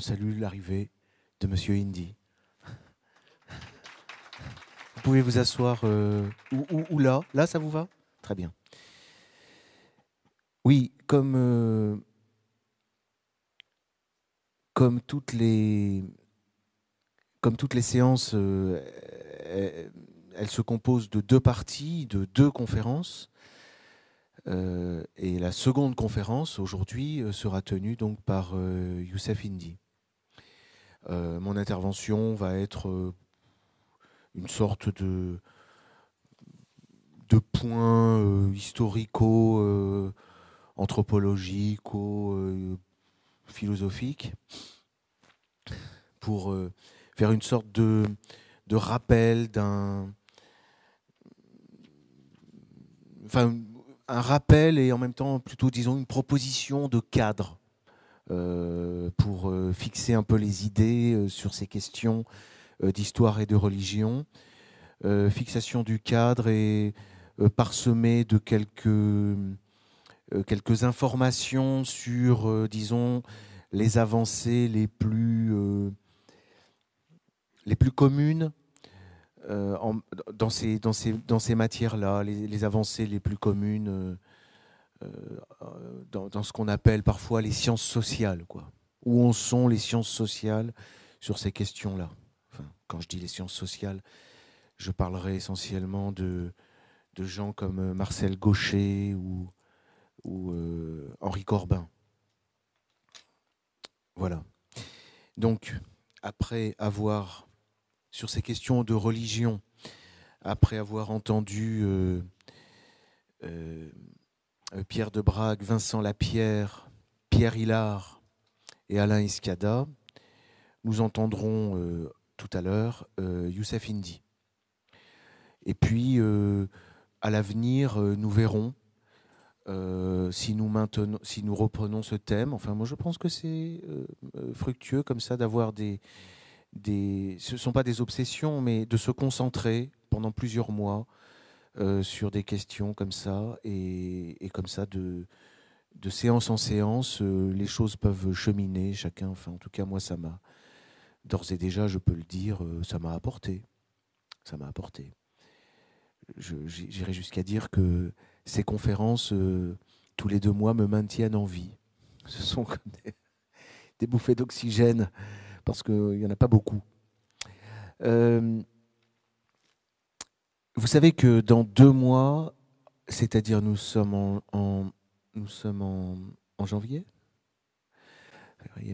on salue l'arrivée de Monsieur Indy. Vous pouvez vous asseoir euh, ou, là. Là, ça vous va? Très bien. Oui, comme, euh, comme, toutes les, comme toutes les séances, euh, elles, se composent de deux parties, de deux conférences. et la seconde conférence aujourd'hui sera tenue donc par Youssef Indy. Mon intervention va être une sorte de, de euh, historico, euh, anthropologico, euh, pour faire une sorte de, de rappel d'un. Enfin, un rappel et en même temps plutôt, disons, une proposition de cadre pour fixer un peu les idées sur ces questions euh, d'histoire et de religion. Euh, fixation du cadre et euh, parsemé de quelques, quelques informations sur, disons, les avancées les plus, les plus communes dans ces, dans ces, dans ces matières-là, les, avancées les plus communes dans, dans, ce qu'on appelle parfois les sciences sociales. Quoi. Où en sont les sciences sociales sur ces questions-là? Quand je dis les sciences sociales, je parlerai essentiellement de, de gens comme euh, Marcel Gaucher ou, ou euh, Henri Corbin. Voilà. Donc, après avoir, sur ces questions de religion, après avoir entendu euh, Pierre de Brague, Vincent Lapierre, Pierre Hillard et Alain Escada, nous entendrons tout à l'heure, euh, Youssef Indy. Et puis, euh, à l'avenir, euh, nous verrons si, nous reprenons ce thème. Enfin, moi, je pense que c'est fructueux comme ça d'avoir des, des... Ce ne sont pas des obsessions, mais de se concentrer pendant plusieurs mois sur des questions comme ça. Et, comme ça, de, séance en séance, les choses peuvent cheminer, chacun. Enfin, en tout cas, moi, ça m'a d'ores et déjà, je peux le dire, euh, ça m'a apporté. Ça m'a apporté. J'irai jusqu'à dire que ces conférences, euh, tous les deux mois, me maintiennent en vie. Ce sont comme des, bouffées d'oxygène, parce qu'il n'y en a pas beaucoup. Euh, vous savez que dans deux mois, c'est-à-dire nous sommes en, janvier,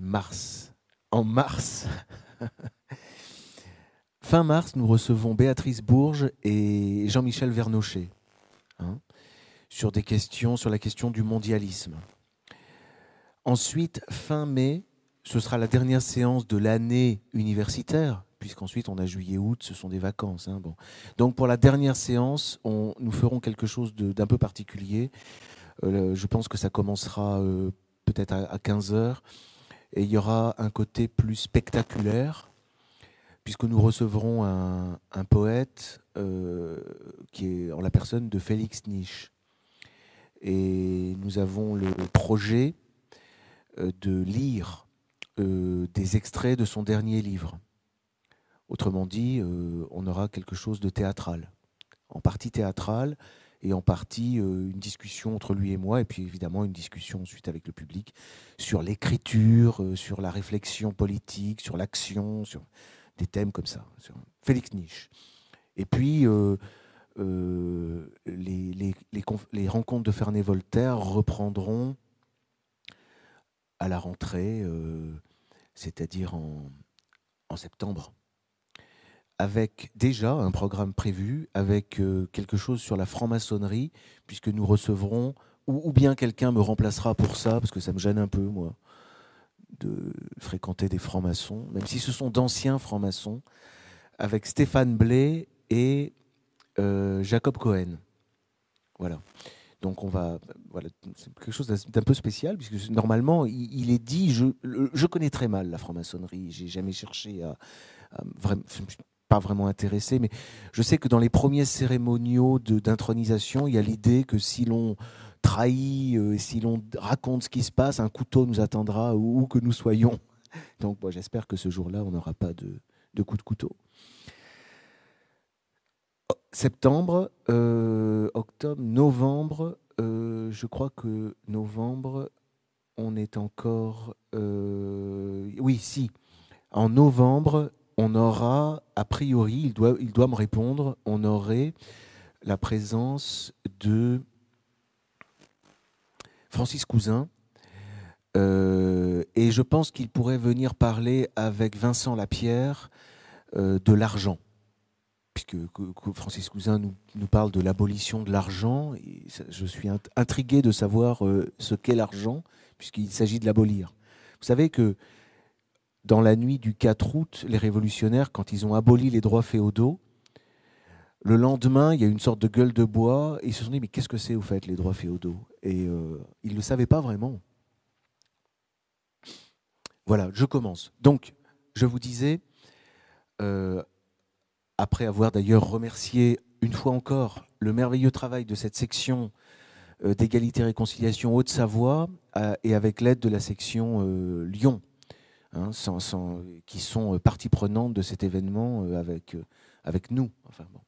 mars, en mars. fin mars, nous recevons Béatrice Bourges et Jean-Michel Vernochet hein, sur des questions, sur la question du mondialisme. Ensuite, fin mai, ce sera la dernière séance de l'année universitaire, puisqu'ensuite on a juillet-août, ce sont des vacances. Hein, bon. Donc pour la dernière séance, nous ferons quelque chose d'un peu particulier. Euh, je pense que ça commencera euh, peut-être à, à 15 heures et il y aura un côté plus spectaculaire, puisque nous recevrons un, poète euh, qui est en la personne de Félix Nietzsche. Et nous avons le projet de lire des extraits de son dernier livre. Autrement dit, on aura quelque chose de théâtral, en partie théâtral, et en partie euh, une discussion entre lui et moi, et puis évidemment une discussion ensuite avec le public sur l'écriture, euh, sur la réflexion politique, sur l'action, sur des thèmes comme ça, Félix Nietzsche. Et puis euh, les, rencontres de Ferney-Voltaire reprendront à la rentrée, c'est-à-dire en septembre avec déjà un programme prévu, avec euh, quelque chose sur la franc-maçonnerie, puisque nous recevrons, ou, bien quelqu'un me remplacera pour ça, parce que ça me gêne un peu, moi, de fréquenter des francs-maçons, même si ce sont d'anciens francs-maçons, avec Stéphane Blais et euh, Jacob Cohen. Voilà. Donc on va, voilà, c'est quelque chose d'un peu spécial puisque normalement il, est dit, je, je, connais très mal la franc-maçonnerie, j'ai jamais cherché à, à vraiment, pas vraiment intéressé, mais je sais que dans les premiers cérémoniaux d'intronisation, il y a l'idée que si l'on trahit, euh, si l'on raconte ce qui se passe, un couteau nous attendra où que nous soyons. Donc bon, j'espère que ce jour-là, on n'aura pas de, de coup de couteau. Septembre, euh, octobre, novembre, euh, je crois que novembre, on est encore... oui, si. En novembre, on aura, a priori, il doit, il doit me répondre, on aurait la présence de Francis Cousin. Euh, et je pense qu'il pourrait venir parler avec Vincent Lapierre euh, de l'argent. Puisque que- que Francis Cousin nous, nous parle de l'abolition de l'argent. Je suis int- intrigué de savoir euh, ce qu'est l'argent, puisqu'il s'agit de l'abolir. Vous savez que dans la nuit du 4 août, les révolutionnaires, quand ils ont aboli les droits féodaux, le lendemain, il y a une sorte de gueule de bois, et ils se sont dit, mais qu'est-ce que c'est au fait les droits féodaux? Et euh, ils ne le savaient pas vraiment. Voilà, je commence. Donc, je vous disais, euh, après avoir d'ailleurs remercié une fois encore le merveilleux travail de cette section euh, d'égalité et réconciliation Haute-Savoie, et avec l'aide de la section Lyon, hein, qui sont euh, partie prenante de cet événement euh, avec, euh, avec nous. Enfin, bon.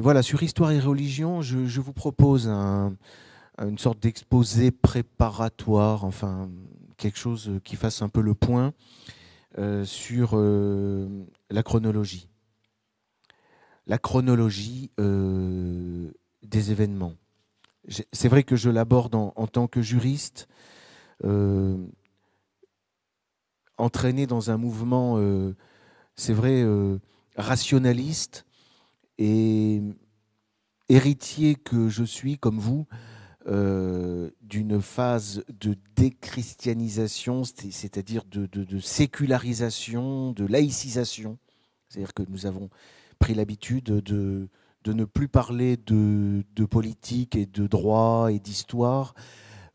Voilà, sur histoire et religion, je, vous propose un- une sorte d'exposé préparatoire, enfin quelque chose qui fasse un peu le point sur la chronologie. La chronologie des événements. C'est vrai que je l'aborde en, tant que juriste, entraîné dans un mouvement, euh, c'est vrai, euh, rationaliste et héritier que je suis, comme vous, euh, d'une phase de déchristianisation, c'est- c'est-à-dire de, sécularisation, de laïcisation. C'est-à-dire que nous avons pris l'habitude de, ne plus parler de politique et de droit et d'histoire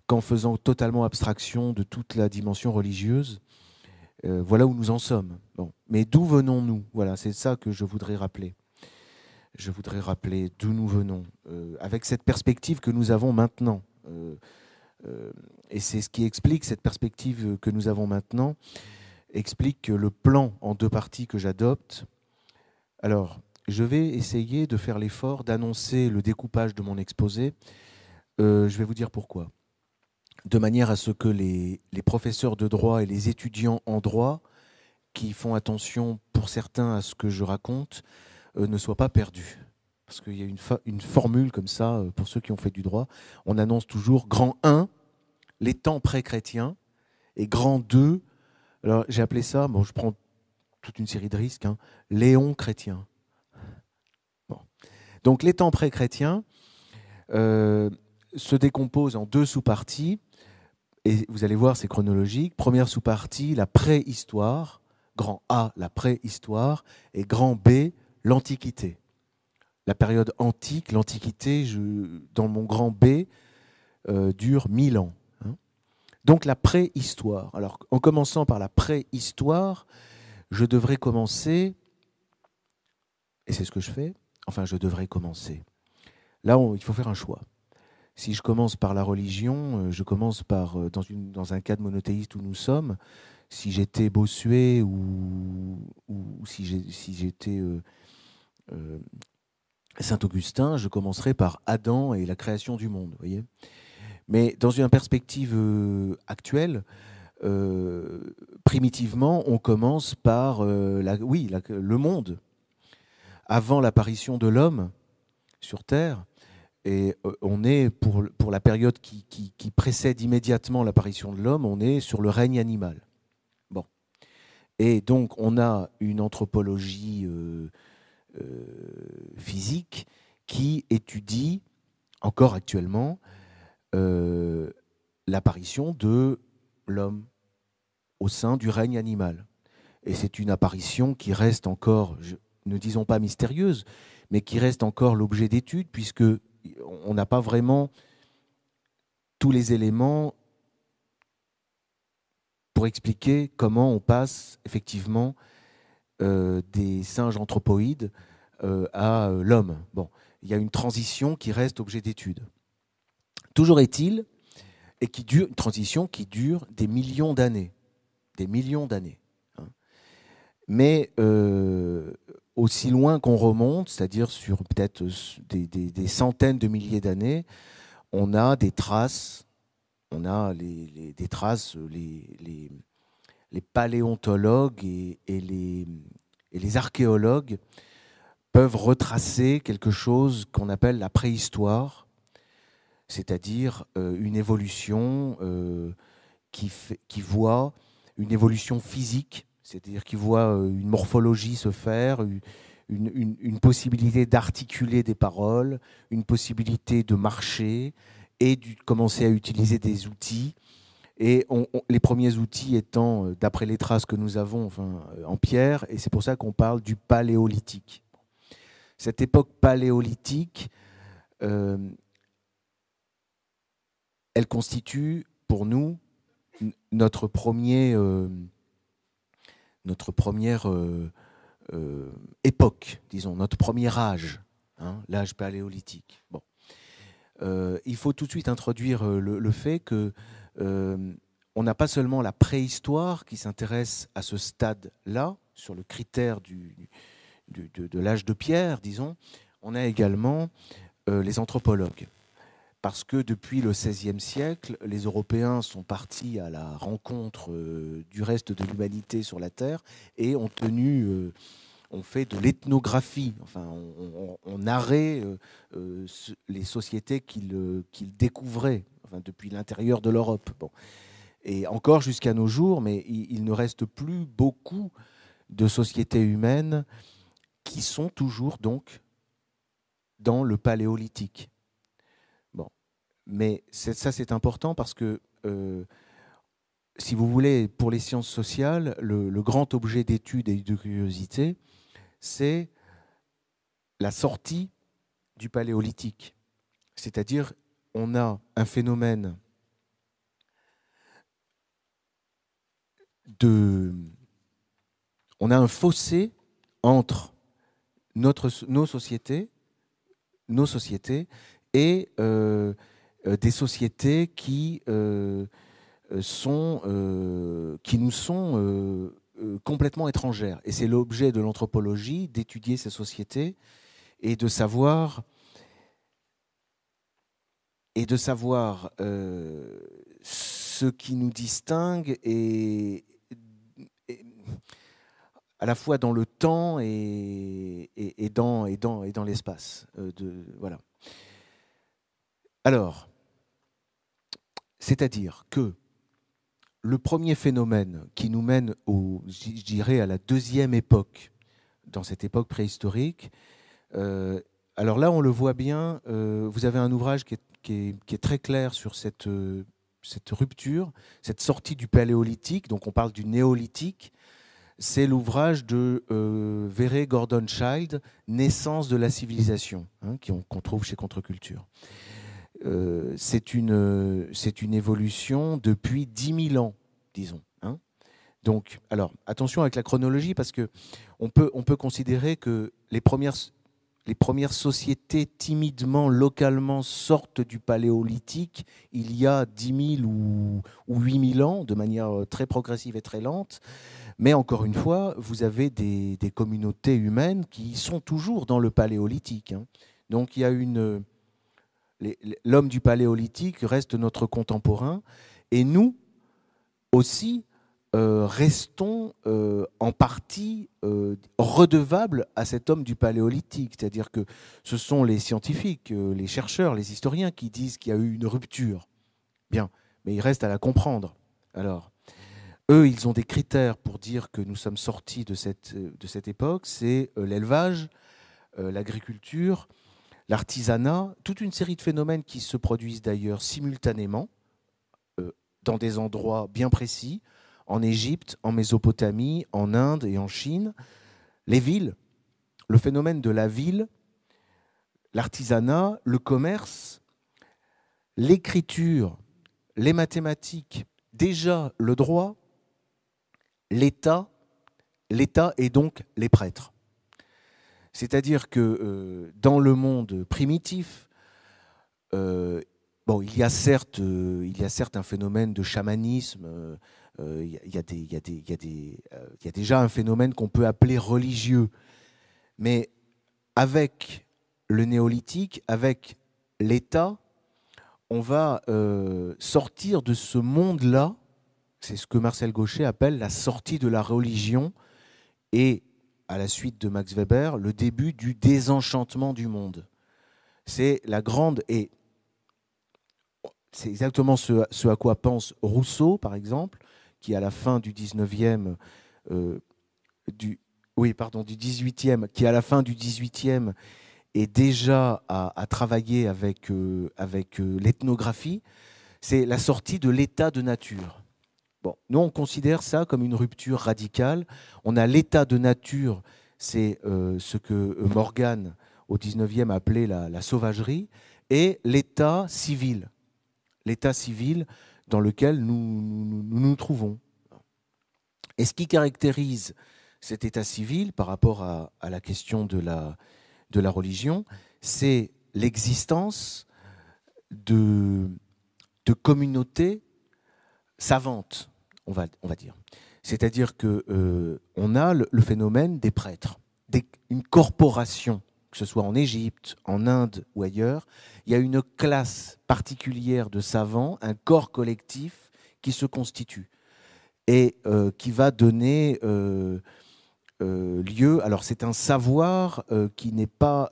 qu'en faisant totalement abstraction de toute la dimension religieuse. Euh, voilà où nous en sommes. Mais d'où venons-nous? Voilà, c'est ça que je voudrais rappeler je voudrais rappeler d'où nous venons, euh, avec cette perspective que nous avons maintenant. Euh, et c'est ce qui explique cette perspective que nous avons maintenant, explique que le plan en deux parties que j'adopte. Alors, je vais essayer de faire l'effort d'annoncer le découpage de mon exposé. Je vais vous dire pourquoi. De manière à ce que les, professeurs de droit et les étudiants en droit, qui font attention pour certains à ce que je raconte, euh, ne soit pas perdu. Parce qu'il y a une, formule comme ça, euh, pour ceux qui ont fait du droit, on annonce toujours grand 1, les temps pré-chrétiens, et grand 2, alors j'ai appelé ça, bon je prends toute une série de risques, hein, Léon chrétien. Donc les temps pré-chrétiens euh, se décomposent en deux sous-parties, et vous allez voir, c'est chronologique. Première sous-partie, la préhistoire, grand A, la préhistoire, et grand B, l'Antiquité. La période antique, l'Antiquité, dans mon grand B, euh, dure 1000 ans. hein. Donc la préhistoire. Alors en commençant par la préhistoire, je devrais commencer, et c'est ce que je fais, enfin je devrais commencer. Là, il faut faire un choix. Si je commence par la religion, euh, je commence par, euh, dans, un cadre monothéiste où nous sommes, si j'étais Bossuet ou, si j'étais euh, euh, Saint-Augustin, je commencerai par Adam et la création du monde. Mais dans une perspective actuelle, primitivement, on commence par la, oui, le monde. Avant l'apparition de l'homme sur Terre, et euh, on est, pour, pour la période qui, qui- précède immédiatement l'apparition de l'homme, on est sur le règne animal. Bon. Et donc, on a une anthropologie euh, euh, physique qui étudie encore actuellement l'apparition de l'homme au sein du règne animal. Et c'est une apparition qui reste encore, ne disons pas mystérieuse, mais qui reste encore l'objet d'étude, puisque on n'a pas vraiment tous les éléments pour expliquer comment on passe effectivement euh, des singes anthropoïdes euh, à euh, l'homme. Il y a une transition qui reste objet d'étude. Toujours est-il, et qui dure, une transition qui dure des millions d'années. des millions d'années. Hein. Mais aussi loin qu'on remonte, c'est-à-dire sur peut-être des, centaines de milliers d'années, on a des traces, on a des traces, les, paléontologues et, les, les archéologues peuvent retracer quelque chose qu'on appelle la préhistoire, c'est-à-dire euh, une évolution euh, qui, voit une évolution physique, c'est-à-dire qui voit euh, une morphologie se faire, une, possibilité d'articuler des paroles, une possibilité de marcher et de commencer à utiliser des outils. Et les premiers outils étant, d'après les traces que nous avons, enfin, en pierre, et c'est pour ça qu'on parle du paléolithique. Cette époque paléolithique, elle constitue pour nous notre premier, euh, notre première euh, euh, époque, disons, notre premier âge, hein, l'âge paléolithique. Bon. il faut tout de suite introduire le, fait que on n'a pas seulement la préhistoire qui s'intéresse à ce stade-là, sur le critère du, de l'âge de pierre, disons, on a également les anthropologues parce que depuis le XVIe siècle, les Européens sont partis à la rencontre euh, du reste de l'humanité sur la Terre et ont tenu, euh, ont fait de l'ethnographie, enfin, on, euh, les sociétés qu'ils découvraient depuis l'intérieur de l'Europe. Et encore jusqu'à nos jours, mais il, il, ne reste plus beaucoup de sociétés humaines qui sont toujours donc dans le paléolithique. Mais ça, c'est important parce que, euh, si vous voulez, pour les sciences sociales, le, grand objet d'étude et de curiosité, c'est la sortie du paléolithique. C'est-à-dire, on a un phénomène de... On a un fossé entre notre, nos sociétés, nos sociétés et euh, des sociétés qui, euh, euh, nous sont complètement étrangères. Et c'est l'objet de l'anthropologie d'étudier ces sociétés et de savoir et de savoir ce qui nous distingue et, à la fois dans le temps et, dans, l'espace. voilà. Alors, c'est-à-dire que le premier phénomène qui nous mène, je à la deuxième époque, dans cette époque préhistorique, euh, alors là, on le voit bien, euh, vous avez un ouvrage qui est, très clair sur cette, euh, cette, rupture, cette sortie du paléolithique, donc on parle du néolithique. C'est l'ouvrage de Verret Gordon Child, Naissance de la civilisation, hein, qu'on trouve chez Contre-Culture. Euh, c'est une, une évolution depuis 10 000 ans, disons. Hein. Donc, alors, attention avec la chronologie, parce que on peut, on peut considérer que les premières, les premières sociétés timidement, localement sortent du paléolithique il y a 10 000 ou, ou 8 000 ans, de manière très progressive et très lente. Mais encore une fois, vous avez des, des communautés humaines qui sont toujours dans le paléolithique. Hein. Donc, il y a une l'homme du paléolithique reste notre contemporain, et nous aussi euh, restons euh, en partie euh, redevables à cet homme du paléolithique. C'est-à-dire que ce sont les scientifiques, les chercheurs, les historiens qui disent qu'il y a eu une rupture. Bien, mais il reste à la comprendre. Alors, eux, ils ont des critères pour dire que nous sommes sortis de cette, de cette époque, c'est l'élevage, l'agriculture, l'artisanat, toute une série de phénomènes qui se produisent d'ailleurs simultanément euh, dans des endroits bien précis, en Égypte, en Mésopotamie, en Inde et en Chine. Les villes, le phénomène de la ville, l'artisanat, le commerce, l'écriture, les mathématiques, déjà le droit, l'État, l'État et donc les prêtres. C'est-à-dire que euh, dans le monde primitif, euh, bon, il y, a certes, euh, il y a certes un phénomène de chamanisme il y, a déjà un phénomène qu'on peut appeler religieux. Mais avec le néolithique, avec l'État, on va sortir de ce monde-là, c'est ce que Marcel Gaucher appelle la sortie de la religion, à la suite de Max Weber, le début du désenchantement du monde. C'est la grande, et c'est exactement ce, à quoi pense Rousseau, par exemple, qui à la fin du 19e, euh, du, oui, pardon, du 18e, qui à la fin du 18e est déjà à, travailler avec, euh, avec euh, l'ethnographie, c'est la sortie de l'état de nature. Bon, nous, on considère ça comme une rupture radicale. On a l'état de nature, c'est euh, ce que Morgan, au 19e, appelait la, la sauvagerie, et l'état civil, l'état civil dans lequel nous nous, trouvons. Et ce qui caractérise cet état civil par rapport à, la question de la, religion, c'est l'existence de communautés savantes, on va, dire. C'est-à-dire qu'on euh, on a le, phénomène des prêtres, une corporation, que ce soit en Égypte, en Inde ou ailleurs, il y a une classe particulière de savants, un corps collectif qui se constitue et euh, qui va donner euh, lieu. Alors c'est un savoir qui n'est pas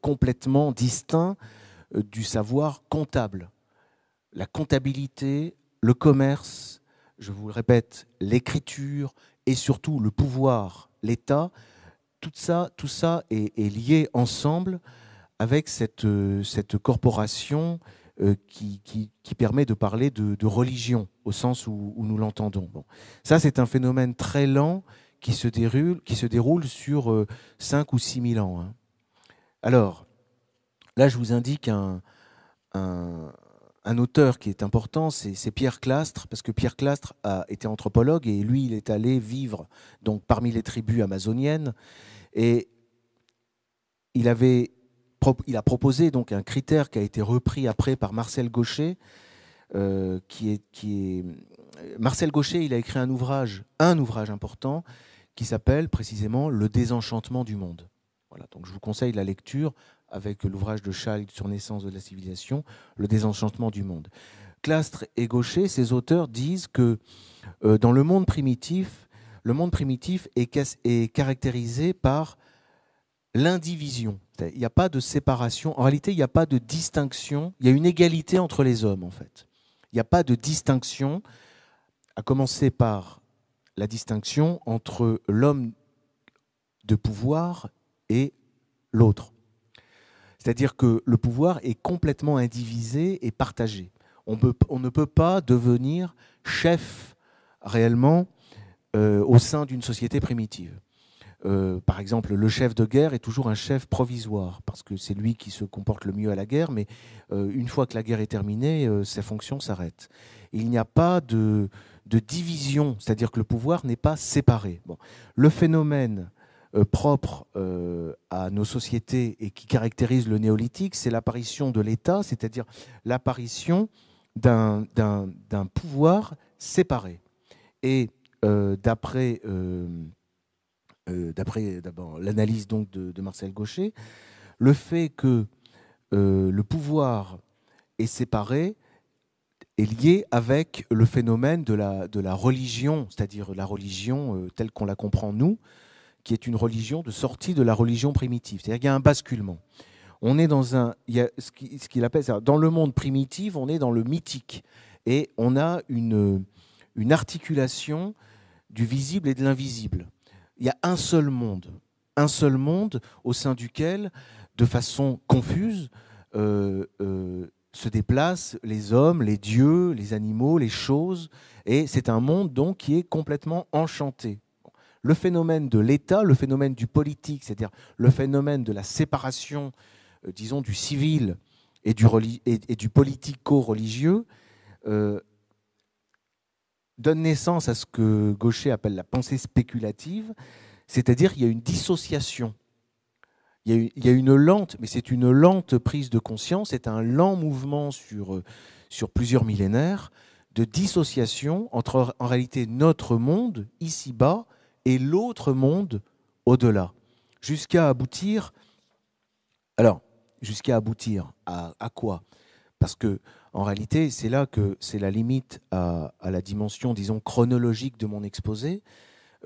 complètement distinct du savoir comptable. La comptabilité, le commerce, je vous le répète, l'écriture et surtout le pouvoir, l'État, tout ça, tout ça est, lié ensemble avec cette, cette corporation qui, qui, permet de parler de, religion au sens où, nous l'entendons. Bon. Ça, c'est un phénomène très lent qui se déroule, qui se déroule sur 5 euh, ou 6 000 ans. Hein. Alors, là, je vous indique un, auteur qui est important, c'est Pierre Clastre, parce que Pierre Clastre a été anthropologue et lui, il est allé vivre donc parmi les tribus amazoniennes et il a proposé donc un critère qui a été repris après par Marcel Gaucher, euh, Marcel Gaucher, il a écrit un ouvrage, un ouvrage important, qui s'appelle précisément Le désenchantement du monde. Voilà, donc je vous conseille la lecture avec l'ouvrage de Child sur naissance de la civilisation, Le désenchantement du monde. Clastre et Gaucher, ces auteurs disent que euh, dans le monde primitif, le monde primitif est caractérisé par l'indivision. Il n'y a pas de séparation. En réalité, il n'y a pas de distinction. Il y a une égalité entre les hommes, en fait. Il n'y a pas de distinction, à commencer par la distinction entre l'homme de pouvoir et l'autre. C'est-à-dire que le pouvoir est complètement indivisé et partagé. On, ne peut pas devenir chef réellement euh, au sein d'une société primitive. Euh, par exemple, le chef de guerre est toujours un chef provisoire, parce que c'est lui qui se comporte le mieux à la guerre, mais euh, une fois que la guerre est terminée, ses fonctions s'arrêtent. Il n'y a pas de, division, c'est-à-dire que le pouvoir n'est pas séparé. Le phénomène propre euh, à nos sociétés et qui caractérise le néolithique, c'est l'apparition de l'État, c'est-à-dire l'apparition d'un pouvoir séparé. Et euh, d'après l'analyse de, de, Marcel Gaucher, le fait que le pouvoir est séparé est lié avec le phénomène de la, de la religion, c'est-à-dire la religion euh, telle qu'on la comprend nous, qui est une religion de sortie de la religion primitive. C'est-à-dire qu'il y a un basculement. On est dans un, ce qu'il appelle, dans le monde primitif, on est dans le mythique et on a une, une articulation du visible et de l'invisible. Il y a un seul monde, un seul monde au sein duquel, de façon confuse, euh, euh, se déplacent les hommes, les dieux, les animaux, les choses, et c'est un monde donc qui est complètement enchanté. Le phénomène de l'État, le phénomène du politique, c'est-à-dire le phénomène de la séparation, euh, disons, du civil et du, politico-religieux, euh, donne naissance à ce que Gaucher appelle la pensée spéculative, c'est-à-dire qu'il y a une dissociation. Il y, a, une lente, mais c'est une lente prise de conscience, c'est un lent mouvement sur, euh, sur plusieurs millénaires de dissociation entre en réalité notre monde ici-bas et l'autre monde au-delà, jusqu'à aboutir. Alors, jusqu'à aboutir à, quoi? Parce que en réalité, c'est là que c'est la limite à, la dimension, disons, chronologique de mon exposé.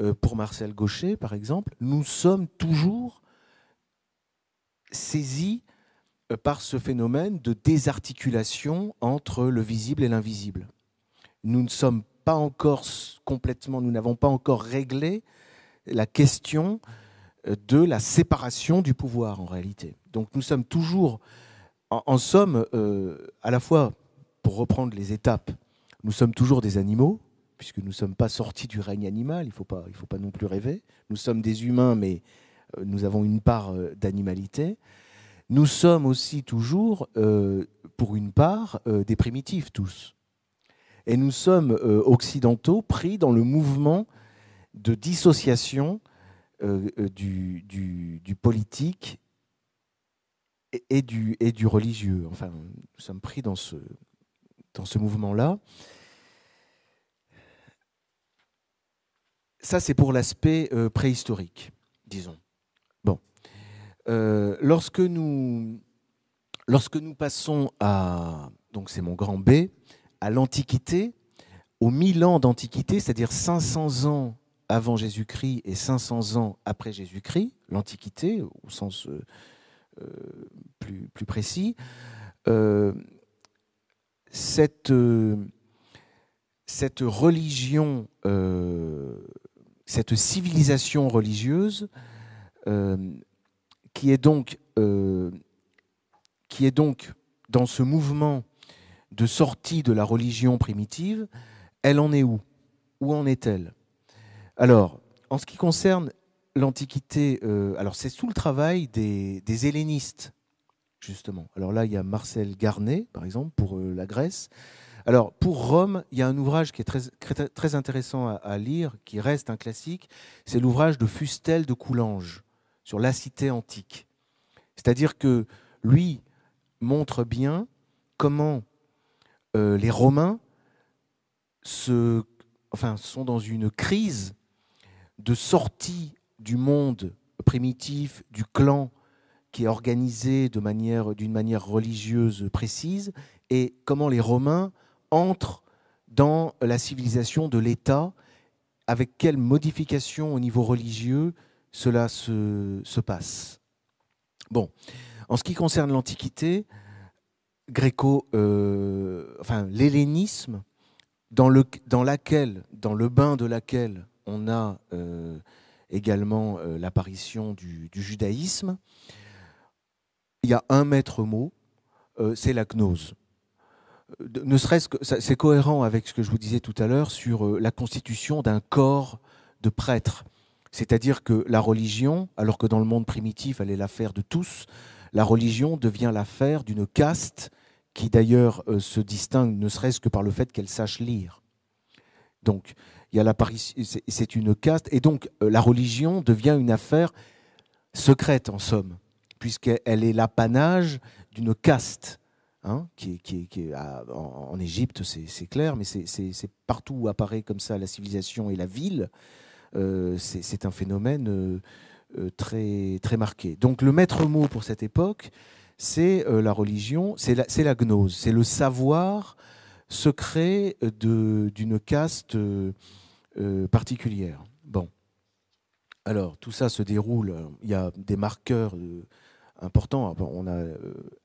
Euh, pour Marcel Gaucher, par exemple, nous sommes toujours saisis euh, par ce phénomène de désarticulation entre le visible et l'invisible. Nous ne sommes encore complètement, nous n'avons pas encore réglé la question euh, de la séparation du pouvoir en réalité. Donc nous sommes toujours, en, somme, euh, à la fois, pour reprendre les étapes, nous sommes toujours des animaux, puisque nous ne sommes pas sortis du règne animal, il ne faut, pas, non plus rêver. Nous sommes des humains, mais nous avons une part d'animalité. Nous sommes aussi toujours, euh, pour une part, euh, des primitifs tous. Et nous sommes euh, occidentaux pris dans le mouvement de dissociation du, du, politique et, du, religieux. Enfin, nous sommes pris dans ce, mouvement-là. Ça, c'est pour l'aspect préhistorique, disons. Euh, lorsque, nous, lorsque nous passons à, donc c'est mon grand B, à l'Antiquité, aux 1000 ans d'Antiquité, c'est-à-dire 500 ans avant Jésus-Christ et 500 ans après Jésus-Christ, l'Antiquité au sens euh, euh, plus, précis, cette, cette religion, cette civilisation religieuse qui est donc, euh, qui est donc dans ce mouvement de sortie de la religion primitive, elle en est où? Où en est-elle? Alors, en ce qui concerne l'Antiquité, euh, alors c'est sous le travail des, hellénistes, justement. Alors là, il y a Marcel Garnet, par exemple, pour euh, la Grèce. Alors, pour Rome, il y a un ouvrage qui est très, très intéressant à, à lire, qui reste un classique, c'est l'ouvrage de Fustel de Coulanges sur la cité antique. C'est-à-dire que lui montre bien comment euh, les Romains se, sont dans une crise de sortie du monde primitif, du clan qui est organisé d'une manière, manière religieuse précise, et comment les Romains entrent dans la civilisation de l'État, avec quelles modifications au niveau religieux cela se, passe. Bon, en ce qui concerne l'Antiquité, gréco, euh, enfin l'hellénisme, dans, le, dans, le bain de laquelle on a euh, également euh, l'apparition du, judaïsme, il y a un maître mot, c'est la gnose. Ne serait-ce que c'est cohérent avec ce que je vous disais tout à l'heure sur la constitution d'un corps de prêtres. C'est-à-dire que la religion, alors que dans le monde primitif, elle est l'affaire de tous, la religion devient l'affaire d'une caste qui d'ailleurs euh, se distingue ne serait-ce que par le fait qu'elle sache lire. Donc, il y a c'est une caste, et donc euh, la religion devient une affaire secrète en somme, puisqu'elle est l'apanage d'une caste. Hein, qui, en Égypte, c'est clair, mais c'est partout où apparaît comme ça la civilisation et la ville. Euh, c'est un phénomène très, très marqué. Donc le maître mot pour cette époque, c'est la religion, c'est la, la, gnose, c'est le savoir secret d'une caste particulière. Bon. Alors, tout ça se déroule, il y a des marqueurs importants. On a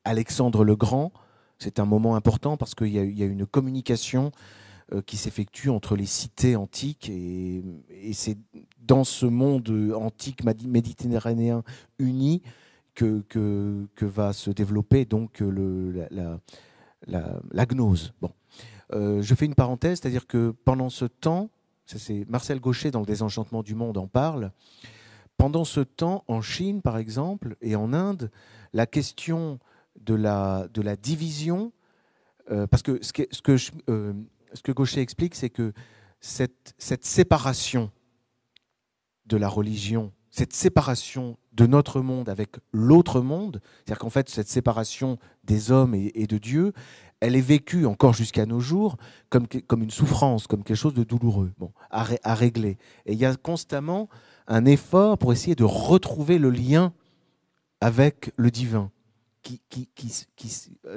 Alexandre le Grand, c'est un moment important parce qu'il y, a une communication euh, qui s'effectue entre les cités antiques et, c'est dans ce monde antique méditerranéen uni que, que, va se développer donc le, la, la, gnose. Bon. Euh, je fais une parenthèse, c'est-à-dire que pendant ce temps, c'est Marcel Gaucher dans le Désenchantement du monde en parle, pendant ce temps, en Chine par exemple, et en Inde, la question de la, de la division, euh, parce que ce que, ce que je, ce que Gaucher explique, c'est que cette, séparation de la religion, cette séparation de notre monde avec l'autre monde, c'est-à-dire qu'en fait cette séparation des hommes et, de Dieu, elle est vécue encore jusqu'à nos jours comme, une souffrance, comme quelque chose de douloureux, à, régler. Et il y a constamment un effort pour essayer de retrouver le lien avec le divin. Qui, qui,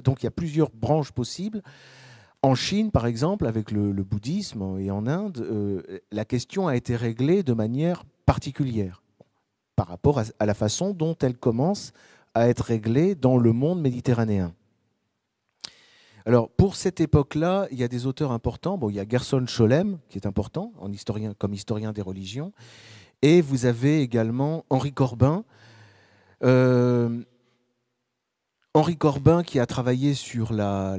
donc il y a plusieurs branches possibles. En Chine, par exemple, avec le, bouddhisme et en Inde, euh, la question a été réglée de manière particulière par rapport à, la façon dont elle commence à être réglée dans le monde méditerranéen. Alors, pour cette époque-là, il y a des auteurs importants. Bon, il y a Gerson Scholem, qui est important en historien, comme historien des religions. Et vous avez également Henri Corbin, euh, Henri Corbin qui a travaillé sur la,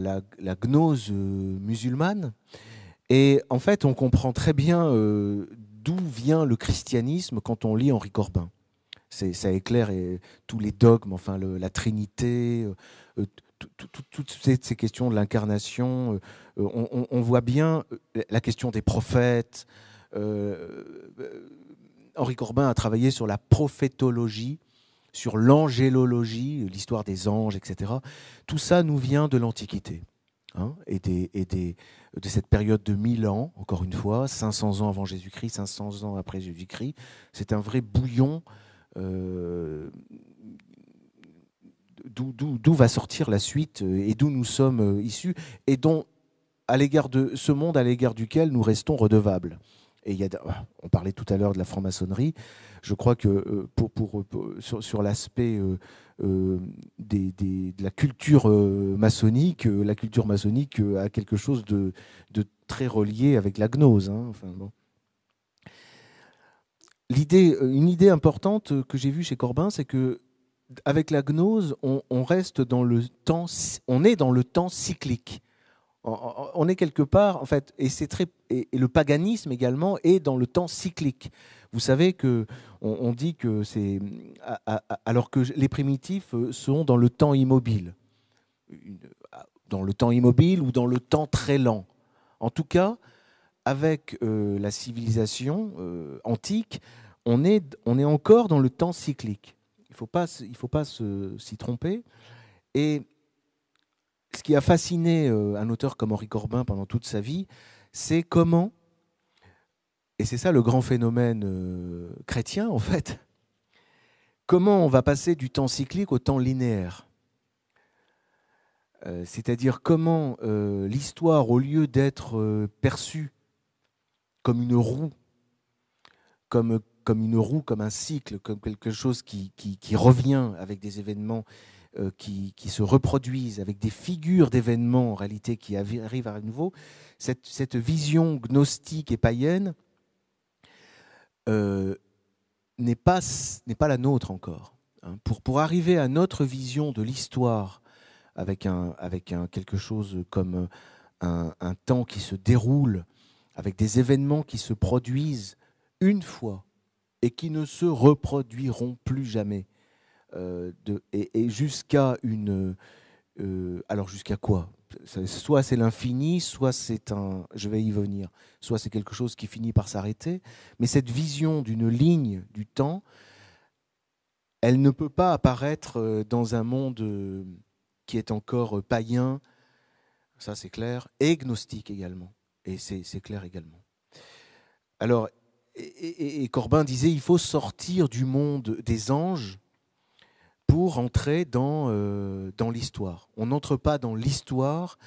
gnose euh, musulmane. Et en fait, on comprend très bien euh, d'où vient le christianisme quand on lit Henri Corbin. Ça éclaire tous les dogmes, enfin la Trinité, toutes ces, questions de l'incarnation. On, on, voit bien la question des prophètes. Henri Corbin a travaillé sur la prophétologie sur l'angélologie, l'histoire des anges, etc. Tout ça nous vient de l'Antiquité. Hein, et, de cette période de 1000 ans, encore une fois, 500 ans avant Jésus-Christ, 500 ans après Jésus-Christ. C'est un vrai bouillon euh, d'où va sortir la suite euh, et d'où nous sommes euh, issus et dont, à l'égard de ce monde à l'égard duquel nous restons redevables. On parlait tout à l'heure de la franc-maçonnerie. Je crois que euh, pour, sur, l'aspect euh, euh, de la culture maçonnique, la culture maçonnique a quelque chose de, très relié avec la gnose. Hein. Une idée importante que j'ai vue chez Corbin, c'est que avec la gnose, on est dans le temps cyclique on est quelque part, en fait, et c'est très, et, le paganisme également est dans le temps cyclique. Vous savez que on, dit que c'est, alors que les primitifs euh, sont dans le temps immobile, dans le temps immobile ou dans le temps très lent. En tout cas, avec euh, la civilisation euh, antique, on est, on est encore dans le temps cyclique. Il ne faut pas, il faut pas s'y tromper. Et ce qui a fasciné euh, un auteur comme Henri Corbin pendant toute sa vie, c'est comment, et c'est ça le grand phénomène euh, chrétien en fait, comment on va passer du temps cyclique au temps linéaire? Euh, c'est-à-dire comment l'histoire, au lieu d'être perçue comme une roue, comme, une roue, comme un cycle, comme quelque chose qui revient avec des événements euh, qui, se reproduisent avec des figures d'événements en réalité qui arrivent à nouveau, cette, vision gnostique et païenne euh, n'est pas, pas la nôtre encore. Hein. Pour, pour arriver à notre vision de l'histoire avec, un, avec un, quelque chose comme un, un temps qui se déroule, avec des événements qui se produisent une fois et qui ne se reproduiront plus jamais. Euh, et, jusqu'à une. Euh, alors jusqu'à quoi? Soit c'est l'infini, soit c'est un. Je vais y venir. Soit c'est quelque chose qui finit par s'arrêter. Mais cette vision d'une ligne du temps, elle ne peut pas apparaître euh, dans un monde qui est encore païen, ça c'est clair, et gnostique également. Et c'est clair également. Alors, et, Corbin disait, il faut sortir du monde des anges pour entrer dans, euh, dans l'histoire. On n'entre pas dans l'histoire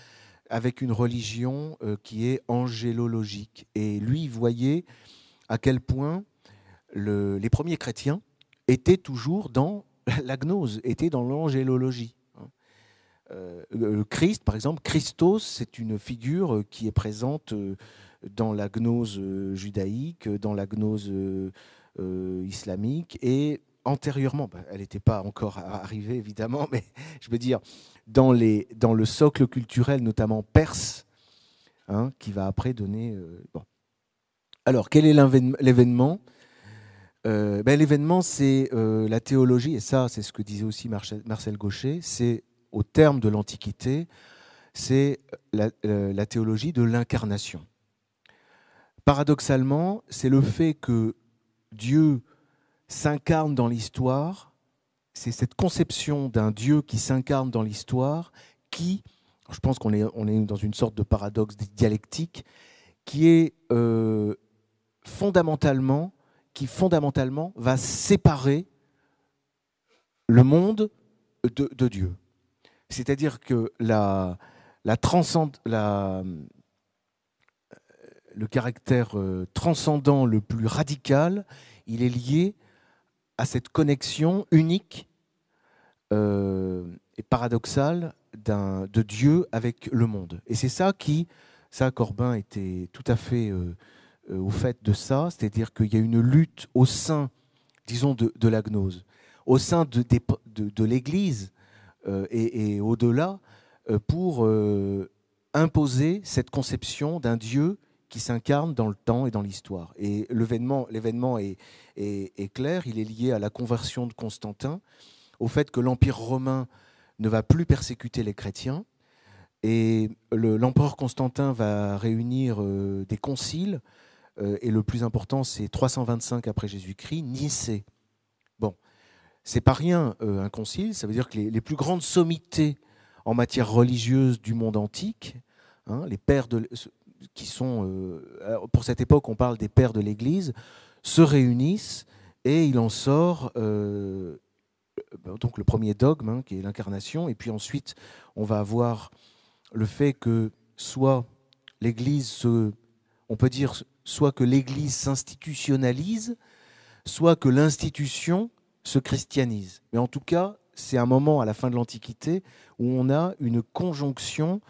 avec une religion euh, qui est angélologique. Et lui, voyait à quel point le, les premiers chrétiens étaient toujours dans la gnose, étaient dans l'angélologie. Hein. Euh, Christ, par exemple, Christos, c'est une figure qui est présente dans la gnose judaïque, dans la gnose islamique, et antérieurement, bah, elle n'était pas encore arrivée évidemment, mais je veux dire, dans, le socle culturel, notamment perse, hein, qui va après donner... Euh. Alors, quel est l'événement? Euh, ben, L'événement, c'est euh, la théologie, et ça, c'est ce que disait aussi Marcel, Gaucher, c'est au terme de l'Antiquité, c'est la théologie de l'incarnation. Paradoxalement, c'est le fait que Dieu s'incarne dans l'histoire, c'est cette conception d'un Dieu qui s'incarne dans l'histoire qui, je pense qu'on est, dans une sorte de paradoxe dialectique, qui est euh, fondamentalement, qui fondamentalement va séparer le monde de, Dieu. C'est-à-dire que le caractère euh, transcendant le plus radical, il est lié à cette connexion unique euh, et paradoxale de Dieu avec le monde. Et c'est ça qui, ça Corbin était tout à fait euh, euh, au fait de ça, c'est-à-dire qu'il y a une lutte au sein, disons, de, de la gnose, au sein de, l'Église et au-delà, pour imposer cette conception d'un Dieu qui s'incarne dans le temps et dans l'histoire. Et l'événement, est, clair, il est lié à la conversion de Constantin, au fait que l'Empire romain ne va plus persécuter les chrétiens, et l'empereur Constantin va réunir euh, des conciles, euh, et le plus important, c'est 325 après Jésus-Christ, Nicée. Bon, c'est pas rien euh, un concile, ça veut dire que les, les, plus grandes sommités en matière religieuse du monde antique, hein, les pères de, qui sont, euh, pour cette époque, on parle des pères de l'Église, se réunissent et il en sort euh, donc le premier dogme, hein, qui est l'incarnation, et puis ensuite on va avoir le fait que soit l'Église se, on peut dire, soit que l'Église s'institutionnalise, soit que l'institution se christianise. Mais en tout cas, c'est un moment à la fin de l'Antiquité où on a une conjonction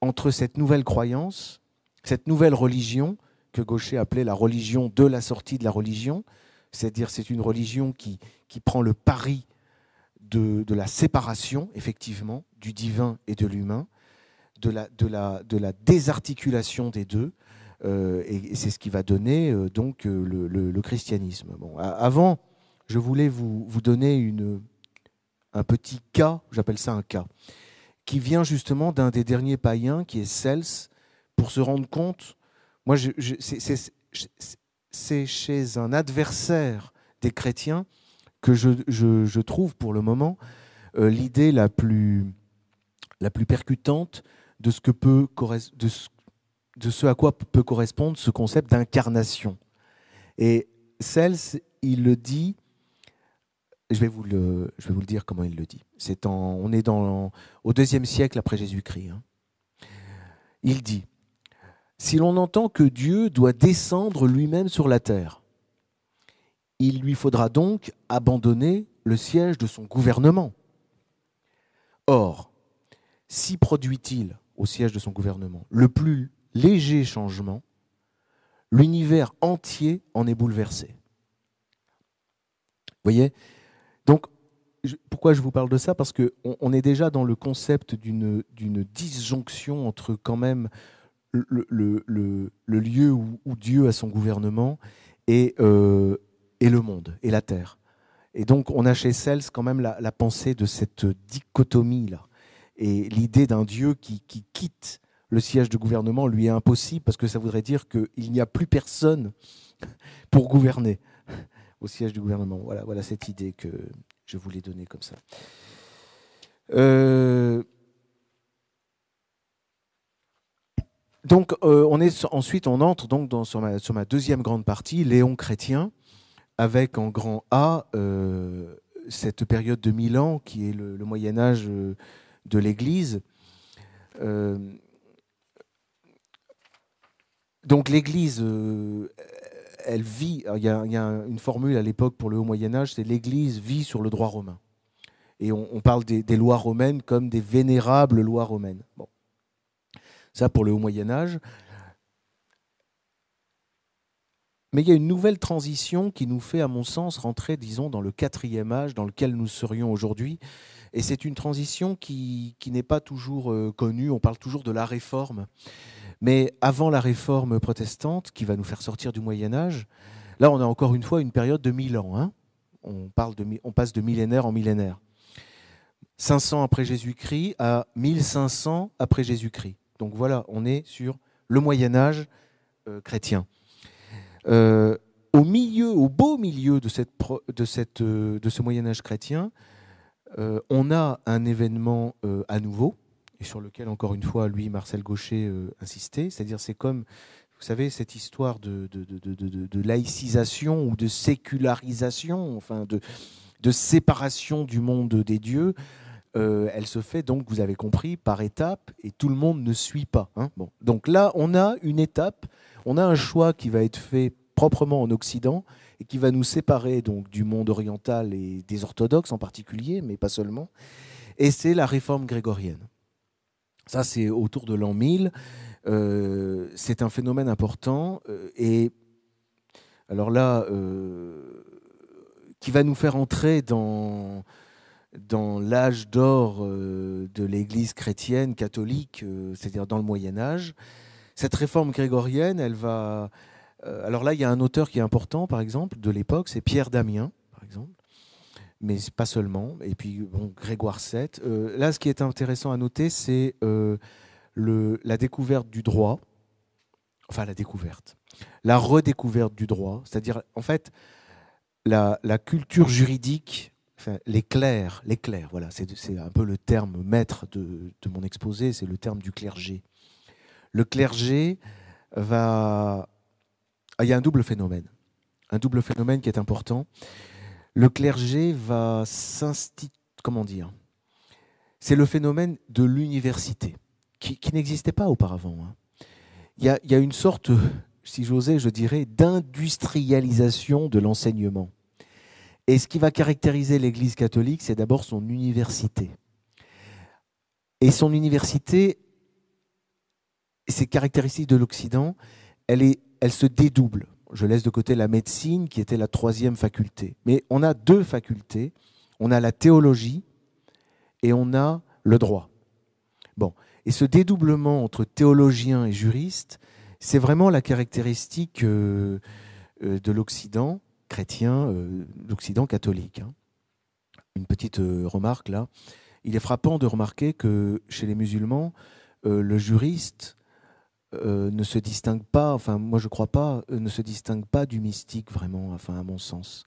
entre cette nouvelle croyance cette nouvelle religion que Gaucher appelait la religion de la sortie de la religion, c'est-à-dire c'est une religion qui, prend le pari de, la séparation, effectivement, du divin et de l'humain, de la, désarticulation des deux, euh, et, c'est ce qui va donner euh, donc euh, le, christianisme. Avant, je voulais vous, donner un petit cas, j'appelle ça un cas, qui vient justement d'un des derniers païens, qui est Cels, pour se rendre compte, moi, c'est chez un adversaire des chrétiens que je, trouve pour le moment euh, l'idée la plus, la plus percutante de ce, que peut, de, ce, à quoi peut correspondre ce concept d'incarnation. Et Cels, il le dit, je vais vous le, je vais vous le dire comment il le dit. C'est on est dans, au deuxième siècle après Jésus-Christ. Hein. Il dit si l'on entend que Dieu doit descendre lui-même sur la terre, il lui faudra donc abandonner le siège de son gouvernement. Or, si produit-il au siège de son gouvernement le plus léger changement, l'univers entier en est bouleversé. Vous voyez? Donc, pourquoi je vous parle de ça? Parce qu'on est déjà dans le concept d'une disjonction entre quand même le, lieu où, Dieu a son gouvernement et, euh, et, le monde et la terre. Et donc on a chez Cels quand même la, pensée de cette dichotomie-là. Et l'idée d'un Dieu qui, qui, quitte le siège de gouvernement lui est impossible parce que ça voudrait dire qu'il n'y a plus personne pour gouverner au siège du gouvernement. Voilà, voilà cette idée que je voulais donner comme ça. Euh, Donc, euh, on est, ensuite, on entre donc sur, ma, deuxième grande partie, Léon chrétien, avec en grand A euh, cette période de mille ans qui est le, Moyen Âge euh, de l'Église. donc l'Église, elle vit, il y, a, une formule à l'époque pour le Haut Moyen Âge, c'est l'Église vit sur le droit romain. Et on, parle des, lois romaines comme des vénérables lois romaines. Ça pour le haut Moyen Âge. Mais il y a une nouvelle transition qui nous fait, à mon sens, rentrer, disons, dans le quatrième âge dans lequel nous serions aujourd'hui. Et c'est une transition qui, n'est pas toujours euh, connue. On parle toujours de la réforme. Mais avant la réforme protestante, qui va nous faire sortir du Moyen Âge, là, on a encore une fois une période de mille ans. Hein. on, parle de, on passe de millénaire en millénaire. 500 après Jésus-Christ à 1500 après Jésus-Christ. Donc voilà, on est sur le Moyen Âge euh, chrétien. Euh, au milieu, au beau milieu de, de ce Moyen Âge chrétien, on a un événement à nouveau, et sur lequel, encore une fois, lui, Marcel Gaucher, insistait, c'est-à-dire c'est comme vous savez, cette histoire de, de, laïcisation ou de sécularisation, enfin de séparation du monde des dieux, euh, elle se fait donc, vous avez compris, par étapes et tout le monde ne suit pas. Hein. bon. Donc là, on a une étape, on a un choix qui va être fait proprement en Occident et qui va nous séparer donc du monde oriental et des orthodoxes en particulier, mais pas seulement. Et c'est la réforme grégorienne. Ça, c'est autour de l'an 1000. Euh, c'est un phénomène important euh, et alors là, qui va nous faire entrer dans, dans l'âge d'or de l'Église chrétienne catholique, c'est-à-dire dans le Moyen Âge. Cette réforme grégorienne, elle va... alors là, il y a un auteur qui est important, par exemple, de l'époque, c'est Pierre Damien, par exemple mais pas seulement. Et puis, bon, Grégoire VII. là, ce qui est intéressant à noter, c'est la découverte du droit, enfin la découverte, la redécouverte du droit, c'est-à-dire en fait la, culture juridique, enfin, les clercs, voilà, c'est un peu le terme maître de, mon exposé, c'est le terme du clergé. Le clergé va... Ah, il y a un double phénomène, un double phénomène qui est important. Le clergé va s'instituer, comment dire? C'est le phénomène de l'université qui, n'existait pas auparavant. Hein. Il y, a, une sorte, si j'osais, je dirais, d'industrialisation de l'enseignement. Et ce qui va caractériser l'Église catholique, c'est d'abord son université. Et son université, ces caractéristiques de l'Occident, elle, se dédouble. Je laisse de côté la médecine, qui était la troisième faculté. Mais on a deux facultés. On a la théologie et on a le droit. Bon, et ce dédoublement entre théologiens et juristes, c'est vraiment la caractéristique euh, euh, de l'Occident chrétien, euh, l'Occident catholique. Hein. Une petite remarque là. Il est frappant de remarquer que chez les musulmans, le juriste ne se distingue pas, enfin moi je crois pas, ne se distingue pas du mystique vraiment, enfin à mon sens,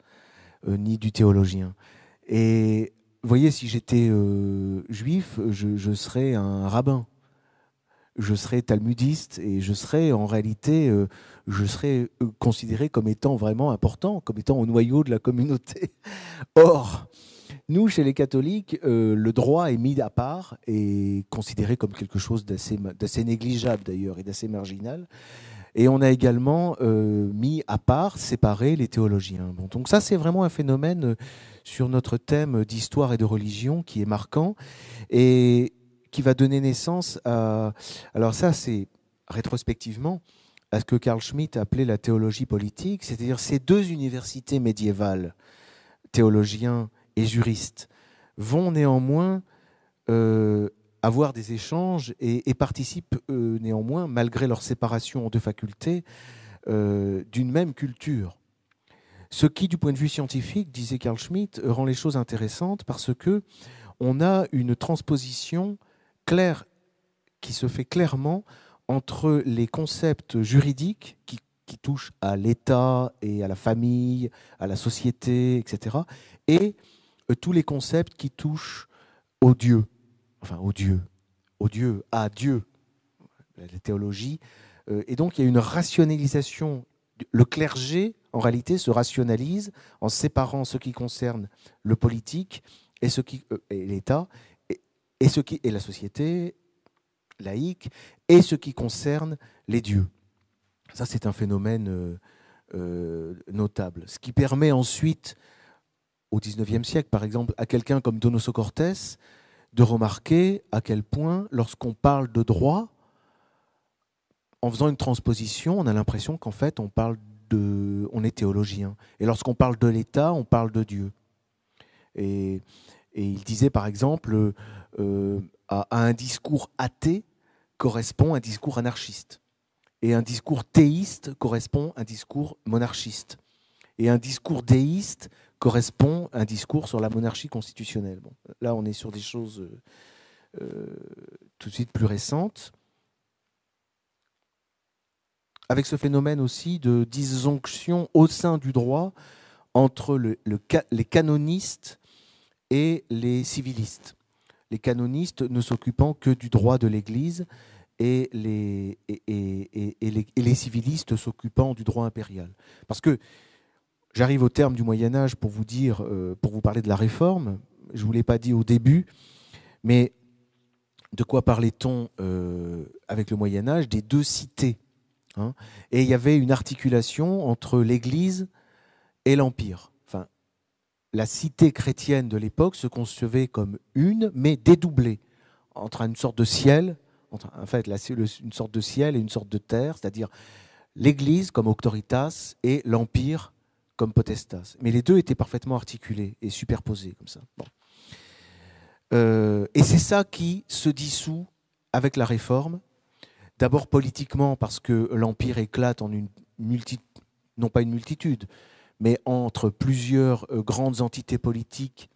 ni du théologien. Et vous voyez, si j'étais juif, je, serais un rabbin je serais talmudiste et je serais en réalité, euh, je serais euh, considéré comme étant vraiment important, comme étant au noyau de la communauté. Or, nous, chez les catholiques, euh, le droit est mis à part et considéré comme quelque chose d'assez négligeable d'ailleurs et d'assez marginal. Et on a également mis à part, séparé les théologiens. Donc ça, c'est vraiment un phénomène sur notre thème d'histoire et de religion qui est marquant. Et qui va donner naissance à... Alors ça, c'est rétrospectivement à ce que Carl Schmitt appelait la théologie politique, c'est-à-dire ces deux universités médiévales, théologiens et juristes, vont néanmoins euh, avoir des échanges et, participent euh, néanmoins, malgré leur séparation en deux facultés, euh, d'une même culture. Ce qui, du point de vue scientifique, disait Carl Schmitt, rend les choses intéressantes parce que on a une transposition clair, qui se fait clairement entre les concepts juridiques qui, touchent à l'État et à la famille, à la société, etc., et euh, tous les concepts qui touchent au Dieu, enfin au Dieu, au Dieu, à Dieu, la théologie. Euh, et donc il y a une rationalisation. Le clergé, en réalité, se rationalise en séparant ce qui concerne le politique et, ce qui, euh, et l'État et, la société laïque, et ce qui concerne les dieux. Ça, c'est un phénomène euh, euh, notable. Ce qui permet ensuite, au XIXe siècle, par exemple, à quelqu'un comme Donoso Cortés de remarquer à quel point, lorsqu'on parle de droit, en faisant une transposition, on a l'impression qu'en fait, on parle de, on est théologien. Et lorsqu'on parle de l'État, on parle de Dieu. Et il disait par exemple, euh, à, un discours athée correspond un discours anarchiste. Et un discours théiste correspond un discours monarchiste. Et un discours déiste correspond à un discours sur la monarchie constitutionnelle. Là, on est sur des choses euh, euh, tout de suite plus récentes. avec ce phénomène aussi de disjonction au sein du droit entre les canonistes et les civilistes. Les canonistes ne s'occupant que du droit de l'Église et les, civilistes s'occupant du droit impérial. Parce que j'arrive au terme du Moyen Âge pour vous dire, euh, pour vous parler de la réforme. Je ne vous l'ai pas dit au début, mais de quoi parlait-on euh, avec le Moyen Âge? Des deux cités. Hein. et il y avait une articulation entre l'Église et l'Empire. La cité chrétienne de l'époque se concevait comme une, mais dédoublée, entre une sorte de ciel, entre, une sorte de ciel et une sorte de terre, c'est-à-dire l'Église comme autoritas et l'Empire comme potestas. Mais les deux étaient parfaitement articulés et superposés comme ça. Euh, et c'est ça qui se dissout avec la réforme. D'abord politiquement parce que l'empire éclate en une non pas une multitude, mais entre plusieurs euh, grandes entités politiques,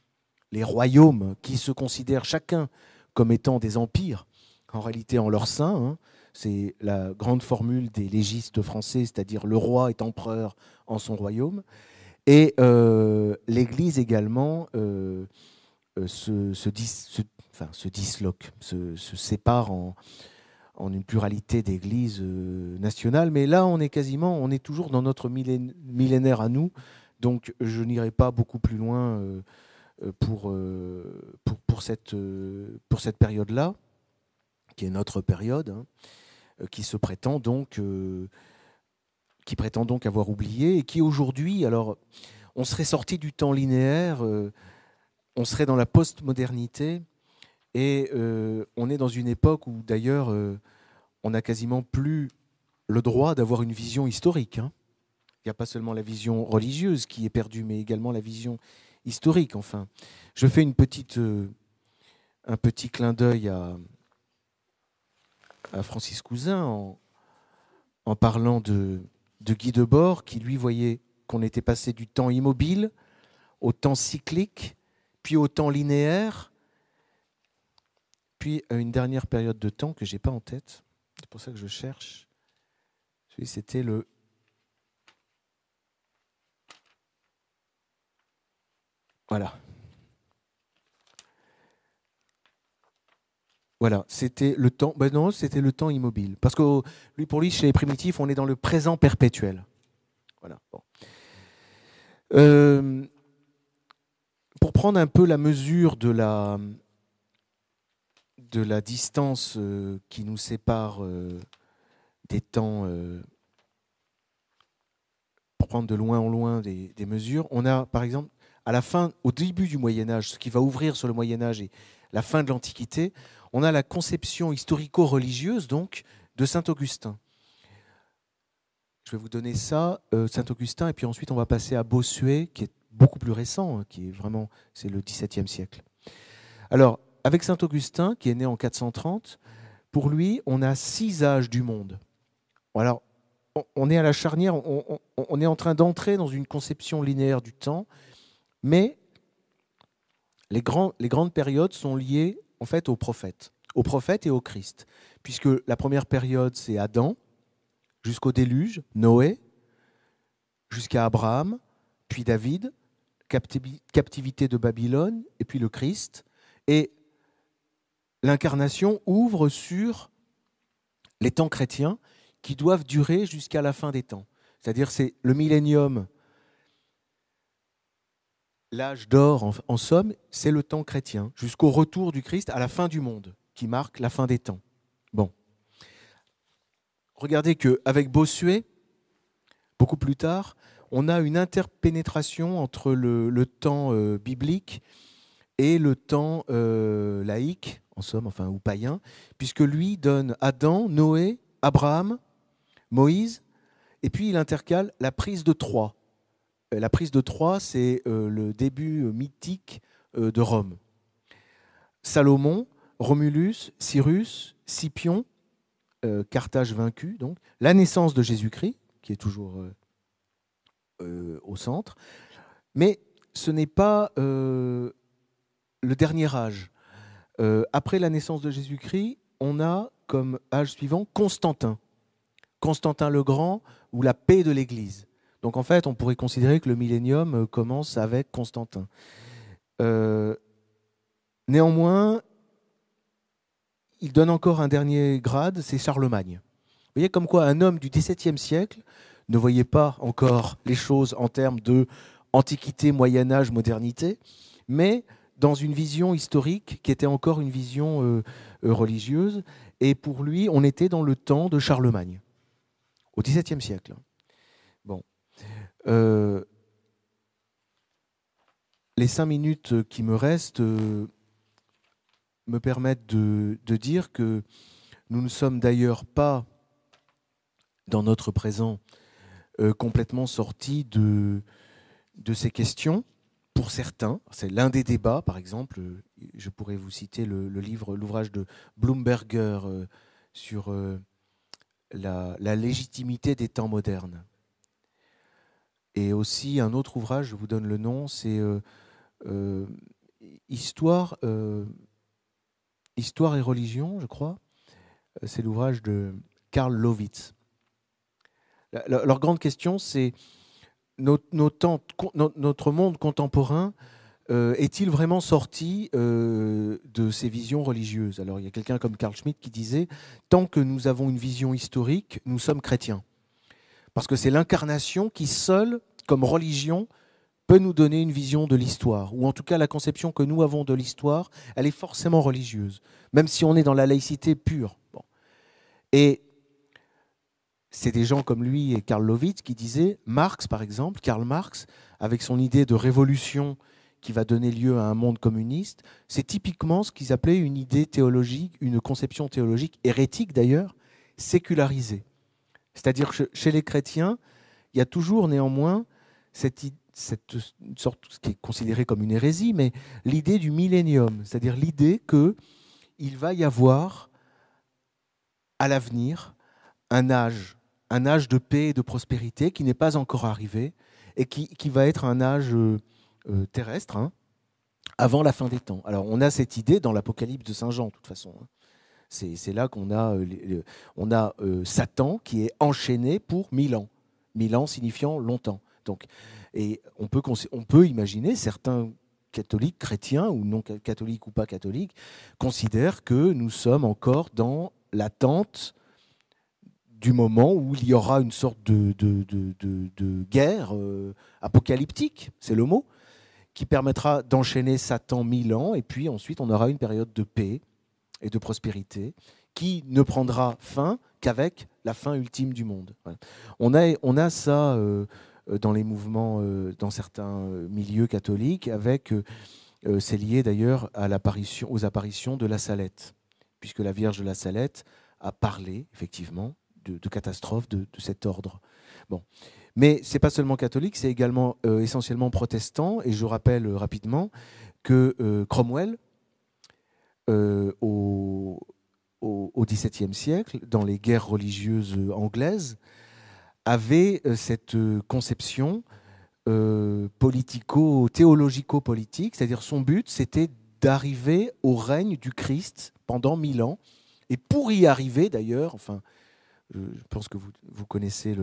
les royaumes qui se considèrent chacun comme étant des empires, en réalité en leur sein. Hein. c'est la grande formule des légistes français, c'est-à-dire le roi est empereur en son royaume. Et euh, l'Église également euh, se, disloque, se, sépare en, en, une pluralité d'églises euh, nationales. Mais là, on est quasiment, on est toujours dans notre millénaire à nous. Donc, je n'irai pas beaucoup plus loin euh, pour, pour, pour, cette, pour cette période-là, qui est notre période, hein, qui se prétend donc, qui prétend donc avoir oublié et qui aujourd'hui, alors, on serait sorti du temps linéaire on serait dans la postmodernité et euh, on est dans une époque où d'ailleurs euh, on n'a quasiment plus le droit d'avoir une vision historique. Hein. Il n'y a pas seulement la vision religieuse qui est perdue, mais également la vision historique. Enfin, je fais une petite, euh, un petit clin d'œil à, à, Francis Cousin en, en parlant de, de Guy Debord, qui lui voyait qu'on était passé du temps immobile au temps cyclique puis au temps linéaire, puis à une dernière période de temps que je n'ai pas en tête. C'est pour ça que je cherche. C'était le Voilà. Voilà, c'était le temps. Ben non, c'était le temps immobile. Parce que lui, pour lui, chez les primitifs, on est dans le présent perpétuel. Voilà. Euh, pour prendre un peu la mesure de la, de la distance euh, qui nous sépare euh, des temps, euh, pour prendre de loin en loin des, mesures, on a par exemple à la fin, au début du Moyen Âge, ce qui va ouvrir sur le Moyen Âge et la fin de l'Antiquité, on a la conception historico-religieuse donc de Saint Augustin. Je vais vous donner ça, Saint Augustin, et puis ensuite on va passer à Bossuet, qui est beaucoup plus récent, hein, qui est vraiment, c'est le XVIIe siècle. Alors, avec saint Augustin, qui est né en 430, pour lui, on a six âges du monde. Alors, on est à la charnière, on, est en train d'entrer dans une conception linéaire du temps, mais les, les grandes périodes sont liées en fait aux prophètes, aux prophètes et au Christ, puisque la première période c'est Adam jusqu'au déluge, Noé, jusqu'à Abraham, puis David, captivité de Babylone, et puis le Christ. Et l'incarnation ouvre sur les temps chrétiens qui doivent durer jusqu'à la fin des temps. C'est-à-dire c'est le millénium, l'âge d'or en, somme, c'est le temps chrétien, jusqu'au retour du Christ à la fin du monde, qui marque la fin des temps. Bon. Regardez qu'avec Bossuet, beaucoup plus tard, on a une interpénétration entre le, temps euh, biblique et le temps euh, laïque, en somme, enfin, ou païen, puisque lui donne Adam, Noé, Abraham, Moïse, et puis il intercale la prise de Troie. Euh, la prise de Troie, c'est le début mythique de Rome. Salomon, Romulus, Cyrus, Scipion, Carthage vaincu, donc la naissance de Jésus-Christ, qui est toujours euh, au centre. Mais ce n'est pas euh, le dernier âge. Euh, après la naissance de Jésus-Christ, on a comme âge suivant Constantin. Constantin le Grand ou la paix de l'Église. Donc en fait, on pourrait considérer que le millénium euh, commence avec Constantin. Euh, néanmoins, il donne encore un dernier grade, c'est Charlemagne. Vous voyez comme quoi un homme du XVIIe siècle ne voyait pas encore les choses en termes de antiquité, Moyen Âge, modernité, mais dans une vision historique qui était encore une vision euh, religieuse. Et pour lui, on était dans le temps de Charlemagne, au XVIIe siècle. Bon. Euh, les cinq minutes qui me restent euh, me permettent de, dire que nous ne sommes d'ailleurs pas, dans notre présent, euh, complètement sortis de, de ces questions. Pour certains, c'est l'un des débats, par exemple, je pourrais vous citer le, livre, l'ouvrage de Bloomberger sur la, la légitimité des temps modernes. Et aussi un autre ouvrage, je vous donne le nom, c'est euh, euh, Histoire, euh, Histoire et religion, je crois. C'est l'ouvrage de Karl Lovitz. leur grande question, c'est notre, monde contemporain est-il vraiment sorti de ces visions religieuses? Alors il y a quelqu'un comme Karl Schmitt qui disait, tant que nous avons une vision historique, nous sommes chrétiens. Parce que c'est l'incarnation qui seule, comme religion, peut nous donner une vision de l'histoire, ou en tout cas la conception que nous avons de l'histoire, elle est forcément religieuse, même si on est dans la laïcité pure. Et c'est des gens comme lui et Karl Lovitz qui disaient, Marx par exemple, Karl Marx, avec son idée de révolution qui va donner lieu à un monde communiste, c'est typiquement ce qu'ils appelaient une idée théologique, une conception théologique hérétique d'ailleurs, sécularisée. C'est-à-dire que chez les chrétiens, il y a toujours néanmoins cette, sorte, ce qui est considéré comme une hérésie, mais l'idée du millénium, c'est-à-dire l'idée qu'il va y avoir à l'avenir un âge, un âge de paix et de prospérité qui n'est pas encore arrivé et qui, va être un âge euh, euh, terrestre hein, avant la fin des temps. Alors on a cette idée dans l'Apocalypse de Saint Jean, de toute façon. Hein. C'est là qu'on a, on a euh, Satan qui est enchaîné pour mille ans. Mille ans signifiant longtemps. Donc, et on peut, on peut imaginer certains catholiques, chrétiens ou non catholiques ou pas catholiques, considèrent que nous sommes encore dans l'attente du moment où il y aura une sorte de, de, guerre euh, apocalyptique, c'est le mot, qui permettra d'enchaîner Satan mille ans, et puis ensuite on aura une période de paix, et de prospérité qui ne prendra fin qu'avec la fin ultime du monde. On, a, on a ça euh, dans les mouvements, euh, dans certains euh, milieux catholiques, avec, c'est lié d'ailleurs à l'apparition, aux apparitions de la Salette, puisque la Vierge de la Salette a parlé effectivement de, catastrophes de, cet ordre. Bon. Mais ce n'est pas seulement catholique, c'est également essentiellement protestant, et je rappelle rapidement que Cromwell, euh, au, XVIIe siècle, dans les guerres religieuses anglaises, avait euh, cette conception euh, politico-théologico-politique, c'est-à-dire son but, c'était d'arriver au règne du Christ pendant mille ans. Et pour y arriver, d'ailleurs, enfin, je pense que vous, vous connaissez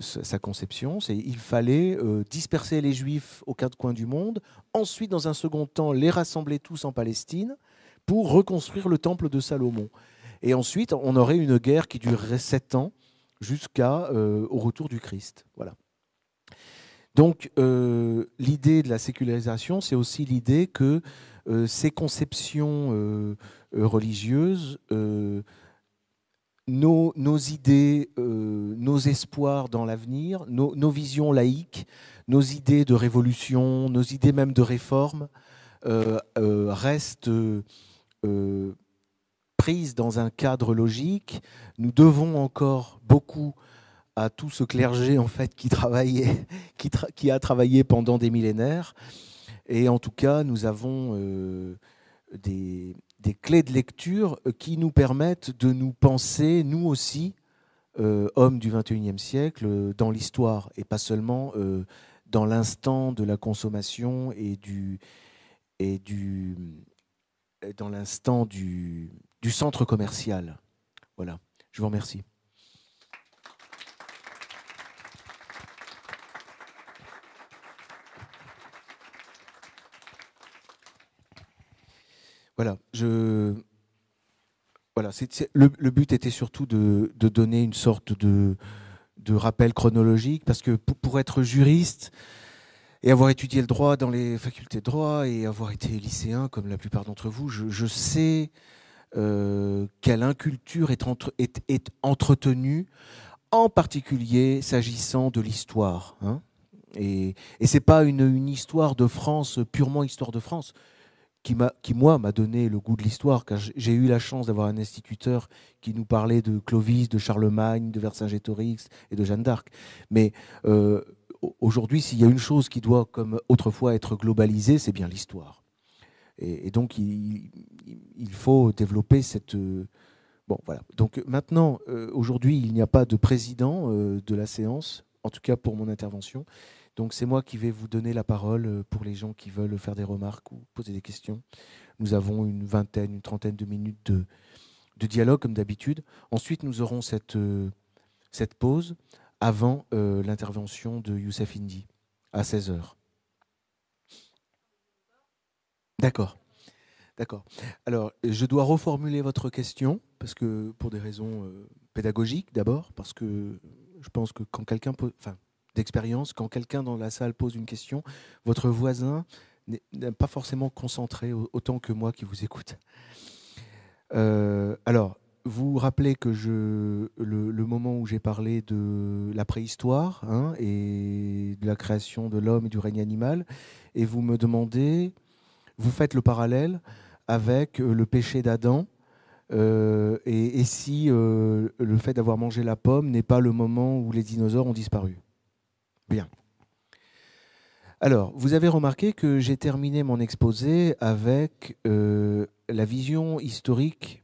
sa conception, c'est il fallait disperser les Juifs aux quatre coins du monde, ensuite, dans un second temps, les rassembler tous en Palestine, pour reconstruire le temple de Salomon. Et ensuite, on aurait une guerre qui durerait sept ans jusqu'à euh, au retour du Christ. Voilà. Donc, euh, l'idée de la sécularisation, c'est aussi l'idée que euh, ces conceptions religieuses, nos, idées, nos espoirs dans l'avenir, nos, visions laïques, nos idées de révolution, nos idées même de réforme, restent euh, prise dans un cadre logique. Nous devons encore beaucoup à tout ce clergé en fait qui travaillait, qui, a travaillé pendant des millénaires. Et en tout cas, nous avons euh, des, des, clés de lecture qui nous permettent de nous penser, nous aussi, euh, hommes du XXIe siècle, dans l'histoire, et pas seulement dans l'instant de la consommation et du, et du, dans l'instant du, du centre commercial. Voilà, je vous remercie. Voilà, le, but était surtout de, donner une sorte de, rappel chronologique, parce que pour, être juriste et avoir étudié le droit dans les facultés de droit et avoir été lycéen, comme la plupart d'entre vous, je, sais euh, quelle inculture est, entretenue, en particulier s'agissant de l'histoire. Hein. et, et ce n'est pas une histoire de France, purement histoire de France qui, moi, m'a donné le goût de l'histoire, car j'ai eu la chance d'avoir un instituteur qui nous parlait de Clovis, de Charlemagne, de Vercingétorix et de Jeanne d'Arc. Mais euh, aujourd'hui, s'il y a une chose qui doit, comme autrefois, être globalisée, c'est bien l'histoire. Et, donc, il, faut développer cette... Euh, bon, voilà. Donc maintenant, euh, aujourd'hui, il n'y a pas de président de la séance, en tout cas pour mon intervention. Donc c'est moi qui vais vous donner la parole euh, pour les gens qui veulent faire des remarques ou poser des questions. Nous avons une vingtaine, une trentaine de minutes de, dialogue comme d'habitude. Ensuite, nous aurons cette, euh, pause avant euh, l'intervention de Youssef Indy à 16h. D'accord. D'accord. Alors, je dois reformuler votre question, parce que pour des raisons pédagogiques d'abord, parce que je pense que quand quelqu'un peut d'expérience, quand quelqu'un dans la salle pose une question, votre voisin n'est pas forcément concentré autant que moi qui vous écoute. Euh, alors, vous rappelez que je, le, moment où j'ai parlé de la préhistoire hein, et de la création de l'homme et du règne animal, et vous me demandez, vous faites le parallèle avec euh, le péché d'Adam, euh, et, si le fait d'avoir mangé la pomme n'est pas le moment où les dinosaures ont disparu. Bien. Alors, vous avez remarqué que j'ai terminé mon exposé avec euh, la vision historique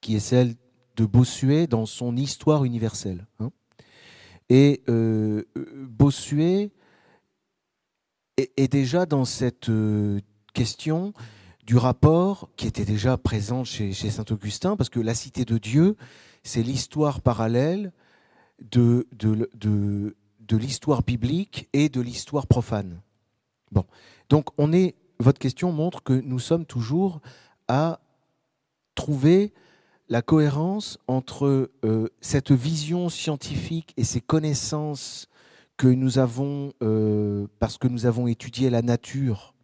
qui est celle de Bossuet dans son histoire universelle. Hein. Et euh, Bossuet est, déjà dans cette euh, question du rapport qui était déjà présent chez, chez Saint-Augustin, parce que la cité de Dieu, c'est l'histoire parallèle de, de l'histoire biblique et de l'histoire profane. Bon, donc on est. Votre question montre que nous sommes toujours à trouver la cohérence entre euh, cette vision scientifique et ces connaissances que nous avons euh, parce que nous avons étudié la nature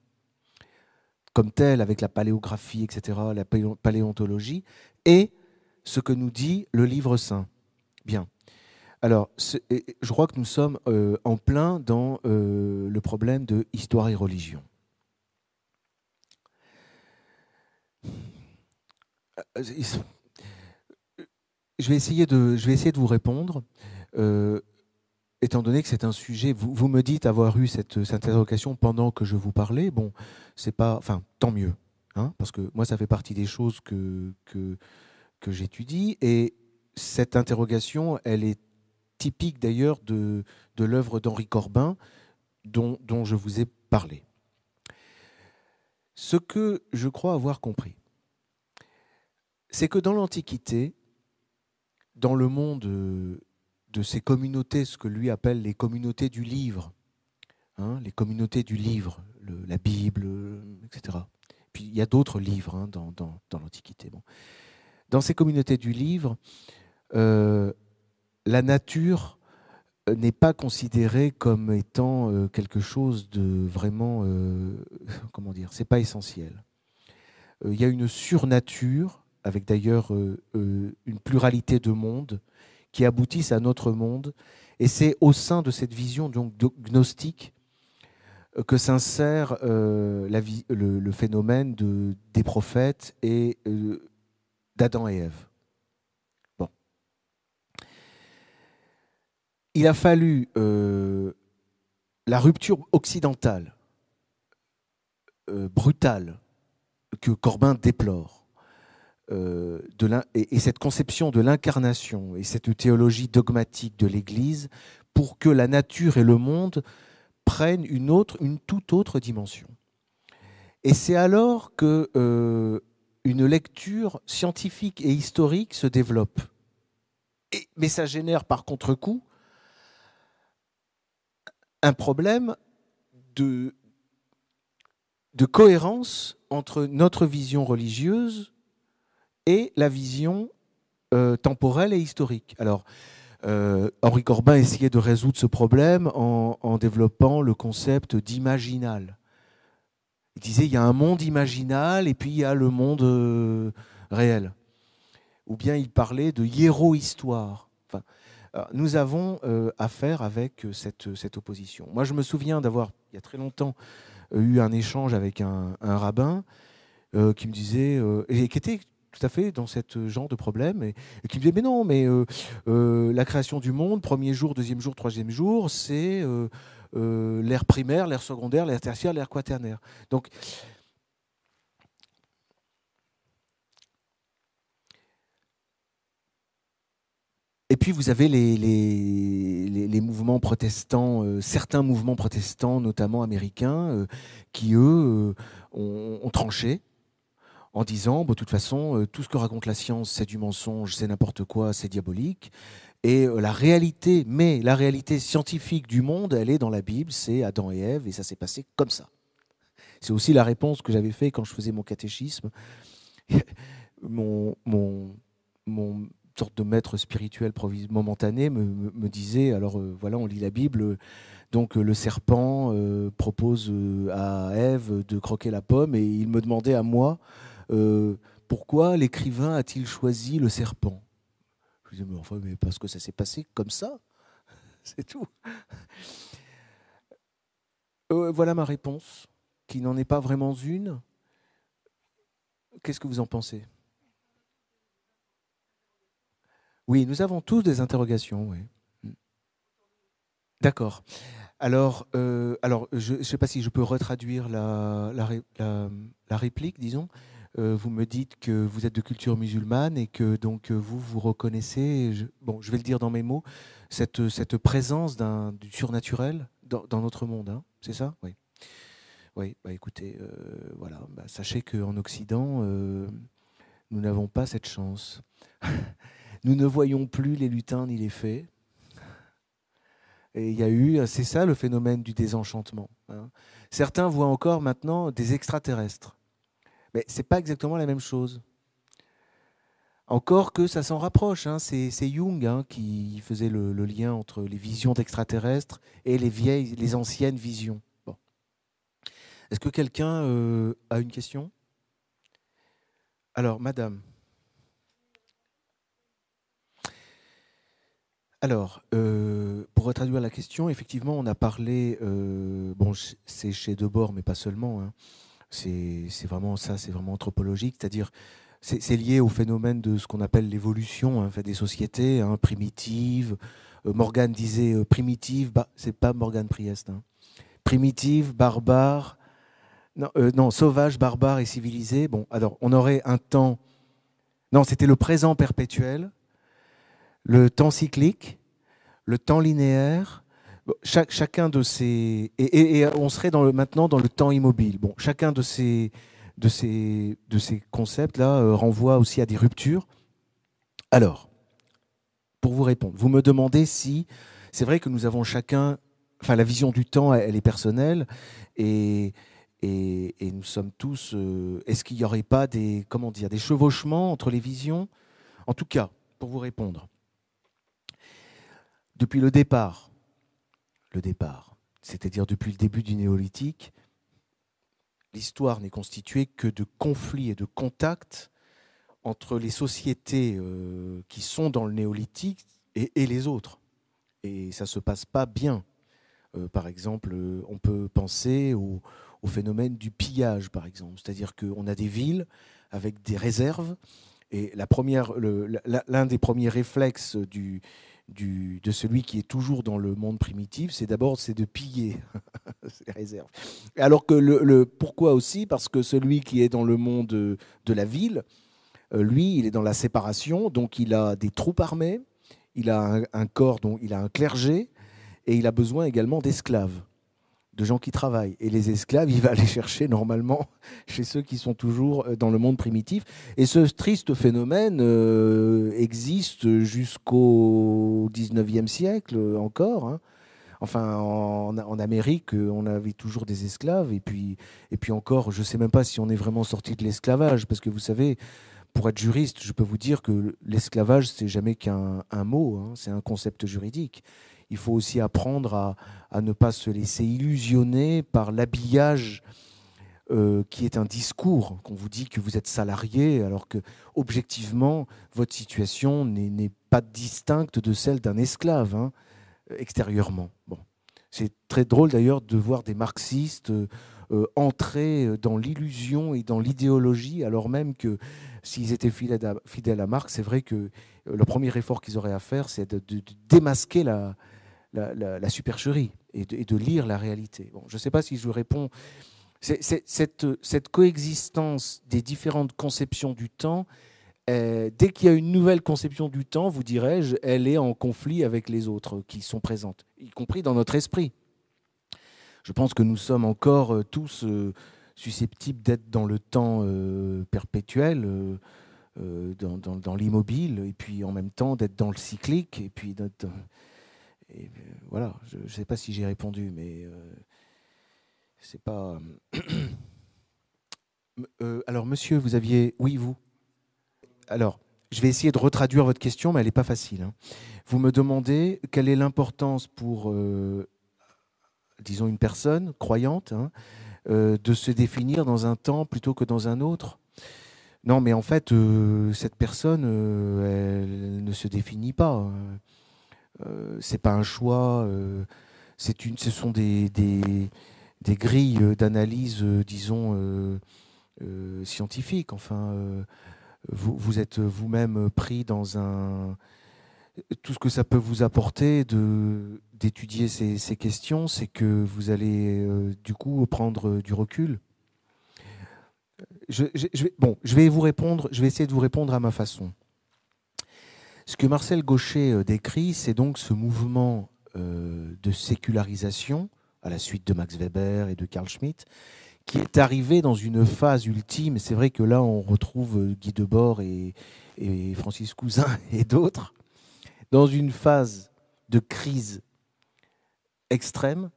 comme telle avec la paléographie, etc., la paléontologie, et ce que nous dit le livre saint. Bien. Alors, je crois que nous sommes euh, en plein dans euh, le problème de histoire et religion. Euh, je vais essayer de, je vais essayer de vous répondre, étant donné que c'est un sujet. Vous, me dites avoir eu cette, interrogation pendant que je vous parlais. Bon, c'est pas, enfin, tant mieux, hein, parce que moi, ça fait partie des choses que que, que j'étudie et cette interrogation, elle est typique d'ailleurs de, l'œuvre d'Henri Corbin dont, je vous ai parlé. Ce que je crois avoir compris, c'est que dans l'Antiquité, dans le monde de ces communautés, ce que lui appelle les communautés du livre, hein, les communautés du livre, la Bible, etc. Puis il y a d'autres livres hein, dans, l'Antiquité. Dans ces communautés du livre, euh, la nature euh, n'est pas considérée comme étant euh, quelque chose de vraiment, euh, comment dire, c'est pas essentiel. Il y a une surnature, avec d'ailleurs une pluralité de mondes, qui aboutissent à notre monde, et c'est au sein de cette vision donc gnostique que s'insère le, phénomène de, des prophètes et d'Adam et Ève. Il a fallu euh, la rupture occidentale, euh, brutale, que Corbin déplore, euh, et, cette conception de l'incarnation et cette théologie dogmatique de l'Église pour que la nature et le monde prennent une autre, une toute autre dimension. Et c'est alors que une lecture scientifique et historique se développe. mais ça génère par contre-coup un problème de, cohérence entre notre vision religieuse et la vision euh, temporelle et historique. Alors, euh, Henri Corbin essayait de résoudre ce problème en, développant le concept d'imaginal. Il disait il y a un monde imaginal et puis il y a le monde euh, réel. Ou bien il parlait de hiéro-histoire. Enfin, nous avons affaire avec cette, cette, opposition. Moi, je me souviens d'avoir, il y a très longtemps, eu un échange avec un, rabbin qui me disait, et qui était tout à fait dans ce genre de problème et, qui me disait mais non mais euh, euh, la création du monde premier jour deuxième jour troisième jour c'est euh, l'ère primaire l'ère secondaire l'ère tertiaire l'ère quaternaire donc Et puis vous avez les, les, mouvements protestants, certains mouvements protestants, notamment américains, qui eux ont, tranché en disant, de toute façon, euh, tout ce que raconte la science, c'est du mensonge, c'est n'importe quoi, c'est diabolique. Et euh, la réalité, mais la réalité scientifique du monde, elle est dans la Bible, c'est Adam et Ève, et ça s'est passé comme ça. C'est aussi la réponse que j'avais fait quand je faisais mon catéchisme. mon, mon, mon sorte de maître spirituel momentané me, disait, alors euh, voilà, on lit la Bible, donc le serpent propose à Ève de croquer la pomme, et il me demandait à moi, euh, pourquoi l'écrivain a-t-il choisi le serpent? Je disais, mais enfin, mais parce que ça s'est passé comme ça. C'est tout. Euh, voilà ma réponse, qui n'en est pas vraiment une. Qu'est-ce que vous en pensez? Oui, nous avons tous des interrogations. Oui. D'accord. Alors, euh, alors, je ne sais pas si je peux retraduire la, la réplique, disons. Euh, vous me dites que vous êtes de culture musulmane et que donc euh, vous vous reconnaissez, je, bon, je vais le dire dans mes mots, cette, cette présence du surnaturel dans, notre monde. Hein, c'est ça? Oui. Oui, bah écoutez, voilà, bah, sachez qu'en Occident, nous n'avons pas cette chance. nous ne voyons plus les lutins ni les fées. Et il y a eu, c'est ça le phénomène du désenchantement. Hein. Certains voient encore maintenant des extraterrestres. Mais ce n'est pas exactement la même chose. Encore que ça s'en rapproche. Hein. C'est, Jung hein, qui faisait le, lien entre les visions d'extraterrestres et les vieilles, les anciennes visions. Est-ce que quelqu'un euh, a une question? Alors, Madame. Alors, euh, pour traduire la question, effectivement, on a parlé, euh, bon, c'est chez Debord, mais pas seulement, hein, c'est vraiment ça, c'est vraiment anthropologique, c'est-à-dire c'est lié au phénomène de ce qu'on appelle l'évolution hein, des sociétés hein, primitives. Euh, Morgane disait euh, primitive, bah, c'est pas Morgane Priest. Primitive, barbare, non, non, sauvage, barbare et civilisé. Bon, alors on aurait un temps. Non, c'était le présent perpétuel, le temps cyclique, le temps linéaire, chacun de ces et, on serait maintenant dans le temps immobile. Chacun de ces concepts là euh, renvoie aussi à des ruptures. Alors, pour vous répondre, vous me demandez si c'est vrai que nous avons chacun, enfin la vision du temps, elle est personnelle et nous sommes tous. Euh, est-ce qu'il n'y aurait pas comment dire des chevauchements entre les visions? En tout cas, pour vous répondre, depuis le départ, le départ. C'est-à-dire depuis le début du néolithique, l'histoire n'est constituée que de conflits et de contacts entre les sociétés euh, qui sont dans le néolithique et, les autres. Et ça ne se passe pas bien. Euh, par exemple, euh, on peut penser au, phénomène du pillage, par exemple. C'est-à-dire qu'on a des villes avec des réserves. Et l'un des premiers réflexes du, de celui qui est toujours dans le monde primitif, c'est d'abord c'est de piller ces réserves. Alors que le, pourquoi aussi Parce que celui qui est dans le monde de, la ville, euh, lui, il est dans la séparation, donc il a des troupes armées, il a un, corps, dont il a un clergé, et il a besoin également d'esclaves de gens qui travaillent. Et les esclaves, il va les chercher normalement chez ceux qui sont toujours euh, dans le monde primitif. Et ce triste phénomène euh, existe jusqu'au 19e siècle encore. Hein. Enfin, en, Amérique, on avait toujours des esclaves, et puis, et puis encore, je ne sais même pas si on est vraiment sorti de l'esclavage, parce que vous savez, pour être juriste, je peux vous dire que l'esclavage, c'est jamais qu'un mot, hein, c'est un concept juridique. Il faut aussi apprendre à, à ne pas se laisser illusionner par l'habillage euh, qui est un discours, qu'on vous dit que vous êtes salarié, alors que objectivement, votre situation n'est pas distincte de celle d'un esclave, hein, extérieurement. Bon. C'est très drôle d'ailleurs de voir des marxistes euh, entrer dans l'illusion et dans l'idéologie, alors même que s'ils étaient fidèles à, Marx, c'est vrai que euh, le premier effort qu'ils auraient à faire, c'est de, démasquer la, la, supercherie et de, lire la réalité. Bon, je ne sais pas si je réponds cette, coexistence des différentes conceptions du temps, euh, dès qu'il y a une nouvelle conception du temps, vous dirais-je, elle est en conflit avec les autres qui sont présentes, y compris dans notre esprit. Je pense que nous sommes encore euh, tous euh, susceptibles d'être dans le temps perpétuel, dans, l'immobile, et puis en même temps d'être dans le cyclique, et puis voilà, je ne sais pas si j'ai répondu, mais c'est pas. Euh, alors, monsieur, vous aviez. Oui, vous. Alors, je vais essayer de retraduire votre question, mais elle n'est pas facile. Hein. Vous me demandez quelle est l'importance pour, euh, disons, une personne croyante hein, euh, de se définir dans un temps plutôt que dans un autre. Non, mais en fait, cette personne, elle ne se définit pas. C'est pas un choix. c'est une, ce sont des, grilles euh, d'analyse, euh, disons, euh, scientifiques. Enfin, vous, vous, êtes vous-même pris dans un... Tout ce que ça peut vous apporter d'étudier ces, ces questions, c'est que vous allez du coup prendre du recul. Bon, je vais vous répondre, je vais essayer de vous répondre à ma façon. Ce que Marcel Gaucher décrit, c'est donc ce mouvement de sécularisation à la suite de Max Weber et de Carl Schmitt, qui est arrivé dans une phase ultime. C'est vrai que là, on retrouve euh, Guy Debord et, et Francis Cousin et d'autres dans une phase de crise extrême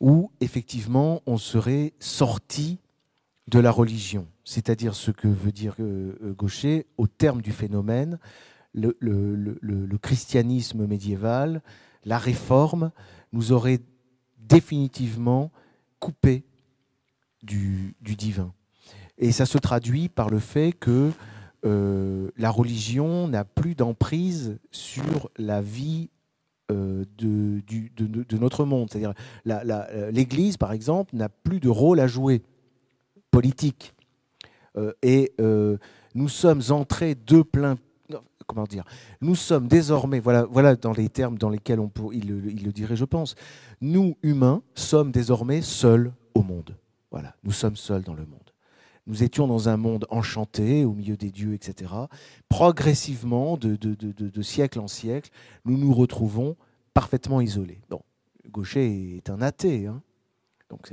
où effectivement on serait sorti de la religion, c'est-à-dire ce que veut dire euh, euh, Gaucher au terme du phénomène, le, christianisme médiéval, la réforme nous aurait définitivement coupé du, divin. Et ça se traduit par le fait que euh, la religion n'a plus d'emprise sur la vie euh, de, de, notre monde. C'est-à-dire l'Église, par exemple, n'a plus de rôle à jouer politique. Euh, et nous sommes entrés de plein comment dire, nous sommes désormais, voilà, dans les termes dans lesquels on il, le dirait, je pense, nous, humains, sommes désormais seuls au monde. Voilà, nous sommes seuls dans le monde. Nous étions dans un monde enchanté, au milieu des dieux, etc. Progressivement, de, siècle en siècle, nous nous retrouvons parfaitement isolés. Bon, Gaucher est un athée, hein. donc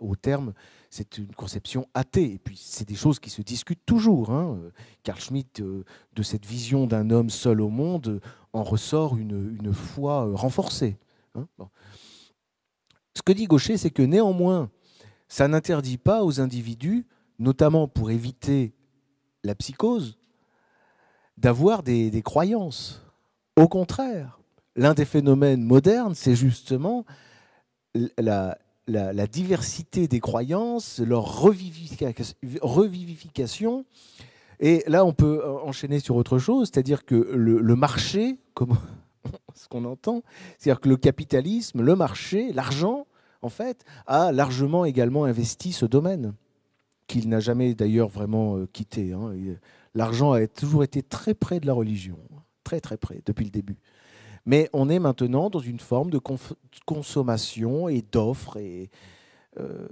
au terme c'est une conception athée. Et puis, c'est des choses qui se discutent toujours. Hein. Carl Schmitt, euh, de cette vision d'un homme seul au monde, en ressort une, foi euh, renforcée. Hein. Ce que dit Gaucher, c'est que néanmoins, ça n'interdit pas aux individus, notamment pour éviter la psychose, d'avoir des, des croyances. Au contraire, l'un des phénomènes modernes, c'est justement la, la, diversité des croyances, leur revivification. Et là, on peut enchaîner sur autre chose, c'est-à-dire que le, marché, comme ce qu'on entend, c'est-à-dire que le capitalisme, le marché, l'argent, en fait, a largement également investi ce domaine, qu'il n'a jamais d'ailleurs vraiment euh, quitté. Hein. L'argent a toujours été très près de la religion, très très près, depuis le début. Mais on est maintenant dans une forme de consommation et d'offres. Et euh,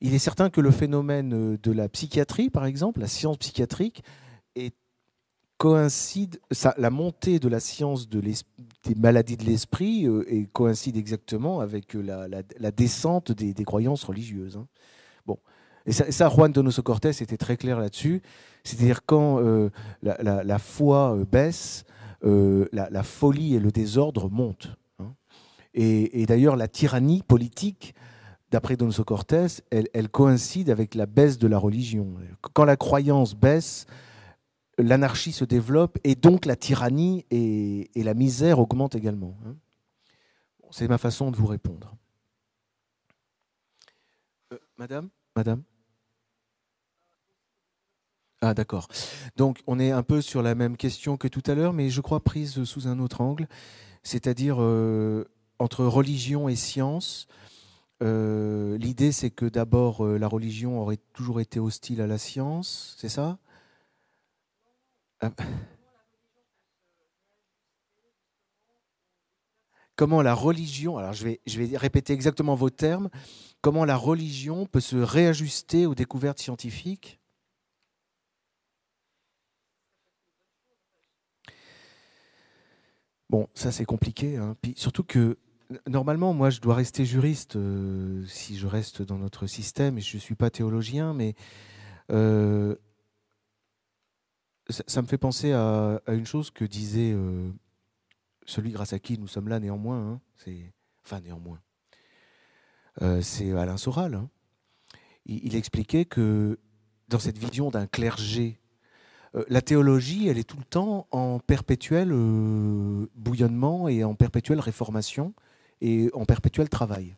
il est certain que le phénomène de la psychiatrie, par exemple, la science psychiatrique, est, coïncide, la montée de la science de des maladies de l'esprit euh, coïncide exactement avec la, descente des, croyances religieuses. Hein. Bon. Et ça, Juan Donoso Cortés était très clair là-dessus. C'est-à-dire quand euh, la, foi baisse, euh, la, folie et le désordre montent. Hein. Et, d'ailleurs, la tyrannie politique, d'après Don Cortés, elle, elle, coïncide avec la baisse de la religion. Quand la croyance baisse, l'anarchie se développe et donc la tyrannie et, la misère augmentent également. Hein. C'est ma façon de vous répondre. Euh, madame? Madame? Ah d'accord. Donc on est un peu sur la même question que tout à l'heure, mais je crois prise sous un autre angle, c'est-à-dire euh, entre religion et science. Euh, l'idée c'est que d'abord euh, la religion aurait toujours été hostile à la science, c'est ça? Ah. Comment la religion, alors je vais, je vais répéter exactement vos termes, comment la religion peut se réajuster aux découvertes scientifiques? Bon, ça c'est compliqué. Hein. Surtout que normalement, moi, je dois rester juriste euh, si je reste dans notre système et je ne suis pas théologien, mais euh, ça, me fait penser à, une chose que disait euh, celui grâce à qui nous sommes là néanmoins. Hein. c'est enfin néanmoins. c'est Alain Soral. Hein. il, expliquait que dans cette vision d'un clergé la théologie, elle est tout le temps en perpétuel euh, bouillonnement et en perpétuelle réformation et en perpétuel travail.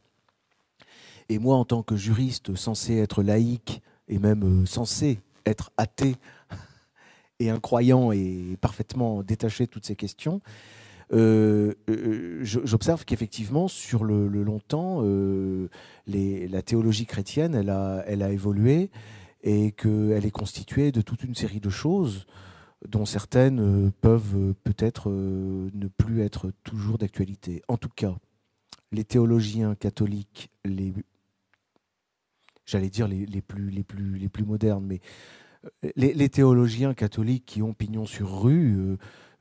Et moi, en tant que juriste censé être laïque et même euh, censé être athée et incroyant et parfaitement détaché de toutes ces questions, j'observe qu'effectivement, sur le, longtemps, la théologie chrétienne, elle a évolué et qu'elle est constituée de toute une série de choses dont certaines euh, peuvent euh, peut-être euh, ne plus être toujours d'actualité. En tout cas, les théologiens catholiques, j'allais dire les, plus, les, plus, les plus modernes, mais les, théologiens catholiques qui ont pignon sur rue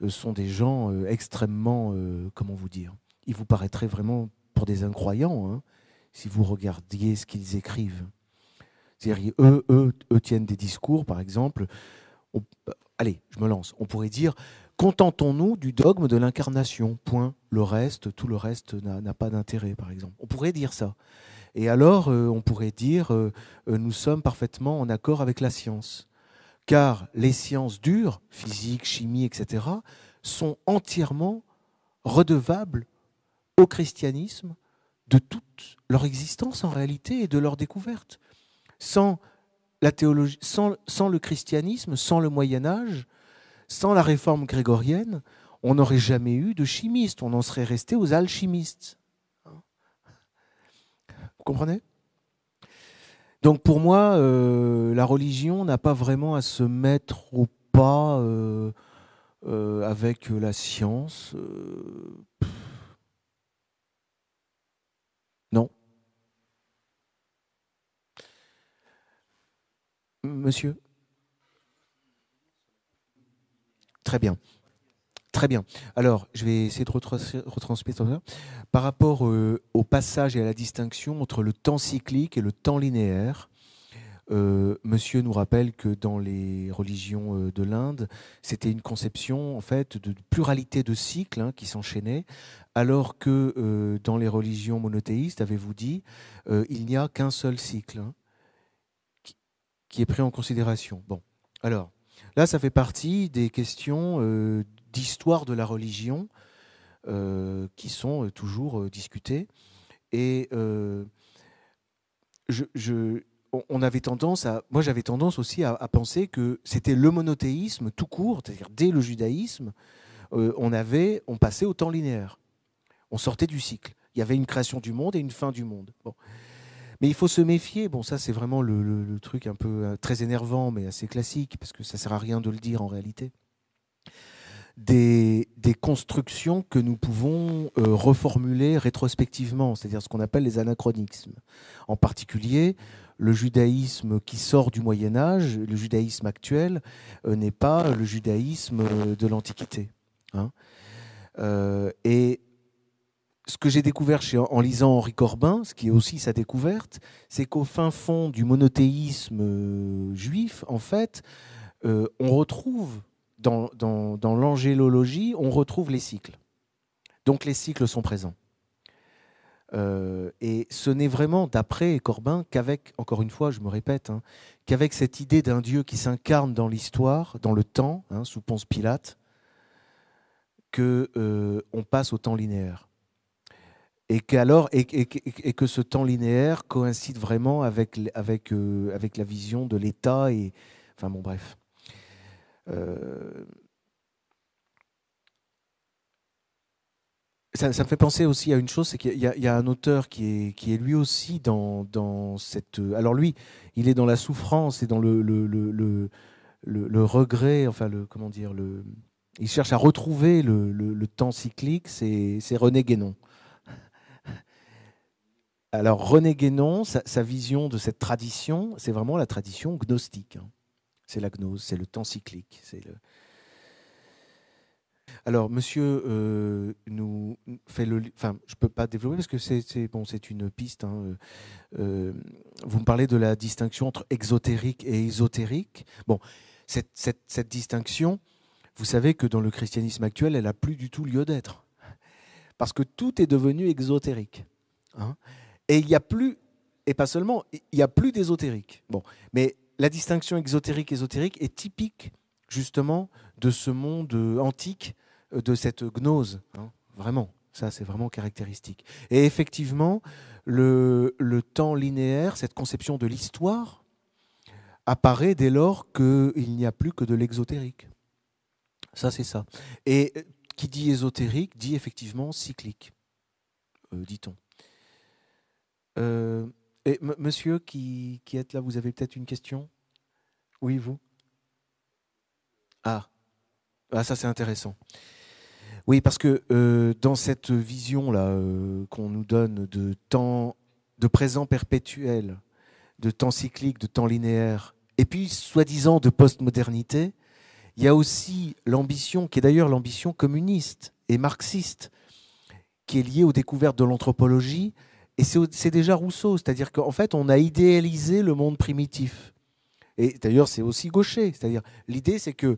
sont des gens extrêmement, comment vous dire, ils vous paraîtraient vraiment pour des incroyants hein, si vous regardiez ce qu'ils écrivent. C'est-à-dire, eux, eux, eux, tiennent des discours, par exemple. allez, je me lance. On pourrait dire contentons-nous du dogme de l'incarnation. Point. Le reste, tout le reste n'a pas d'intérêt, par exemple. On pourrait dire ça. Et alors, euh, on pourrait dire euh, euh, nous sommes parfaitement en accord avec la science. Car les sciences dures, physique, chimie, etc., sont entièrement redevables au christianisme de toute leur existence en réalité et de leur découverte sans la théologie, sans, le christianisme, sans le Moyen Âge, sans la réforme grégorienne, on n'aurait jamais eu de chimistes, on en serait resté aux alchimistes. Vous comprenez? Donc pour moi, euh, la religion n'a pas vraiment à se mettre au pas euh, euh, avec la science. Monsieur Très bien. Très bien. Alors, je vais essayer de retransmettre ça. Par rapport euh, au passage et à la distinction entre le temps cyclique et le temps linéaire, euh, monsieur nous rappelle que dans les religions euh, de l'Inde, c'était une conception en fait de pluralité de cycles hein, qui s'enchaînaient, alors que dans les religions monothéistes, avez-vous dit, il n'y a qu'un seul cycle. Hein qui est pris en considération. Bon, alors là, ça fait partie des questions euh, d'histoire de la religion euh, qui sont euh, toujours discutées. Et je, on avait tendance à, moi j'avais tendance aussi à, penser que c'était le monothéisme tout court, c'est-à-dire dès le judaïsme, on avait, on passait au temps linéaire, on sortait du cycle. Il y avait une création du monde et une fin du monde. Bon. Mais il faut se méfier. Bon, ça, c'est vraiment le, truc un peu euh, très énervant, mais assez classique, parce que ça sert à rien de le dire en réalité. Des, constructions que nous pouvons euh, reformuler rétrospectivement, c'est-à-dire ce qu'on appelle les anachronismes. En particulier, le judaïsme qui sort du Moyen Âge, le judaïsme actuel, euh, n'est pas le judaïsme de l'Antiquité. Hein. et ce que j'ai découvert en lisant Henri Corbin, ce qui est aussi sa découverte, c'est qu'au fin fond du monothéisme euh, juif, en fait, euh, on retrouve dans, l'angélologie, on retrouve les cycles. Donc les cycles sont présents. Euh, et ce n'est vraiment, d'après Corbin, qu'avec, encore une fois, je me répète, hein, qu'avec cette idée d'un Dieu qui s'incarne dans l'histoire, dans le temps, hein, sous Ponce Pilate, que euh, on passe au temps linéaire. Et, et, et, que ce temps linéaire coïncide vraiment avec, avec, euh, avec la vision de l'État. Enfin bon, bref. Ça, me fait penser aussi à une chose, c'est qu'il y, a un auteur qui est, qui est lui aussi dans, dans, cette... Alors lui, il est dans la souffrance et dans le, le, le, le, regret, enfin, le, comment dire, le, il cherche à retrouver le, temps cyclique, c'est René Guénon. Alors René Guénon, sa, vision de cette tradition, c'est vraiment la tradition gnostique. Hein. C'est la gnose, c'est le temps cyclique, c'est le, alors, monsieur euh, nous fait le. Enfin, je ne peux pas développer parce que c'est bon, une piste. Hein, euh, euh, vous me parlez de la distinction entre exotérique et ésotérique. Bon, cette, cette, distinction, vous savez que dans le christianisme actuel, elle n'a plus du tout lieu d'être. Parce que tout est devenu exotérique. Hein. Et il n'y a plus, et pas seulement, il n'y a plus d'ésotérique. Bon, mais la distinction exotérique-ésotérique est typique justement de ce monde antique de cette gnose. Hein, vraiment, ça c'est vraiment caractéristique. Et effectivement, le, temps linéaire, cette conception de l'histoire, apparaît dès lors qu'il n'y a plus que de l'exotérique. Ça c'est ça. Et qui dit ésotérique dit effectivement cyclique, euh, dit-on. Euh, monsieur qui, êtes là, vous avez peut-être une question? Oui, vous? Ah. ah, ça c'est intéressant. Oui, parce que euh, dans cette vision-là euh, qu'on nous donne de temps, de présent perpétuel, de temps cyclique, de temps linéaire, et puis soi-disant de postmodernité, il y a aussi l'ambition, qui est d'ailleurs l'ambition communiste et marxiste, qui est liée aux découvertes de l'anthropologie. Et c'est déjà Rousseau, c'est-à-dire qu'en fait, on a idéalisé le monde primitif. Et d'ailleurs, c'est aussi gaucher, c'est-à-dire l'idée, c'est que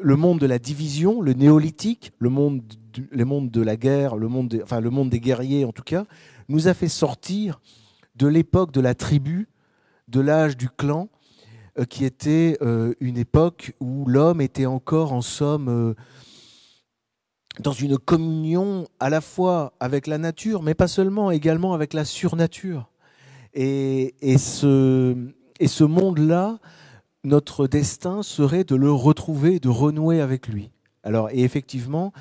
le monde de la division, le néolithique, le monde, de la guerre, le monde, enfin, le monde des guerriers en tout cas, nous a fait sortir de l'époque de la tribu, de l'âge du clan, euh, qui était euh, une époque où l'homme était encore en somme euh, dans une communion à la fois avec la nature, mais pas seulement, également avec la surnature. Et, ce monde-là, notre destin serait de le retrouver, de renouer avec lui. Alors, et effectivement,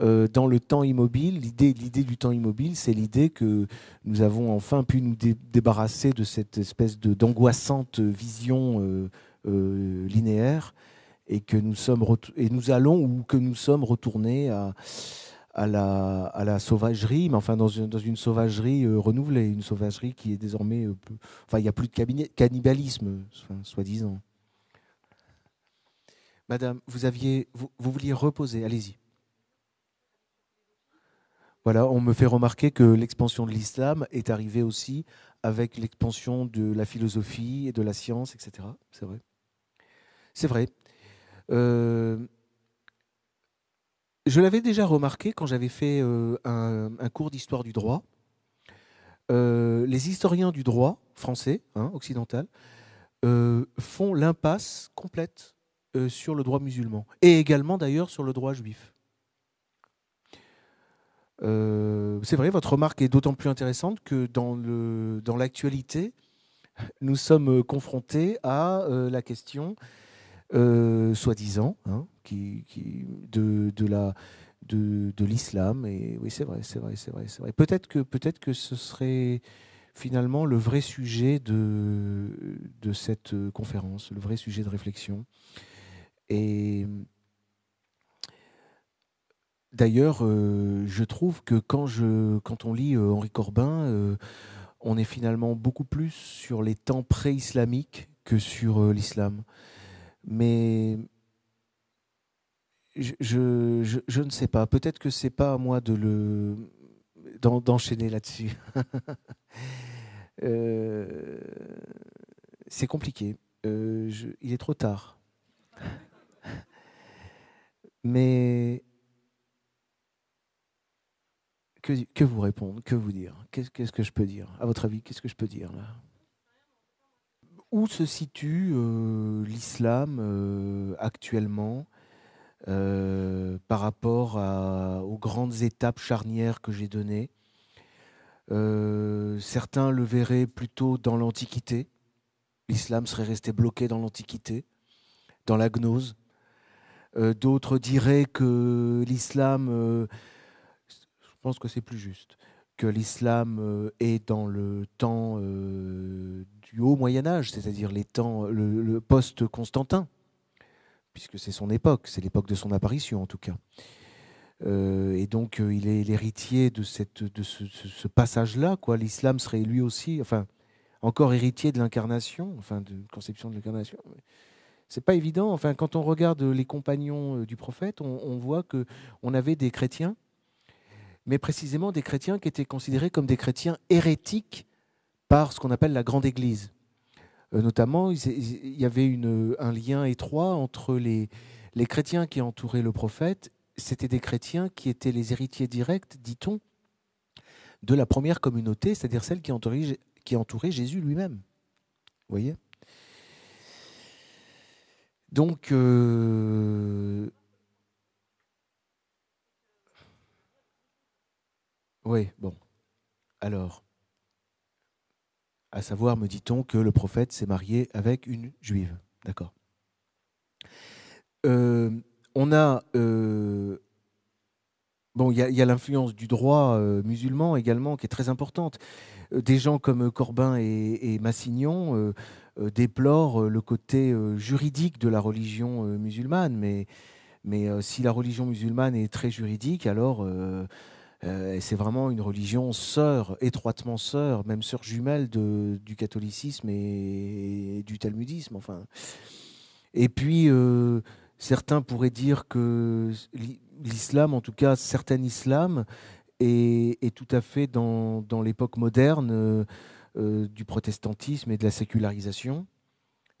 euh, dans le temps immobile, l'idée, l'idée du temps immobile, c'est l'idée que nous avons enfin pu nous débarrasser de cette espèce de, d'angoissante vision euh, euh, linéaire et que nous sommes et nous allons ou que nous sommes retournés à, la, sauvagerie, mais enfin dans une, sauvagerie renouvelée, une sauvagerie qui est désormais, enfin il n'y a plus de cannibalisme, soi-disant. Madame, vous, aviez, vous, vouliez reposer, allez-y. Voilà, on me fait remarquer que l'expansion de l'islam est arrivée aussi avec l'expansion de la philosophie et de la science, etc. C'est vrai. C'est vrai. Euh, je l'avais déjà remarqué quand j'avais fait euh, un, cours d'histoire du droit. Euh, les historiens du droit français, hein, occidental, font l'impasse complète sur le droit musulman, et également d'ailleurs sur le droit juif. C'est vrai, votre remarque est d'autant plus intéressante que dans, l'actualité, nous sommes confrontés à la question, soi-disant, hein, qui, de, de, la, de, de l'islam. Et oui, c'est vrai, c'est vrai, c'est vrai. Peut-être que, ce serait finalement le vrai sujet de, cette conférence, le vrai sujet de réflexion. Et d'ailleurs, euh, je trouve que quand, on lit euh, Henri Corbin, euh, on est finalement beaucoup plus sur les temps pré-islamiques que sur l'islam. Mais je, je, je, ne sais pas. Peut-être que c'est pas à moi de le d'enchaîner là-dessus. c'est compliqué. il est trop tard. Mais que, vous répondre Que vous dire? Qu'est-ce que je peux dire? À votre avis, qu'est-ce que je peux dire là? Où se situe euh, l'islam euh, actuellement euh, par rapport aux grandes étapes charnières que j'ai données? Certains le verraient plutôt dans l'Antiquité. L'islam serait resté bloqué dans l'Antiquité, dans la gnose. D'autres diraient que l'islam je pense que c'est plus juste que l'islam euh, est dans le temps euh, du haut Moyen Âge, c'est-à-dire les temps, le, post-Constantin, puisque c'est son époque, c'est l'époque de son apparition en tout cas. Euh, et donc il est l'héritier de, cette, de ce, passage-là. Quoi. L'islam serait lui aussi, enfin, encore héritier de l'incarnation, enfin, de conception de l'incarnation. C'est pas évident. Enfin, quand on regarde les compagnons du prophète, on, on voit que on avait des chrétiens mais précisément des chrétiens qui étaient considérés comme des chrétiens hérétiques par ce qu'on appelle la grande Église. Euh, notamment, il y avait un lien étroit entre les, les chrétiens qui entouraient le prophète. C'était des chrétiens qui étaient les héritiers directs, dit-on, de la première communauté, c'est-à-dire celle qui entourait, qui entourait Jésus lui-même. Vous voyez? Donc, euh, Oui, bon. Alors, à savoir, me dit-on, que le prophète s'est marié avec une juive. D'accord. Euh, on a. Euh, bon, il y a, l'influence du droit euh, musulman également qui est très importante. Des gens comme Corbin et, Massignon déplorent le côté juridique de la religion musulmane, mais, mais si la religion musulmane est très juridique, alors euh, c'est vraiment une religion sœur, étroitement sœur, même sœur jumelle du catholicisme et, du talmudisme. Enfin. Et puis, euh, certains pourraient dire que l'islam, en tout cas certain islam, est, tout à fait dans, l'époque moderne euh, du protestantisme et de la sécularisation.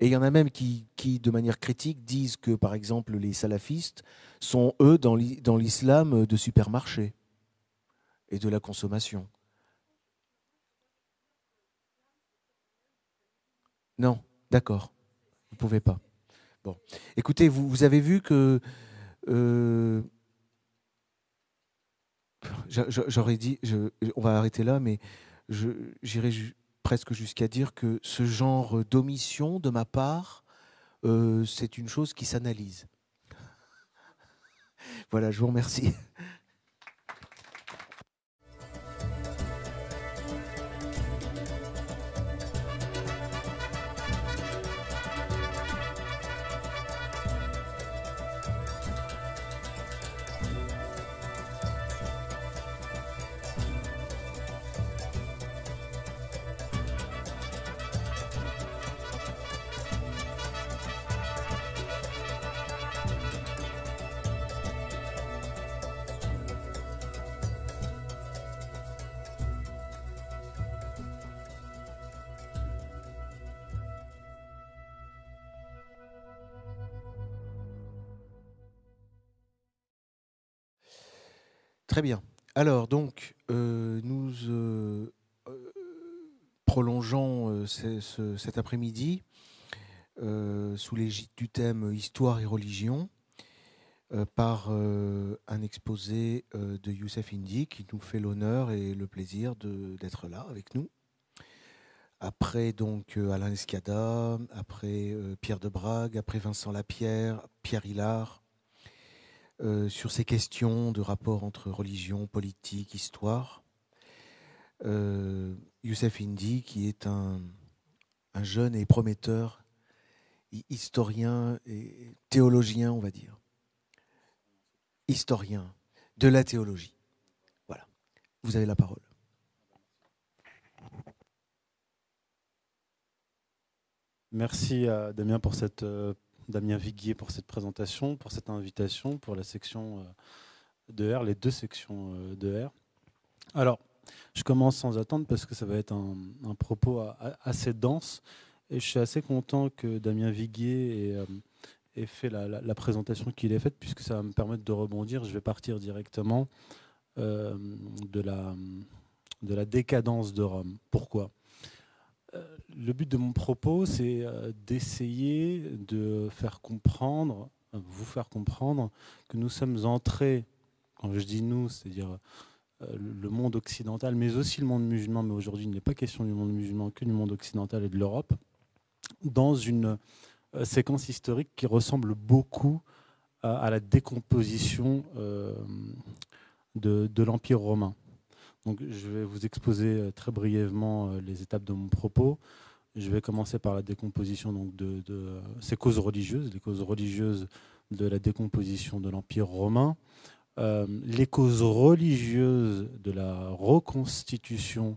Et il y en a même qui, de manière critique, disent que, par exemple, les salafistes sont, eux, dans l'islam de supermarché et de la consommation. Non, d'accord. Vous ne pouvez pas. Bon. Écoutez, vous, avez vu que. Euh, j'aurais dit, on va arrêter là, mais j'irai presque jusqu'à dire que ce genre d'omission de ma part, euh, c'est une chose qui s'analyse. Voilà, je vous remercie. Alors, donc, euh, nous euh, euh, prolongeons cet après-midi sous l'égide du thème Histoire et religion par un exposé de Youssef Indy qui nous fait l'honneur et le plaisir d'être là avec nous. Après donc Alain Escada, après Pierre de Brague, après Vincent Lapierre, Pierre Hillard, euh, sur ces questions de rapport entre religion, politique, histoire. Euh, Youssef Indy, qui est un, jeune et prometteur historien et théologien, on va dire. Historien de la théologie. Voilà. Vous avez la parole. Merci à Damien pour cette euh, Damien Viguier pour cette présentation, pour cette invitation, pour la section euh, de R, les deux sections euh, de R. Alors, je commence sans attendre parce que ça va être un, propos assez dense et je suis assez content que Damien Viguier ait, euh, fait la, présentation qu'il a faite puisque ça va me permettre de rebondir. Je vais partir directement de la décadence de Rome. Pourquoi? Le but de mon propos, c'est d'essayer de faire comprendre, vous faire comprendre que nous sommes entrés, quand je dis nous, c'est-à-dire le monde occidental, mais aussi le monde musulman, mais aujourd'hui il n'est pas question du monde musulman que du monde occidental et de l'Europe, dans une euh, séquence historique qui ressemble beaucoup à, la décomposition euh, de, l'Empire romain. Donc, je vais vous exposer euh, très brièvement les étapes de mon propos. Je vais commencer par la décomposition donc, de, ces causes religieuses, les causes religieuses de la décomposition de l'Empire romain, les causes religieuses de la reconstitution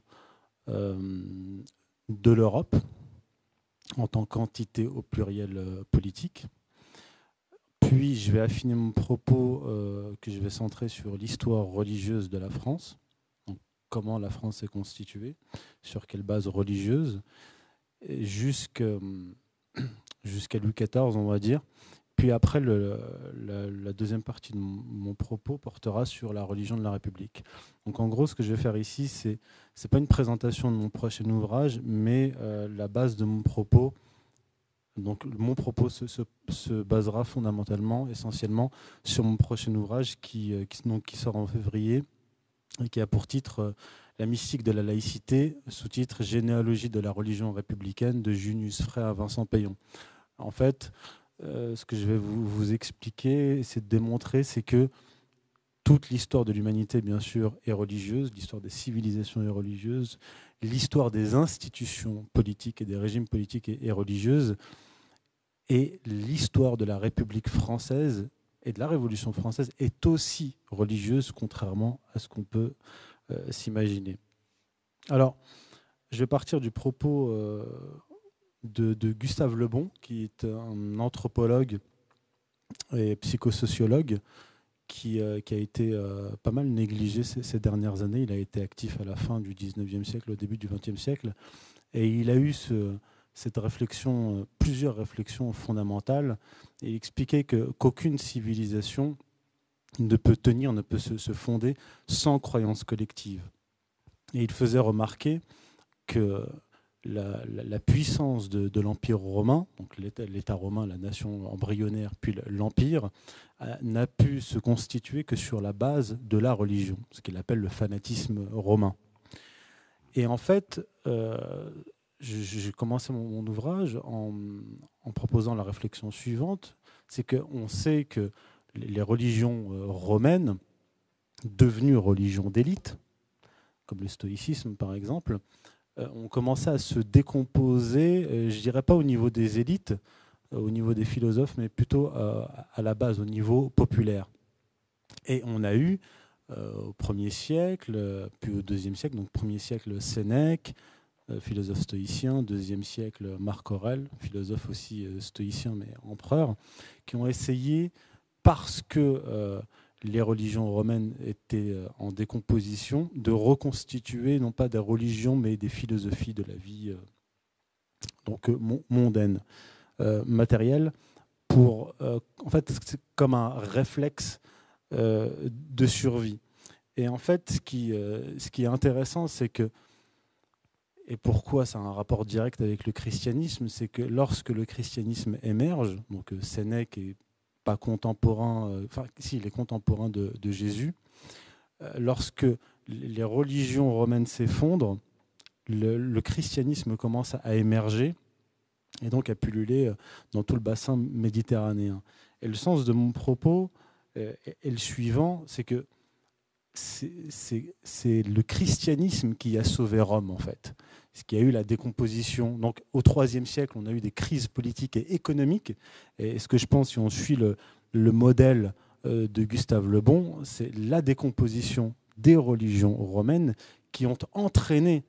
de l'Europe, en tant qu'entité au pluriel euh, politique. Puis je vais affiner mon propos euh, que je vais centrer sur l'histoire religieuse de la France, comment la France est constituée, sur quelle base religieuse, jusqu'à Louis XIV, on va dire. Puis après, la, deuxième partie de mon, propos portera sur la religion de la République. Donc en gros, ce que je vais faire ici, c'est n'est pas une présentation de mon prochain ouvrage, mais euh, la base de mon propos. Donc mon propos se, basera fondamentalement, essentiellement, sur mon prochain ouvrage qui, euh, sort en février qui a pour titre euh, La mystique de la laïcité, sous-titre Généalogie de la religion républicaine de Junius Frère à Vincent Payon. En fait, euh, ce que je vais vous, expliquer, c'est de démontrer, c'est que toute l'histoire de l'humanité, bien sûr, est religieuse, l'histoire des civilisations est religieuse, l'histoire des institutions politiques et des régimes politiques est, religieuse, et l'histoire de la République française et de la Révolution française est aussi religieuse, contrairement à ce qu'on peut euh, s'imaginer. Alors, je vais partir du propos euh, de, Gustave Lebon, qui est un anthropologue et psychosociologue qui, euh, a été pas mal négligé ces, dernières années. Il a été actif à la fin du 19e siècle, au début du 20e siècle, et il a eu ce, cette réflexion, euh, plusieurs réflexions fondamentales, et il expliquait qu'aucune civilisation ne peut tenir, ne peut se, fonder sans croyance collective. Et il faisait remarquer que la, puissance de, l'Empire romain, donc l'État romain, la nation embryonnaire, puis l'Empire, euh, n'a pu se constituer que sur la base de la religion, ce qu'il appelle le fanatisme romain. Et en fait, euh, j'ai commencé mon, ouvrage en, proposant la réflexion suivante, c'est qu'on sait que les religions euh, romaines, devenues religions d'élite, comme le stoïcisme par exemple, euh, ont commencé à se décomposer, euh, je dirais pas au niveau des élites, au niveau des philosophes, mais plutôt à la base, au niveau populaire. Et on a eu au premier siècle, puis au deuxième siècle, donc premier siècle Sénèque, philosophe stoïcien, deuxième siècle Marc Aurèle, philosophe aussi stoïcien mais empereur, qui ont essayé, parce que les religions romaines étaient euh, en décomposition, de reconstituer non pas des religions, mais des philosophies de la vie euh, donc euh, mondaine, matérielle, pour, en fait, comme un réflexe de survie. Et en fait, ce qui, ce qui est intéressant, c'est que, et pourquoi ça a un rapport direct avec le christianisme, c'est que lorsque le christianisme émerge, donc Sénèque est pas contemporain, euh, enfin si, il est contemporain de, Jésus, euh, lorsque les religions romaines s'effondrent, le, christianisme commence à émerger et donc à pulluler euh, dans tout le bassin méditerranéen. Et le sens de mon propos est, le suivant, c'est que c'est le christianisme qui a sauvé Rome, en fait. Ce qui a eu la décomposition. Donc, au IIIe siècle, on a eu des crises politiques et économiques. Et ce que je pense, si on suit le, modèle euh, de Gustave Le Bon, c'est la décomposition des religions romaines qui ont entraîné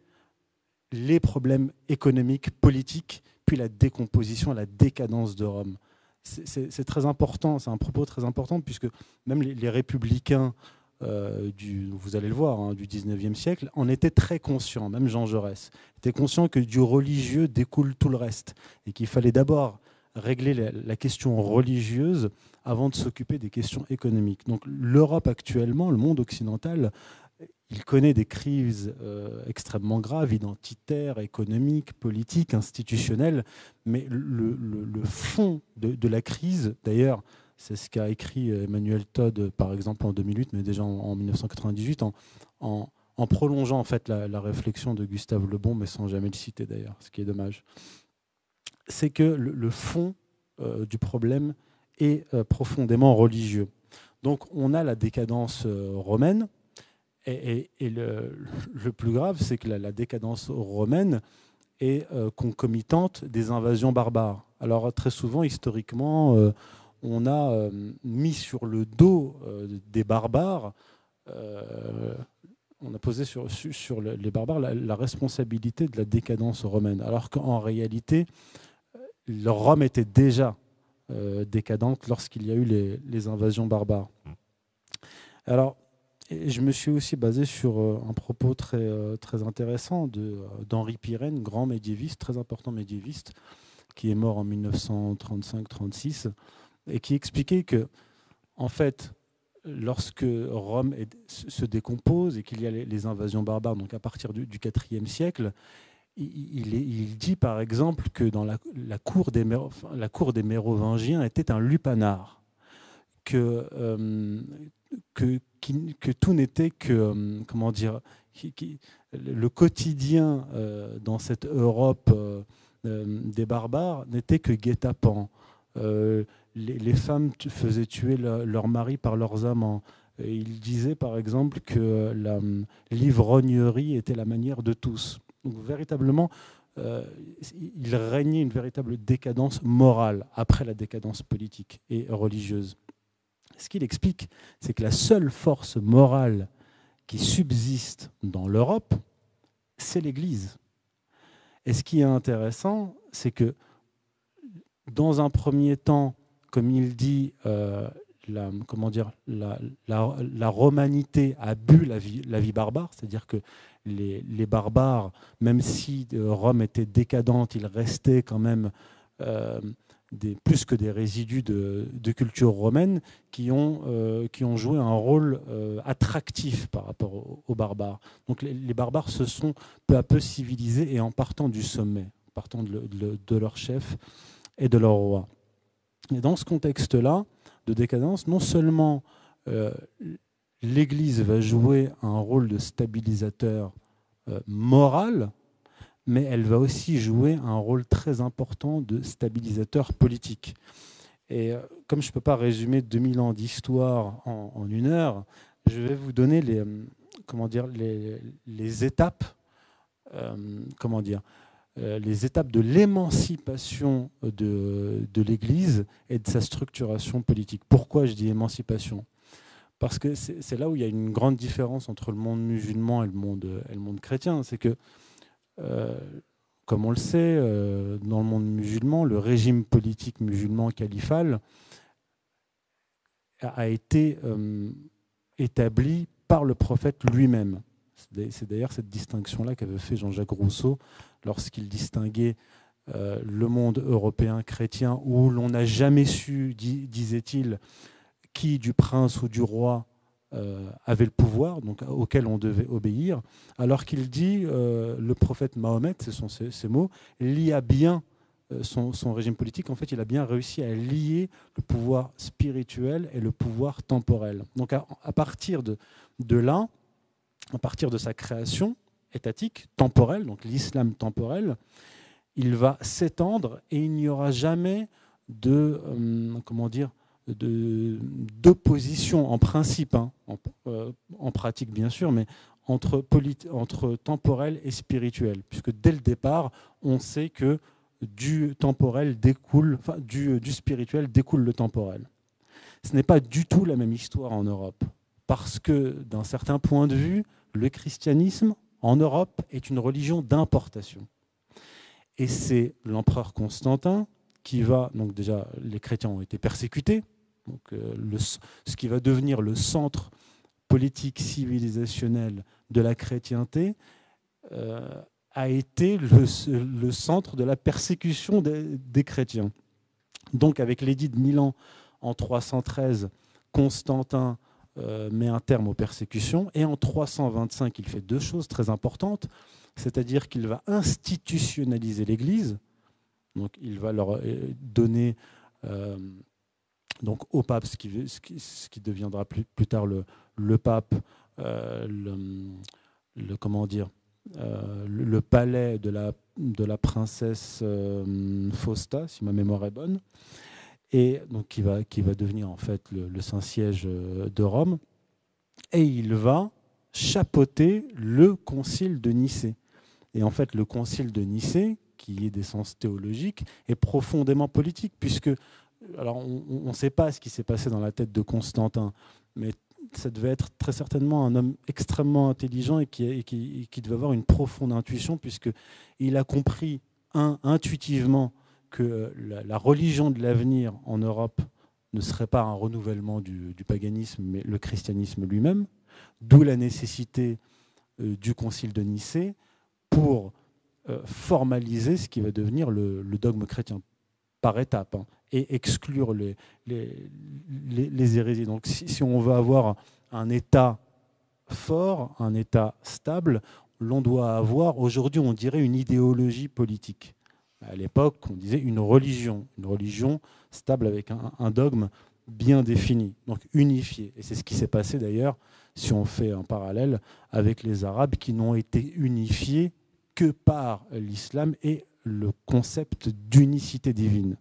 les problèmes économiques, politiques, puis la décomposition, la décadence de Rome. C'est très important, c'est un propos très important, puisque même les républicains euh, du, vous allez le voir, hein, du 19e siècle, en était très conscient, même Jean Jaurès, était conscient que du religieux découle tout le reste, et qu'il fallait d'abord régler la, question religieuse avant de s'occuper des questions économiques. Donc l'Europe actuellement, le monde occidental, il connaît des crises euh, extrêmement graves, identitaires, économiques, politiques, institutionnelles, mais le, fond de, la crise, d'ailleurs, c'est ce qu'a écrit Emmanuel Todd, par exemple, en 2008, mais déjà en, 1998, en, prolongeant en fait la, réflexion de Gustave Le Bon, mais sans jamais le citer d'ailleurs, ce qui est dommage. C'est que le, fond euh, du problème est euh, profondément religieux. Donc on a la décadence romaine, et, le, plus grave, c'est que la, décadence romaine est euh, concomitante des invasions barbares. Alors très souvent, historiquement, euh, on a euh, mis sur le dos des barbares, on a posé sur, les barbares la, responsabilité de la décadence romaine, alors qu'en réalité, Rome était déjà décadente lorsqu'il y a eu les, invasions barbares. Alors, je me suis aussi basé sur euh, un propos très, euh, très intéressant euh, d'Henri Pirenne, grand médiéviste, très important médiéviste, qui est mort en 1935-36, et qui expliquait que, en fait, lorsque Rome se décompose et qu'il y a les, invasions barbares, donc à partir du, IVe siècle, il, dit par exemple que dans la, cour, des, Mérovingiens était un lupanar, que, que, que tout n'était que, euh, comment dire, le quotidien euh, dans cette Europe euh, des barbares n'était que guet-apens. Les, femmes faisaient tuer leurs maris par leurs amants. il disait par exemple que l'ivrognerie était la manière de tous. Donc véritablement, il régnait une véritable décadence morale après la décadence politique et religieuse. Ce qu'il explique, c'est que la seule force morale qui subsiste dans l'Europe, c'est l'Église. Et ce qui est intéressant, c'est que dans un premier temps, comme il dit, euh, la, romanité a bu la vie, barbare, c'est-à-dire que les, barbares, même si euh, Rome était décadente, ils restaient quand même euh, plus que des résidus de, culture romaine qui ont, joué un rôle attractif par rapport aux, barbares. Donc les, barbares se sont peu à peu civilisés et en partant du sommet, partant de, leur chef et de leur roi. Et dans ce contexte-là de décadence, non seulement euh, l'Église va jouer un rôle de stabilisateur moral, mais elle va aussi jouer un rôle très important de stabilisateur politique. Et euh, comme je ne peux pas résumer 2000 ans d'histoire en, une heure, je vais vous donner les, euh, comment dire, les, étapes, euh, comment dire, les étapes de l'émancipation de, de l'Église et de sa structuration politique. Pourquoi je dis émancipation? Parce que c'est là où il y a une grande différence entre le monde musulman et le monde, chrétien. C'est que euh, comme on le sait, euh, dans le monde musulman, le régime politique musulman califal a été euh, établi par le prophète lui-même. C'est d'ailleurs cette distinction-là qu'avait fait Jean-Jacques Rousseau lorsqu'il distinguait le monde européen chrétien où l'on n'a jamais su, disait-il, qui du prince ou du roi euh, avait le pouvoir, donc auquel on devait obéir, alors qu'il dit, euh, le prophète Mahomet, ce sont ces, mots, lia bien euh, son, régime politique. En fait, il a bien réussi à lier le pouvoir spirituel et le pouvoir temporel. Donc, à, partir de là, à partir de sa création étatique, temporelle, donc l'islam temporel, il va s'étendre et il n'y aura jamais de, comment dire, d'opposition en principe, hein, euh, en, pratique bien sûr, mais entre, entre temporel et spirituel, puisque dès le départ, on sait que du temporel découle, du spirituel découle le temporel. Ce n'est pas du tout la même histoire en Europe, parce que d'un certain point de vue, le christianisme en Europe est une religion d'importation. Et c'est l'empereur Constantin qui va, donc déjà les chrétiens ont été persécutés, donc, euh, ce qui va devenir le centre politique civilisationnel de la chrétienté, euh, a été le, centre de la persécution des, chrétiens. Donc avec l'édit de Milan En 313, Constantin met un terme aux persécutions. Et en 325, il fait deux choses très importantes, c'est-à-dire qu'il va institutionnaliser l'Église. Donc il va leur euh, donner euh, donc au pape ce qui, deviendra plus, tard le, pape, le, comment dire, le, palais de la, de la princesse Fausta, si ma mémoire est bonne et donc qui va, qui va devenir en fait le, Saint-Siège euh, de Rome. Et il va chapeauter le concile de Nicée. Et en fait, le concile de Nicée, qui est d'essence théologique, est profondément politique, puisque, alors on ne sait pas ce qui s'est passé dans la tête de Constantin, mais ça devait être très certainement un homme extrêmement intelligent et qui, qui, qui devait avoir une profonde intuition, puisqu'il a compris, un, intuitivement, que la, religion de l'avenir en Europe ne serait pas un renouvellement du, paganisme, mais le christianisme lui-même, d'où la nécessité euh, du concile de Nicée pour euh, formaliser ce qui va devenir le, dogme chrétien par étapes hein, et exclure les, hérésies. Donc si, on veut avoir un État fort, un État stable, l'on doit avoir, aujourd'hui on dirait une idéologie politique à l'époque, on disait une religion, une religion stable avec un, dogme bien défini, donc unifié. Et c'est ce qui s'est passé d'ailleurs, si on fait un parallèle avec les Arabes qui n'ont été unifiés que par l'islam et le concept d'unicité divine.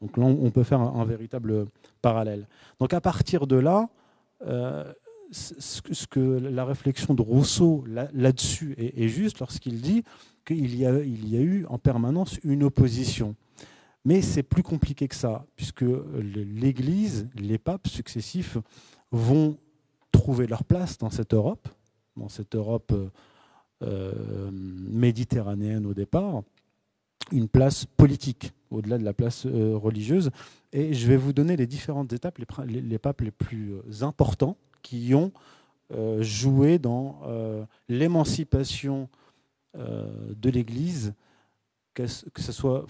Donc là, on peut faire un, véritable parallèle. Donc à partir de là, euh, ce que la réflexion de Rousseau là-dessus est, juste lorsqu'il dit qu'il y, a, eu en permanence une opposition. Mais c'est plus compliqué que ça, puisque l'Église, les papes successifs vont trouver leur place dans cette Europe, dans cette Europe euh, méditerranéenne au départ, une place politique, au-delà de la place euh, religieuse. Et je vais vous donner les différentes étapes, les, papes les plus euh, importants qui ont joué dans l'émancipation euh, de l'Église, que, ce soit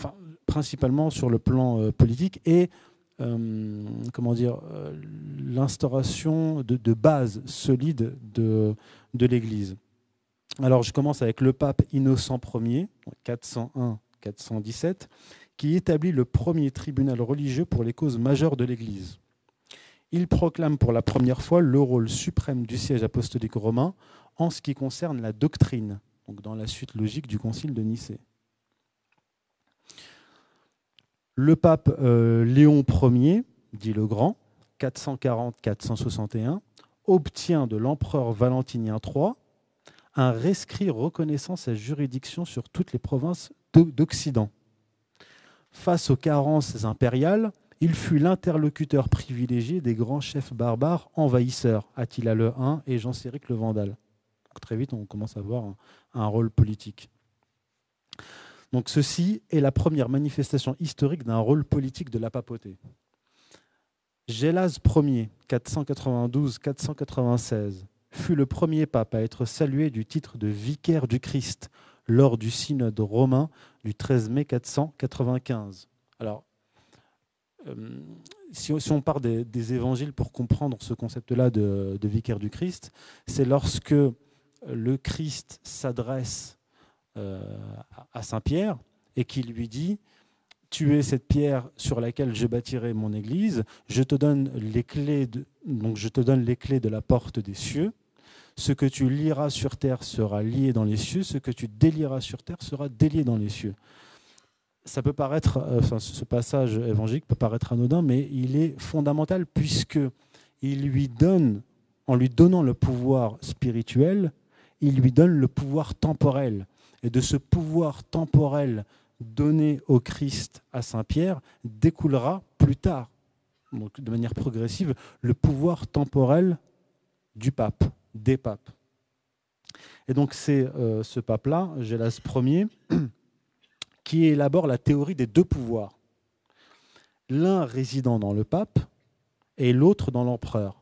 principalement sur le plan euh, politique et euh, comment dire l'instauration de, de bases solides de, de l'Église. Alors je commence avec le pape Innocent Ier, 401-417, qui établit le premier tribunal religieux pour les causes majeures de l'Église. Il proclame pour la première fois le rôle suprême du siège apostolique romain en ce qui concerne la doctrine, donc dans la suite logique du concile de Nicée. Le pape euh, Léon Ier, dit le Grand, 440-461, obtient de l'empereur Valentinien III un rescrit reconnaissant sa juridiction sur toutes les provinces d'Occident. Face aux carences impériales, il fut l'interlocuteur privilégié des grands chefs barbares envahisseurs, Attila le Hun et Jean-Céric le Vandal très vite, on commence à avoir un, rôle politique. Donc ceci est la première manifestation historique d'un rôle politique de la papauté. Gélas Ier, 492-496, fut le premier pape à être salué du titre de vicaire du Christ lors du synode romain du 13 mai 495. Alors, si, on part des, évangiles pour comprendre ce concept-là de, vicaire du Christ, c'est lorsque le Christ s'adresse euh, à Saint-Pierre et qui lui dit tu es cette pierre sur laquelle je bâtirai mon église, je te donne les clés de, donc je te donne les clés de la porte des cieux. Ce que tu lieras sur terre sera lié dans les cieux, ce que tu délieras sur terre sera délié dans les cieux. Ça peut paraître, euh, enfin, ce passage évangélique peut paraître anodin, mais il est fondamental puisque il lui donne, en lui donnant le pouvoir spirituel, il lui donne le pouvoir temporel. Et de ce pouvoir temporel donné au Christ à Saint-Pierre découlera plus tard, donc de manière progressive, le pouvoir temporel du pape, des papes. Et donc c'est euh, ce pape-là, Gélas Ier, qui élabore la théorie des deux pouvoirs. L'un résidant dans le pape et l'autre dans l'empereur.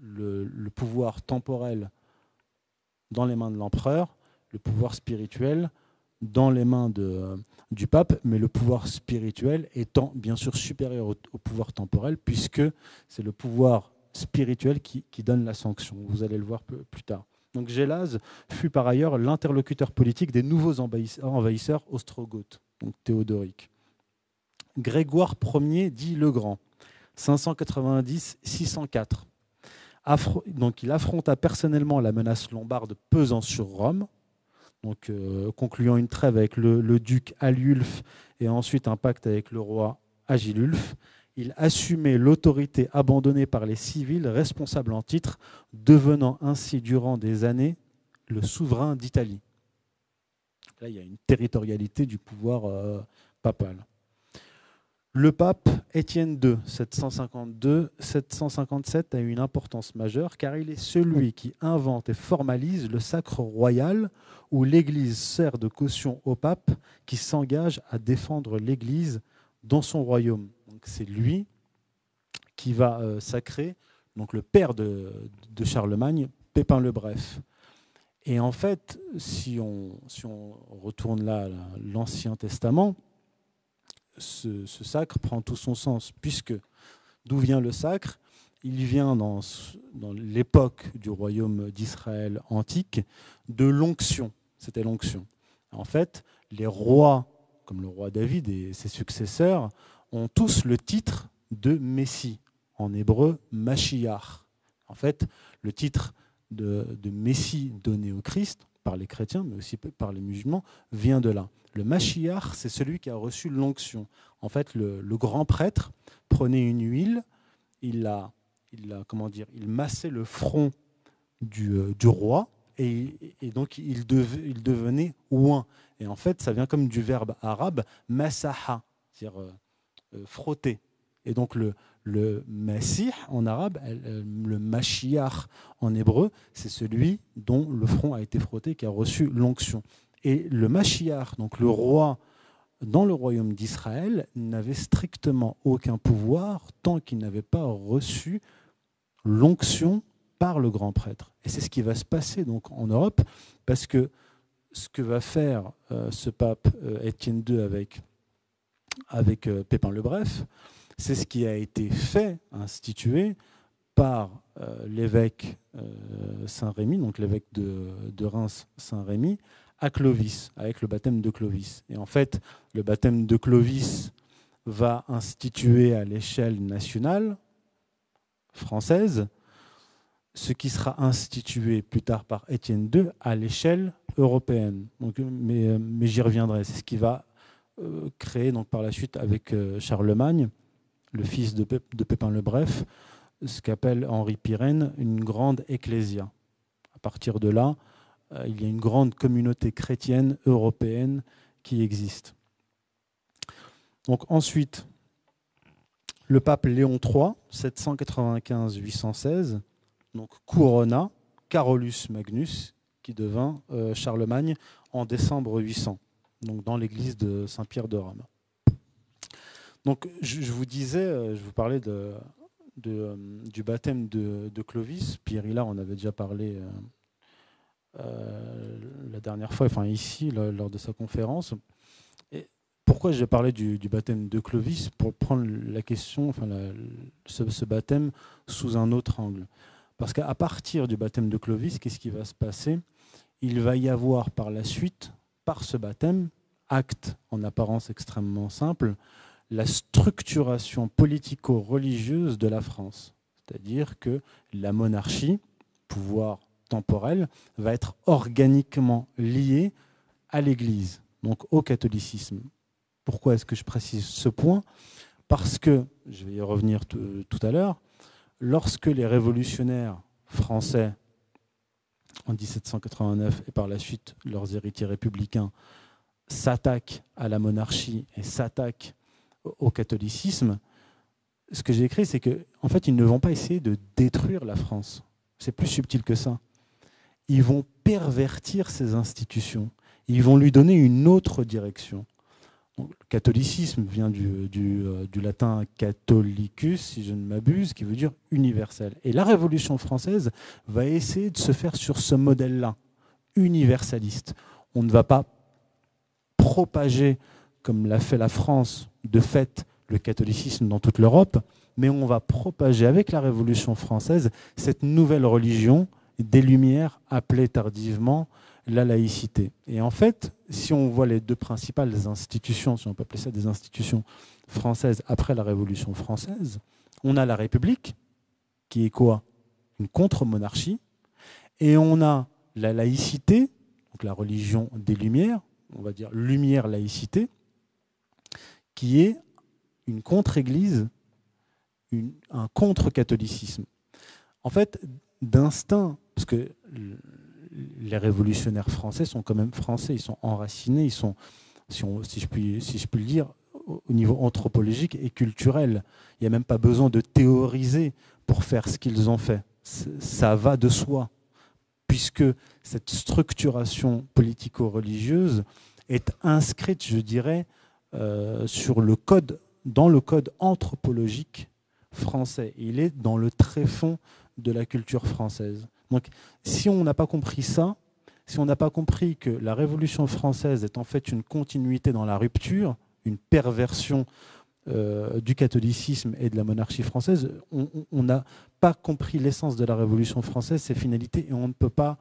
Le, le, pouvoir temporel dans les mains de l'empereur, le pouvoir spirituel dans les mains du pape, mais le pouvoir spirituel étant bien sûr supérieur au, pouvoir temporel, puisque c'est le pouvoir spirituel qui, donne la sanction. Vous allez le voir plus tard. Donc Gélase fut par ailleurs l'interlocuteur politique des nouveaux envahisseurs ostrogoths, donc théodoriques. Grégoire Ier dit le Grand, 590-604. Donc il affronta personnellement la menace lombarde pesant sur Rome, donc euh, concluant une trêve avec le, duc Aliulf et ensuite un pacte avec le roi Agilulf. Il assumait l'autorité abandonnée par les civils responsables en titre, devenant ainsi durant des années le souverain d'Italie. Là, il y a une territorialité du pouvoir euh, papal. Le pape Étienne II, 752-757, a une importance majeure car il est celui qui invente et formalise le sacre royal où l'Église sert de caution au pape qui s'engage à défendre l'Église dans son royaume. C'est lui qui va euh, sacrer le père de, Charlemagne, Pépin le Bref. Et en fait, si on, si on retourne là, l'Ancien Testament, ce, sacre prend tout son sens, puisque d'où vient le sacre? Il vient dans, dans l'époque du royaume d'Israël antique de l'onction. C'était l'onction. En fait, les rois, comme le roi David et ses successeurs, ont tous le titre de Messie, en hébreu Mashiach. En fait, le titre de, Messie donné au Christ, par les chrétiens, mais aussi par les musulmans, vient de là. Le Mashiach, c'est celui qui a reçu l'onction. En fait, le, grand prêtre prenait une huile, il a, il a, comment dire, il massait le front du, euh, roi, et, donc il, devenait ouin. Et en fait, ça vient comme du verbe arabe masaha, c'est-à-dire euh, frotter. Et donc le, le en arabe, le Mashiach en hébreu, c'est celui dont le front a été frotté, qui a reçu l'onction. Et le Mashiach, donc le roi dans le royaume d'Israël, n'avait strictement aucun pouvoir tant qu'il n'avait pas reçu l'onction par le grand prêtre. Et c'est ce qui va se passer donc en Europe, parce que ce que va faire euh, ce pape euh, Étienne II avec, avec euh, Pépin le Bref, c'est ce qui a été fait, institué par l'évêque Saint-Rémy, donc l'évêque de, Reims Saint-Rémy, à Clovis, avec le baptême de Clovis. Et en fait, le baptême de Clovis va instituer à l'échelle nationale française ce qui sera institué plus tard par Étienne II à l'échelle européenne. Donc, mais j'y reviendrai. C'est ce qui va euh, créer donc, par la suite avec euh, Charlemagne, le fils de, Pépin le Bref, ce qu'appelle Henri Pirenne une grande ecclésia. À partir de là, euh, il y a une grande communauté chrétienne européenne qui existe. Donc ensuite, le pape Léon III, 795-816, donc couronna Carolus Magnus, qui devint Charlemagne en décembre 800, donc dans l'église de Saint-Pierre de Rome. Donc je, vous disais, euh, je vous parlais de, du baptême de, Clovis. Pierre Hillard, on avait déjà parlé euh, la dernière fois, enfin ici, lors de sa conférence. Et pourquoi j'ai parlé du, baptême de Clovis? Pour prendre la question, enfin ce, baptême sous un autre angle. Parce qu'à partir du baptême de Clovis, qu'est-ce qui va se passer? Il va y avoir par la suite, par ce baptême, acte en apparence extrêmement simple, la structuration politico-religieuse de la France. C'est-à-dire que la monarchie, pouvoir temporel va être organiquement lié à l'Église, donc au catholicisme. Pourquoi est-ce que je précise ce point? Parce que, je vais y revenir tout à l'heure, lorsque les révolutionnaires français, en 1789 et par la suite leurs héritiers républicains, s'attaquent à la monarchie et s'attaquent au catholicisme, ce que j'ai écrit, c'est qu'en en fait, ils ne vont pas essayer de détruire la France. C'est plus subtil que ça ils vont pervertir ces institutions. Ils vont lui donner une autre direction. Le catholicisme vient du, euh, du, latin catholicus, si je ne m'abuse, qui veut dire universel. Et la Révolution française va essayer de se faire sur ce modèle-là, universaliste. On ne va pas propager, comme l'a fait la France, de fait, le catholicisme dans toute l'Europe, mais on va propager avec la Révolution française cette nouvelle religion des Lumières appelée tardivement la laïcité. Et en fait, si on voit les deux principales institutions, si on peut appeler ça des institutions françaises après la Révolution française, on a la République, qui est quoi? Une contre-monarchie, et on a la laïcité, donc la religion des Lumières, on va dire lumière-laïcité, qui est une contre-église, un contre-catholicisme. En fait, d'instinct, parce que les révolutionnaires français sont quand même français, ils sont enracinés, ils sont, si, je, puis, si je puis le dire, au niveau anthropologique et culturel. Il n'y a même pas besoin de théoriser pour faire ce qu'ils ont fait. Ça va de soi, puisque cette structuration politico-religieuse est inscrite, je dirais, euh, sur le code, dans le code anthropologique français. Il est dans le tréfonds de la culture française. Donc, si on n'a pas compris ça, si on n'a pas compris que la Révolution française est en fait une continuité dans la rupture, une perversion euh, du catholicisme et de la monarchie française, on n'a pas compris l'essence de la Révolution française, ses finalités, et on ne peut pas,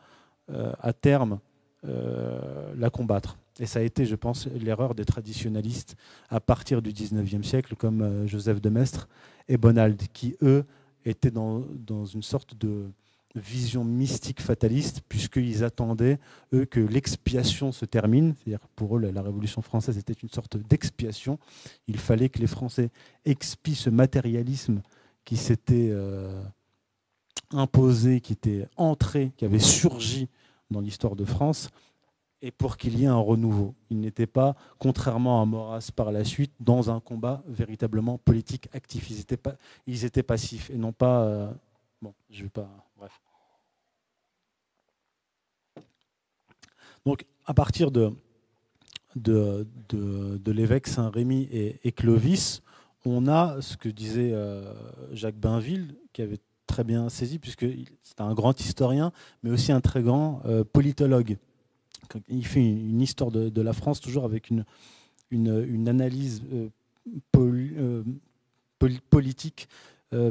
euh, à terme, euh, la combattre. Et ça a été, je pense, l'erreur des traditionalistes à partir du XIXe siècle, comme Joseph de Maistre et Bonald, qui, eux, étaient dans une sorte de, vision mystique fataliste, puisqu'ils attendaient, eux, que l'expiation se termine. C'est-à-dire pour eux, la Révolution française était une sorte d'expiation. Il fallait que les Français expient ce matérialisme qui s'était euh, imposé, qui était entré, qui avait surgi dans l'histoire de France, et pour qu'il y ait un renouveau. Ils n'étaient pas, contrairement à Maurras par la suite, dans un combat véritablement politique actif. Ils étaient, pas, ils étaient passifs et non pas... Euh, bon, je vais pas... Bref. Donc, à partir de, de, de, l'évêque Saint-Rémy et, Clovis, on a ce que disait euh, Jacques Bainville, qui avait très bien saisi, puisque c'est un grand historien, mais aussi un très grand euh, politologue. Il fait une, histoire de, la France toujours avec une, une, analyse euh, politique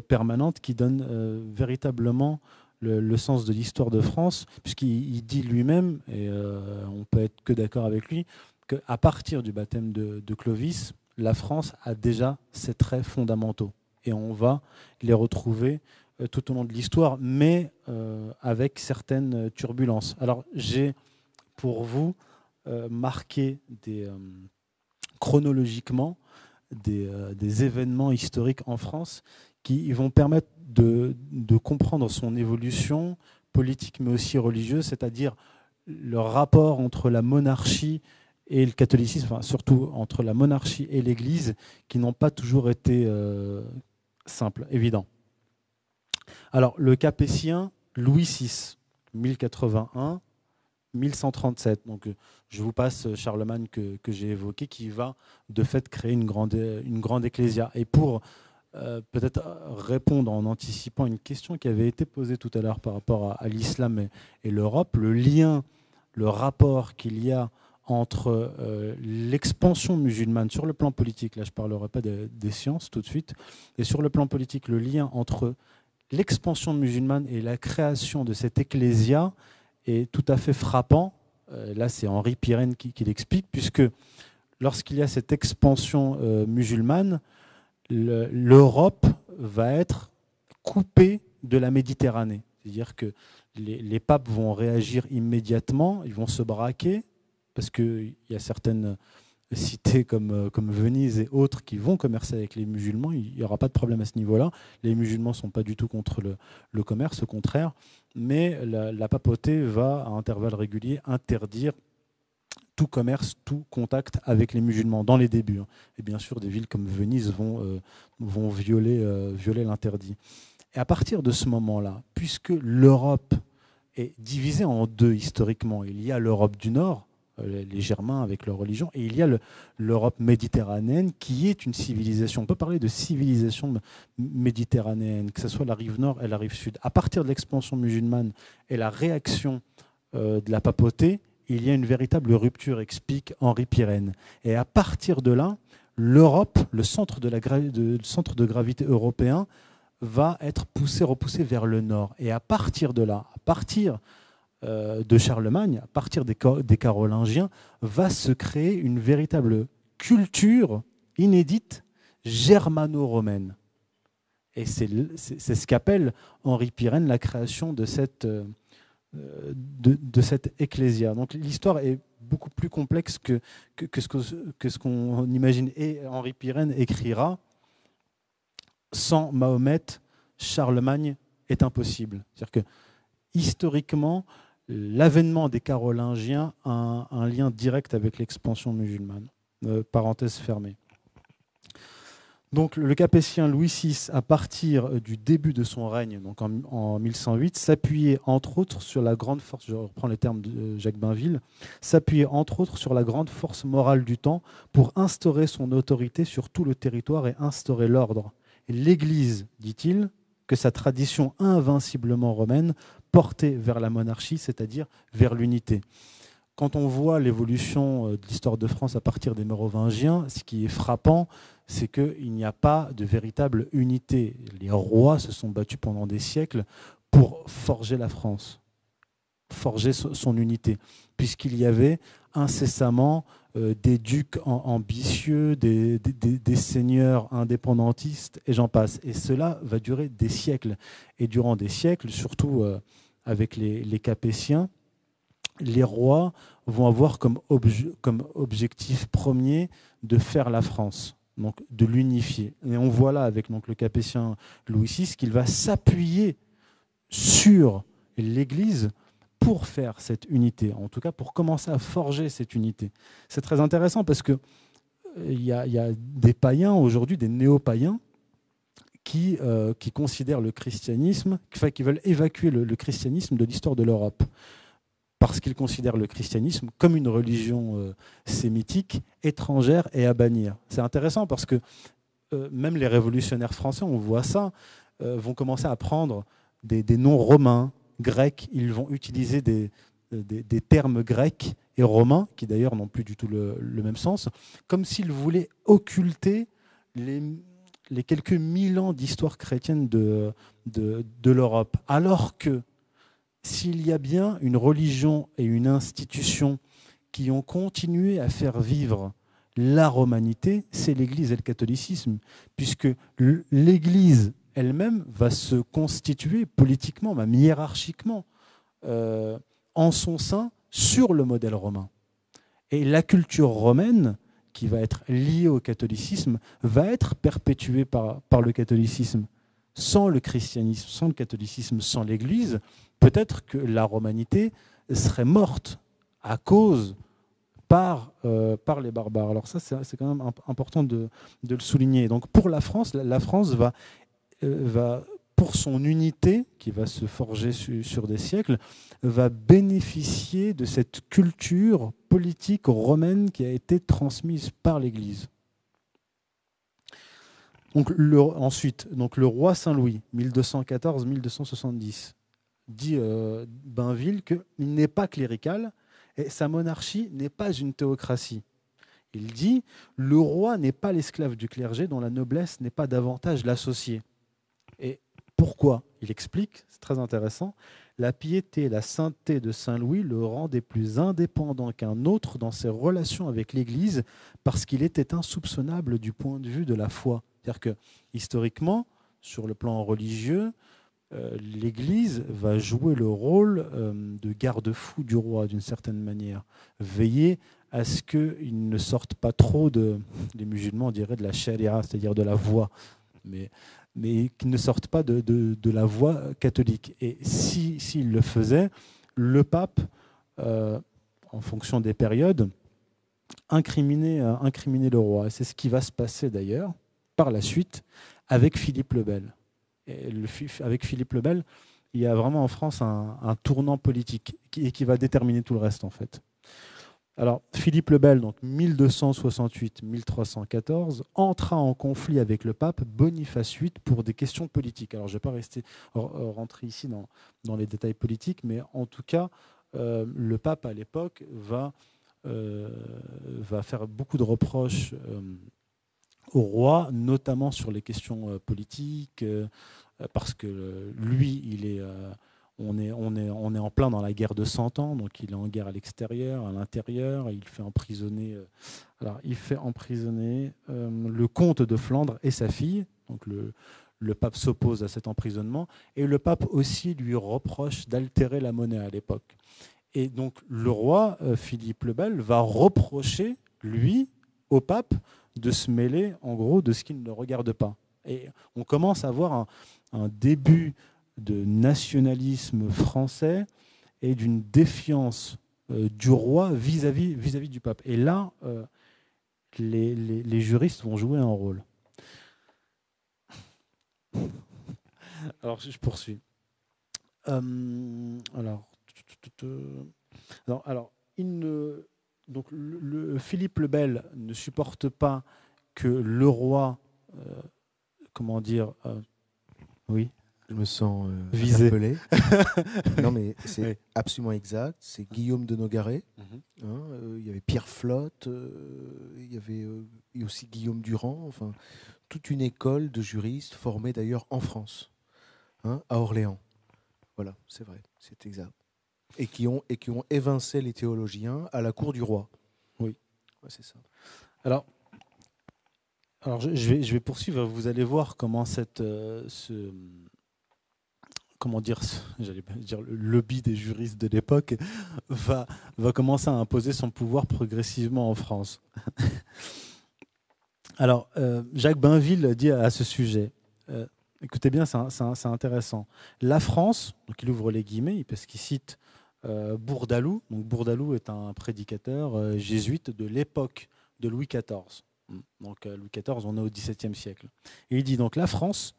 permanente qui donne véritablement le, sens de l'histoire de France, puisqu'il dit lui-même, et euh, on peut être que d'accord avec lui, qu'à partir du baptême de, Clovis, la France a déjà ses traits fondamentaux. Et on va les retrouver euh, tout au long de l'histoire, mais euh, avec certaines turbulences. Alors j'ai pour vous marqué chronologiquement des, événements historiques en France qui vont permettre de, comprendre son évolution politique mais aussi religieuse, c'est-à-dire le rapport entre la monarchie et le catholicisme, surtout entre la monarchie et l'Église, qui n'ont pas toujours été euh, simples, évidents. Alors, le capétien Louis VI, 1081, 1137. Donc, je vous passe Charlemagne que, que j'ai évoqué, qui va de fait créer une grande, une grande ecclésia. Et pour euh, peut-être répondre en anticipant une question qui avait été posée tout à l'heure par rapport à, l'islam et, l'Europe, le lien, le rapport qu'il y a entre euh, l'expansion musulmane sur le plan politique, là je ne parlerai pas des sciences tout de suite, et sur le plan politique, le lien entre l'expansion musulmane et la création de cette ecclésia est tout à fait frappant. Euh, là c'est Henri Pirenne qui, qui l'explique, puisque lorsqu'il y a cette expansion musulmane, l'Europe va être coupée de la Méditerranée. C'est-à-dire que les, papes vont réagir immédiatement, ils vont se braquer, parce qu'il y a certaines cités comme, comme Venise et autres qui vont commercer avec les musulmans, il n'y aura pas de problème à ce niveau-là. Les musulmans ne sont pas du tout contre le, commerce, au contraire, mais la, la papauté va, à intervalles réguliers, interdire tout commerce, tout contact avec les musulmans dans les débuts. Hein. Et bien sûr, des villes comme Venise vont, euh, vont violer, euh, violer l'interdit. Et à partir de ce moment-là, puisque l'Europe est divisée en deux historiquement, il y a l'Europe du Nord, euh, les Germains avec leur religion, et il y a l'Europe méditerranéenne qui est une civilisation. On peut parler de civilisation méditerranéenne, que ce soit la rive nord et la rive sud. À partir de l'expansion musulmane et la réaction de la papauté, il y a une véritable rupture, explique Henri Pirenne. Et à partir de là, l'Europe, le centre de, gravité européen, va être poussé, repoussé vers le nord. Et à partir de là, à partir euh, de Charlemagne, à partir des, des Carolingiens, va se créer une véritable culture inédite germano-romaine. Et c'est ce qu'appelle Henri Pirenne la création de cette, euh, de, cette ecclésia. Donc l'histoire est beaucoup plus complexe que, que, ce qu'on imagine. Et Henri Pirenne écrira sans Mahomet, Charlemagne est impossible. C'est-à-dire que historiquement, l'avènement des Carolingiens a un, lien direct avec l'expansion musulmane. Euh, parenthèse fermée. Donc le Capétien Louis VI, à partir du début de son règne, donc en, 1108, s'appuyait entre autres sur la grande force, je reprends les termes de Jacques Bainville, s'appuyait entre autres sur la grande force morale du temps pour instaurer son autorité sur tout le territoire et instaurer l'ordre. L'Église, dit-il, que sa tradition invinciblement romaine portait vers la monarchie, c'est-à-dire vers l'unité quand on voit l'évolution euh, de l'histoire de France à partir des Mérovingiens, ce qui est frappant, c'est qu'il n'y a pas de véritable unité. Les rois se sont battus pendant des siècles pour forger la France, forger son unité, puisqu'il y avait incessamment euh, des ducs ambitieux, des, seigneurs indépendantistes, et j'en passe. Et cela va durer des siècles. Et durant des siècles, surtout euh, avec les Capétiens, les rois vont avoir comme, objectif premier de faire la France, de l'unifier. Et on voit là avec donc, le capétien Louis VI qu'il va s'appuyer sur l'Église pour faire cette unité, en tout cas pour commencer à forger cette unité. C'est très intéressant parce que euh, il y, a des païens aujourd'hui, des néo-païens, qui, euh, qui, considèrent le christianisme, qui veulent évacuer le christianisme de l'histoire de l'Europe parce qu'ils considèrent le christianisme comme une religion euh, sémitique étrangère et à bannir. C'est intéressant parce que euh, même les révolutionnaires français, on voit ça, euh, vont commencer à prendre des, noms romains, grecs, ils vont utiliser des, termes grecs et romains, qui d'ailleurs n'ont plus du tout le, même sens, comme s'ils voulaient occulter les, quelques mille ans d'histoire chrétienne de l'Europe. Alors que s'il y a bien une religion et une institution qui ont continué à faire vivre la romanité, c'est l'Église et le catholicisme, puisque l'Église elle-même va se constituer politiquement, même hiérarchiquement, euh, en son sein sur le modèle romain. Et la culture romaine, qui va être liée au catholicisme, va être perpétuée par, par le catholicisme. Sans le christianisme, sans le catholicisme, sans l'Église, peut-être que la romanité serait morte à cause par, euh, les barbares. Alors ça, c'est quand même important de, le souligner. Donc pour la France, la France va, euh, va, pour son unité, qui va se forger sur des siècles, va bénéficier de cette culture politique romaine qui a été transmise par l'Église. Ensuite, donc le roi Saint-Louis, 1214-1270 dit euh, Bainville qu'il n'est pas clérical et sa monarchie n'est pas une théocratie. Il dit le roi n'est pas l'esclave du clergé dont la noblesse n'est pas davantage l'associé. Et pourquoi? Il explique, c'est très intéressant, la piété et la sainteté de Saint Louis le rendaient plus indépendant qu'un autre dans ses relations avec l'Église parce qu'il était insoupçonnable du point de vue de la foi. C'est-à-dire que historiquement, sur le plan religieux, euh, l'Église va jouer le rôle euh, de garde-fou du roi d'une certaine manière, veiller à ce qu'il ne sorte pas trop de, les musulmans diraient de la charia, c'est-à-dire de la voie, mais, mais qu'il ne sorte pas de, de, la voie catholique. Et s'il si, le faisait, le pape, euh, en fonction des périodes, incriminait, le roi. C'est ce qui va se passer d'ailleurs par la suite avec Philippe le Bel avec Philippe Lebel, il y a vraiment en France un, tournant politique qui, qui va déterminer tout le reste en fait. Alors, Philippe le Bel, donc 1268-1314, entra en conflit avec le pape Boniface VIII pour des questions politiques. Alors, je ne vais pas rester, rentrer ici dans, les détails politiques, mais en tout cas, le pape à l'époque va, va faire beaucoup de reproches au roi, notamment sur les questions politiques, parce que lui, il est on est, on, est, on est en plein dans la guerre de 100 ans, donc il est en guerre à l'extérieur, à l'intérieur, il fait emprisonner, euh, alors il fait emprisonner euh, le comte de Flandre et sa fille, donc le, le pape s'oppose à cet emprisonnement, et le pape aussi lui reproche d'altérer la monnaie à l'époque. Et donc le roi euh, Philippe le Bel va reprocher, lui, au pape, de se mêler en gros de ce qui ne regarde pas. Et on commence à voir un, début de nationalisme français et d'une défiance euh, du roi vis-à-vis vis -vis du pape. Et là, euh, les, juristes vont jouer un rôle. Alors, je poursuis. Euh, alors, alors, il ne, donc le, Philippe le Bel ne supporte pas que le roi, comment dire, oui. Je me sens euh, Visé. non, mais c'est absolument exact. C'est Guillaume de Nogaret. Mhm. Hein, euh, il y avait Pierre Flotte. Euh, il y avait aussi Guillaume Durand. Enfin, toute une école de juristes formés d'ailleurs en France, hein, à Orléans. Voilà, c'est vrai, c'est exact. Et qui, ont, et qui ont évincé les théologiens à la cour du roi. Oui, c'est ça. Alors, alors je, vais, je vais poursuivre. Vous allez voir comment cette, ce, comment dire, j'allais dire le lobby des juristes de l'époque va, va commencer à imposer son pouvoir progressivement en France. Alors, euh, Jacques Bainville dit à ce sujet, euh, écoutez bien, c'est intéressant. La France, donc il ouvre les guillemets parce qu'il cite euh, Bourdalou. Donc Bourdalou est un prédicateur jésuite de l'époque de Louis XIV. Donc Louis XIV, on est au XVIIe siècle. Il dit donc la France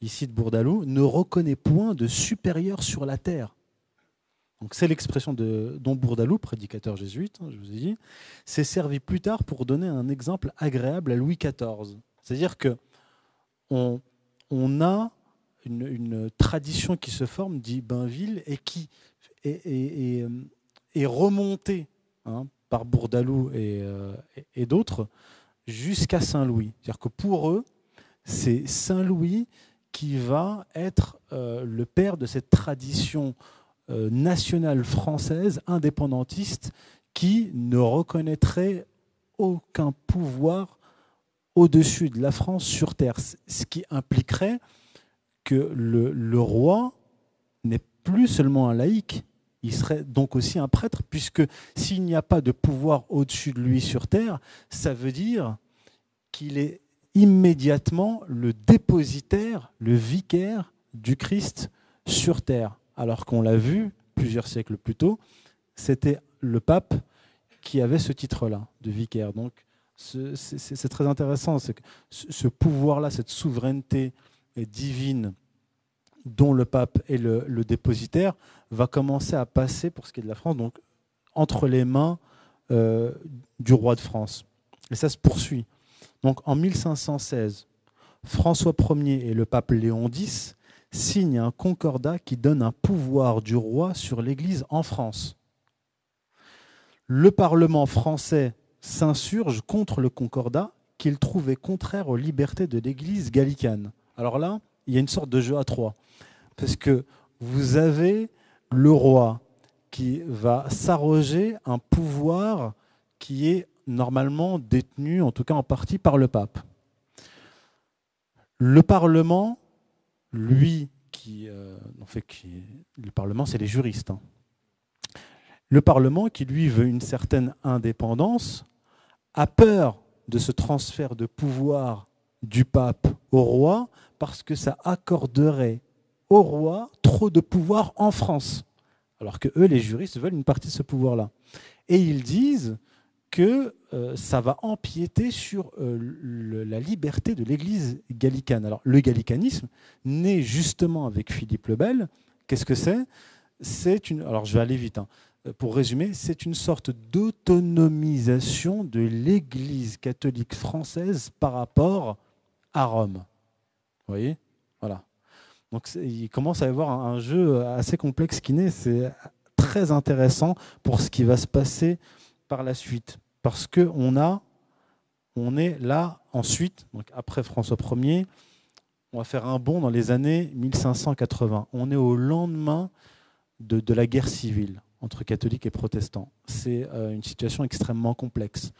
ici de Bourdalou, ne reconnaît point de supérieur sur la terre. Donc c'est l'expression de Don Bourdalou, prédicateur jésuite, hein, je vous ai dit. C'est servi plus tard pour donner un exemple agréable à Louis XIV. C'est-à-dire que on, a une, tradition qui se forme, dit Bainville, et qui est, remontée hein, par Bourdalou euh, et d'autres jusqu'à Saint-Louis. C'est-à-dire que pour eux, c'est Saint-Louis qui va être euh, le père de cette tradition euh, nationale française indépendantiste qui ne reconnaîtrait aucun pouvoir au-dessus de la France sur Terre, ce qui impliquerait que le, le roi n'est plus seulement un laïc, il serait donc aussi un prêtre, puisque s'il n'y a pas de pouvoir au-dessus de lui sur Terre, ça veut dire qu'il est immédiatement le dépositaire, le vicaire du Christ sur terre. Alors qu'on l'a vu plusieurs siècles plus tôt, c'était le pape qui avait ce titre-là de vicaire. Donc c'est très intéressant, que ce pouvoir-là, cette souveraineté divine dont le pape est le, dépositaire, va commencer à passer, pour ce qui est de la France, donc entre les mains euh, du roi de France. Et ça se poursuit. Donc en 1516, François Ier et le pape Léon X signent un concordat qui donne un pouvoir du roi sur l'Église en France. Le Parlement français s'insurge contre le concordat qu'il trouvait contraire aux libertés de l'Église gallicane. Alors là, il y a une sorte de jeu à trois. Parce que vous avez le roi qui va s'arroger un pouvoir qui est normalement détenu, en tout cas en partie, par le pape. Le Parlement, lui, qui, euh, le Parlement, c'est les juristes. Hein. Le Parlement, qui lui veut une certaine indépendance, a peur de ce transfert de pouvoir du pape au roi parce que ça accorderait au roi trop de pouvoir en France. Alors que eux, les juristes, veulent une partie de ce pouvoir-là. Et ils disent, que euh, ça va empiéter sur euh, la liberté de l'Église gallicane. Alors, le gallicanisme, né justement avec Philippe le Bel, qu'est-ce que c'est? C'est une. Alors, je vais aller vite. Hein. Pour résumer, c'est une sorte d'autonomisation de l'Église catholique française par rapport à Rome. Vous voyez? Voilà. Donc, il commence à y avoir un, jeu assez complexe qui naît. C'est très intéressant pour ce qui va se passer par la suite. Parce qu'on a, on est là ensuite, donc après François Ier, on va faire un bond dans les années 1580. On est au lendemain de, la guerre civile entre catholiques et protestants. C'est euh, une situation extrêmement complexe,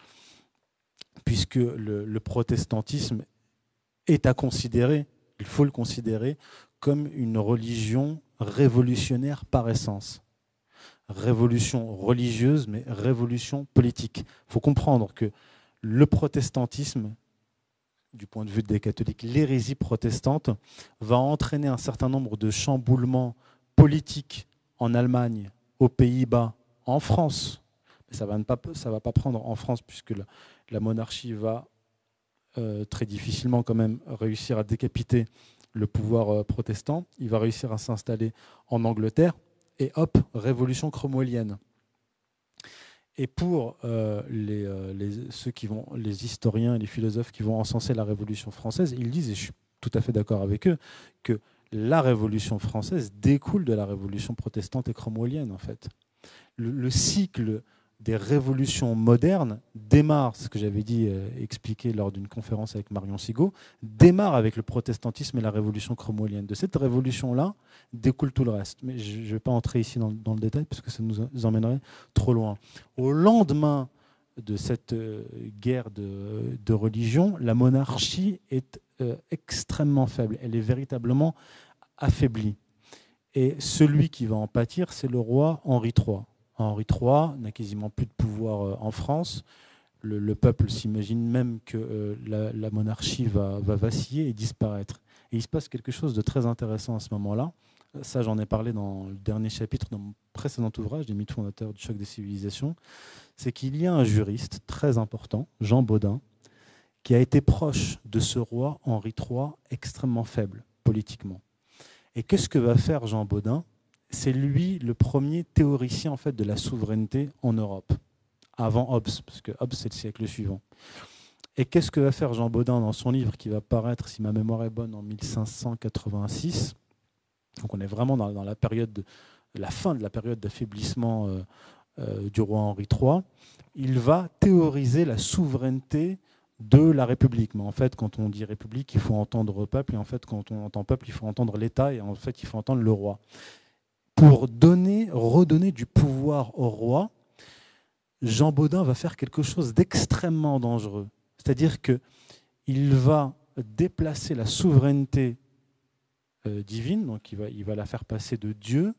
puisque le, protestantisme est à considérer, il faut le considérer, comme une religion révolutionnaire par essence. Révolution religieuse, mais révolution politique. Il faut comprendre que le protestantisme, du point de vue des catholiques, l'hérésie protestante, va entraîner un certain nombre de chamboulements politiques en Allemagne, aux Pays-Bas, en France. Ça ne va, pas, prendre en France puisque la, monarchie va très difficilement quand même réussir à décapiter le pouvoir euh, protestant. Il va réussir à s'installer en Angleterre et hop, révolution cromwellienne. Et pour euh, les, les, ceux qui vont, les historiens et les philosophes qui vont encenser la Révolution française, ils disent, et je suis tout à fait d'accord avec eux, que la Révolution française découle de la Révolution protestante et cromwellienne, en fait. Le, cycle des révolutions modernes démarre, ce que j'avais dit, euh, expliqué lors d'une conférence avec Marion Sigaud, démarre avec le protestantisme et la révolution cromwellienne. De cette révolution-là découle tout le reste. Mais je ne vais pas entrer ici dans, le détail parce que ça nous emmènerait trop loin. Au lendemain de cette euh, guerre de, religion, la monarchie est euh, extrêmement faible. Elle est véritablement affaiblie. Et celui qui va en pâtir, c'est le roi Henri III. Henri III n'a quasiment plus de pouvoir euh, en France. Le, peuple s'imagine même que la, monarchie va, va, vaciller et disparaître. Et il se passe quelque chose de très intéressant à ce moment-là. Ça, j'en ai parlé dans le dernier chapitre, dans mon précédent ouvrage, des mythes fondateurs du choc des civilisations. C'est qu'il y a un juriste très important, Jean Baudin, qui a été proche de ce roi Henri III, extrêmement faible politiquement. Et qu'est-ce que va faire Jean Baudin? C'est lui le premier théoricien en fait de la souveraineté en Europe, avant Hobbes, parce que Hobbes c'est le siècle suivant. Et qu'est-ce que va faire Jean Baudin dans son livre qui va paraître, si ma mémoire est bonne, en 1586 donc on est vraiment dans, la période, de, la fin de la période d'affaiblissement euh, euh, du roi Henri III. Il va théoriser la souveraineté de la République. Mais en fait, quand on dit République, il faut entendre peuple, et en fait, quand on entend peuple, il faut entendre l'État, et en fait, il faut entendre le roi. Pour donner, redonner du pouvoir au roi, Jean Baudin va faire quelque chose d'extrêmement dangereux. C'est-à-dire qu'il va déplacer la souveraineté euh, divine, donc il va, il va la faire passer de Dieu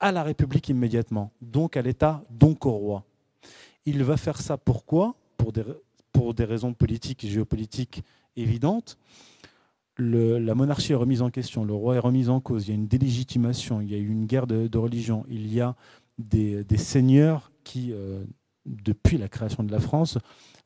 à la République immédiatement, donc à l'État, donc au roi. Il va faire ça pourquoi? Pour des, pour des raisons politiques et géopolitiques évidentes. La monarchie est remise en question, le roi est remis en cause, il y a une délégitimation, il y a eu une guerre de, religion, il y a des, seigneurs qui, euh, depuis la création de la France,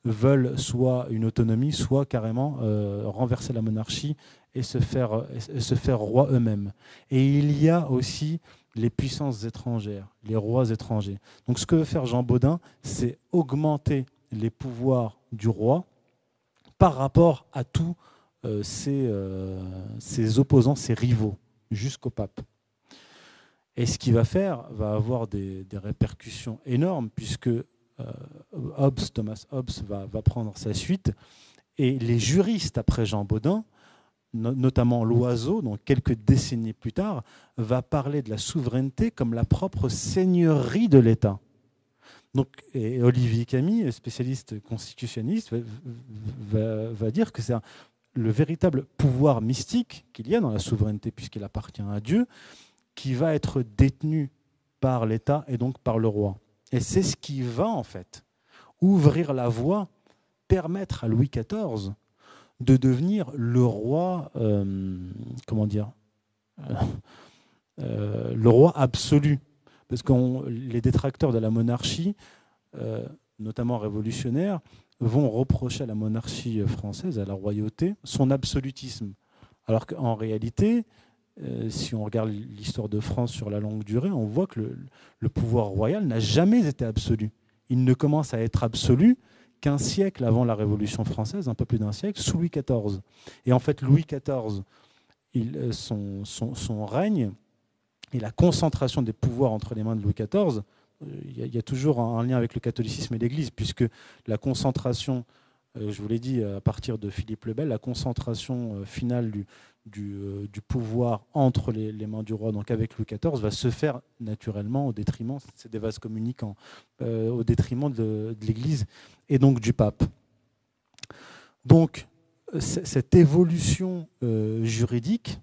veulent soit une autonomie, soit carrément euh, renverser la monarchie et se faire, se faire roi eux-mêmes. Et il y a aussi les puissances étrangères, les rois étrangers. Donc ce que veut faire Jean Baudin, c'est augmenter les pouvoirs du roi par rapport à euh, ses, euh, ses, opposants, ses rivaux, jusqu'au pape. Et ce qu'il va faire va avoir des, répercussions énormes, puisque euh, Hobbes, Thomas Hobbes va, prendre sa suite, et les juristes après Jean Baudin notamment Loiseau, donc quelques décennies plus tard, va parler de la souveraineté comme la propre seigneurie de l'État. Donc, et Olivier Camille, spécialiste constitutionniste, va, va dire que c'est le véritable pouvoir mystique qu'il y a dans la souveraineté, puisqu'il appartient à Dieu, qui va être détenu par l'État et donc par le roi. Et c'est ce qui va, en fait, ouvrir la voie, permettre à Louis XIV de devenir le roi, euh, comment dire, euh, euh, le roi absolu. Parce que les détracteurs de la monarchie, notamment révolutionnaires, vont reprocher à la monarchie française, à la royauté, son absolutisme. Alors qu'en réalité, si on regarde l'histoire de France sur la longue durée, on voit que le, pouvoir royal n'a jamais été absolu. Il ne commence à être absolu qu'un siècle avant la Révolution française, un peu plus d'un siècle, sous Louis XIV. Et en fait, Louis XIV, euh, son, règne et la concentration des pouvoirs entre les mains de Louis XIV, il y, a toujours un lien avec le catholicisme et l'Église, puisque la concentration, je vous l'ai dit à partir de Philippe le Bel, la concentration finale du, du, pouvoir entre les, mains du roi, donc avec Louis XIV, va se faire naturellement au détriment, c'est des vases communicants, au détriment de, l'Église et donc du pape. Donc, cette évolution euh, juridique,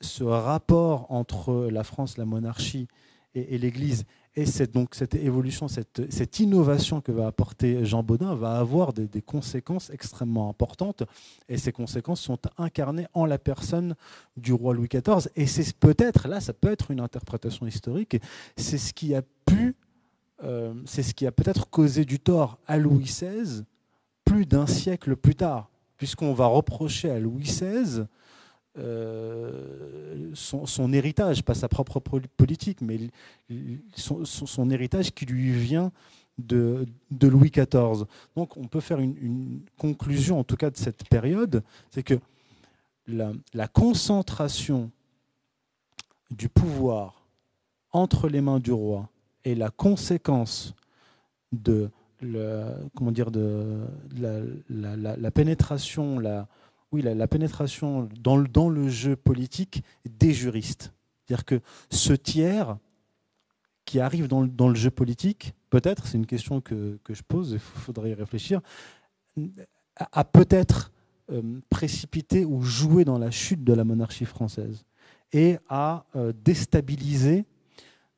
ce rapport entre la France, la monarchie et, l'Église, et cette, donc cette évolution, cette, innovation que va apporter Jean Baudin va avoir des, des, conséquences extrêmement importantes. Et ces conséquences sont incarnées en la personne du roi Louis XIV. Et c'est peut-être, là, ça peut être une interprétation historique, c'est ce qui a pu, euh, c'est ce qui a peut-être causé du tort à Louis XVI plus d'un siècle plus tard puisqu'on va reprocher à Louis XVI euh, son, héritage, pas sa propre politique, mais son, héritage qui lui vient de, Louis XIV. Donc on peut faire une, conclusion, en tout cas de cette période, c'est que la, concentration du pouvoir entre les mains du roi et la conséquence de comment dire, de, la, pénétration, la, oui, la, pénétration dans le, jeu politique des juristes. C'est-à-dire que ce tiers qui arrive dans le, jeu politique, peut-être, c'est une question que, que je pose, il faudrait y réfléchir, a, peut-être euh, précipité ou joué dans la chute de la monarchie française et a euh, déstabilisé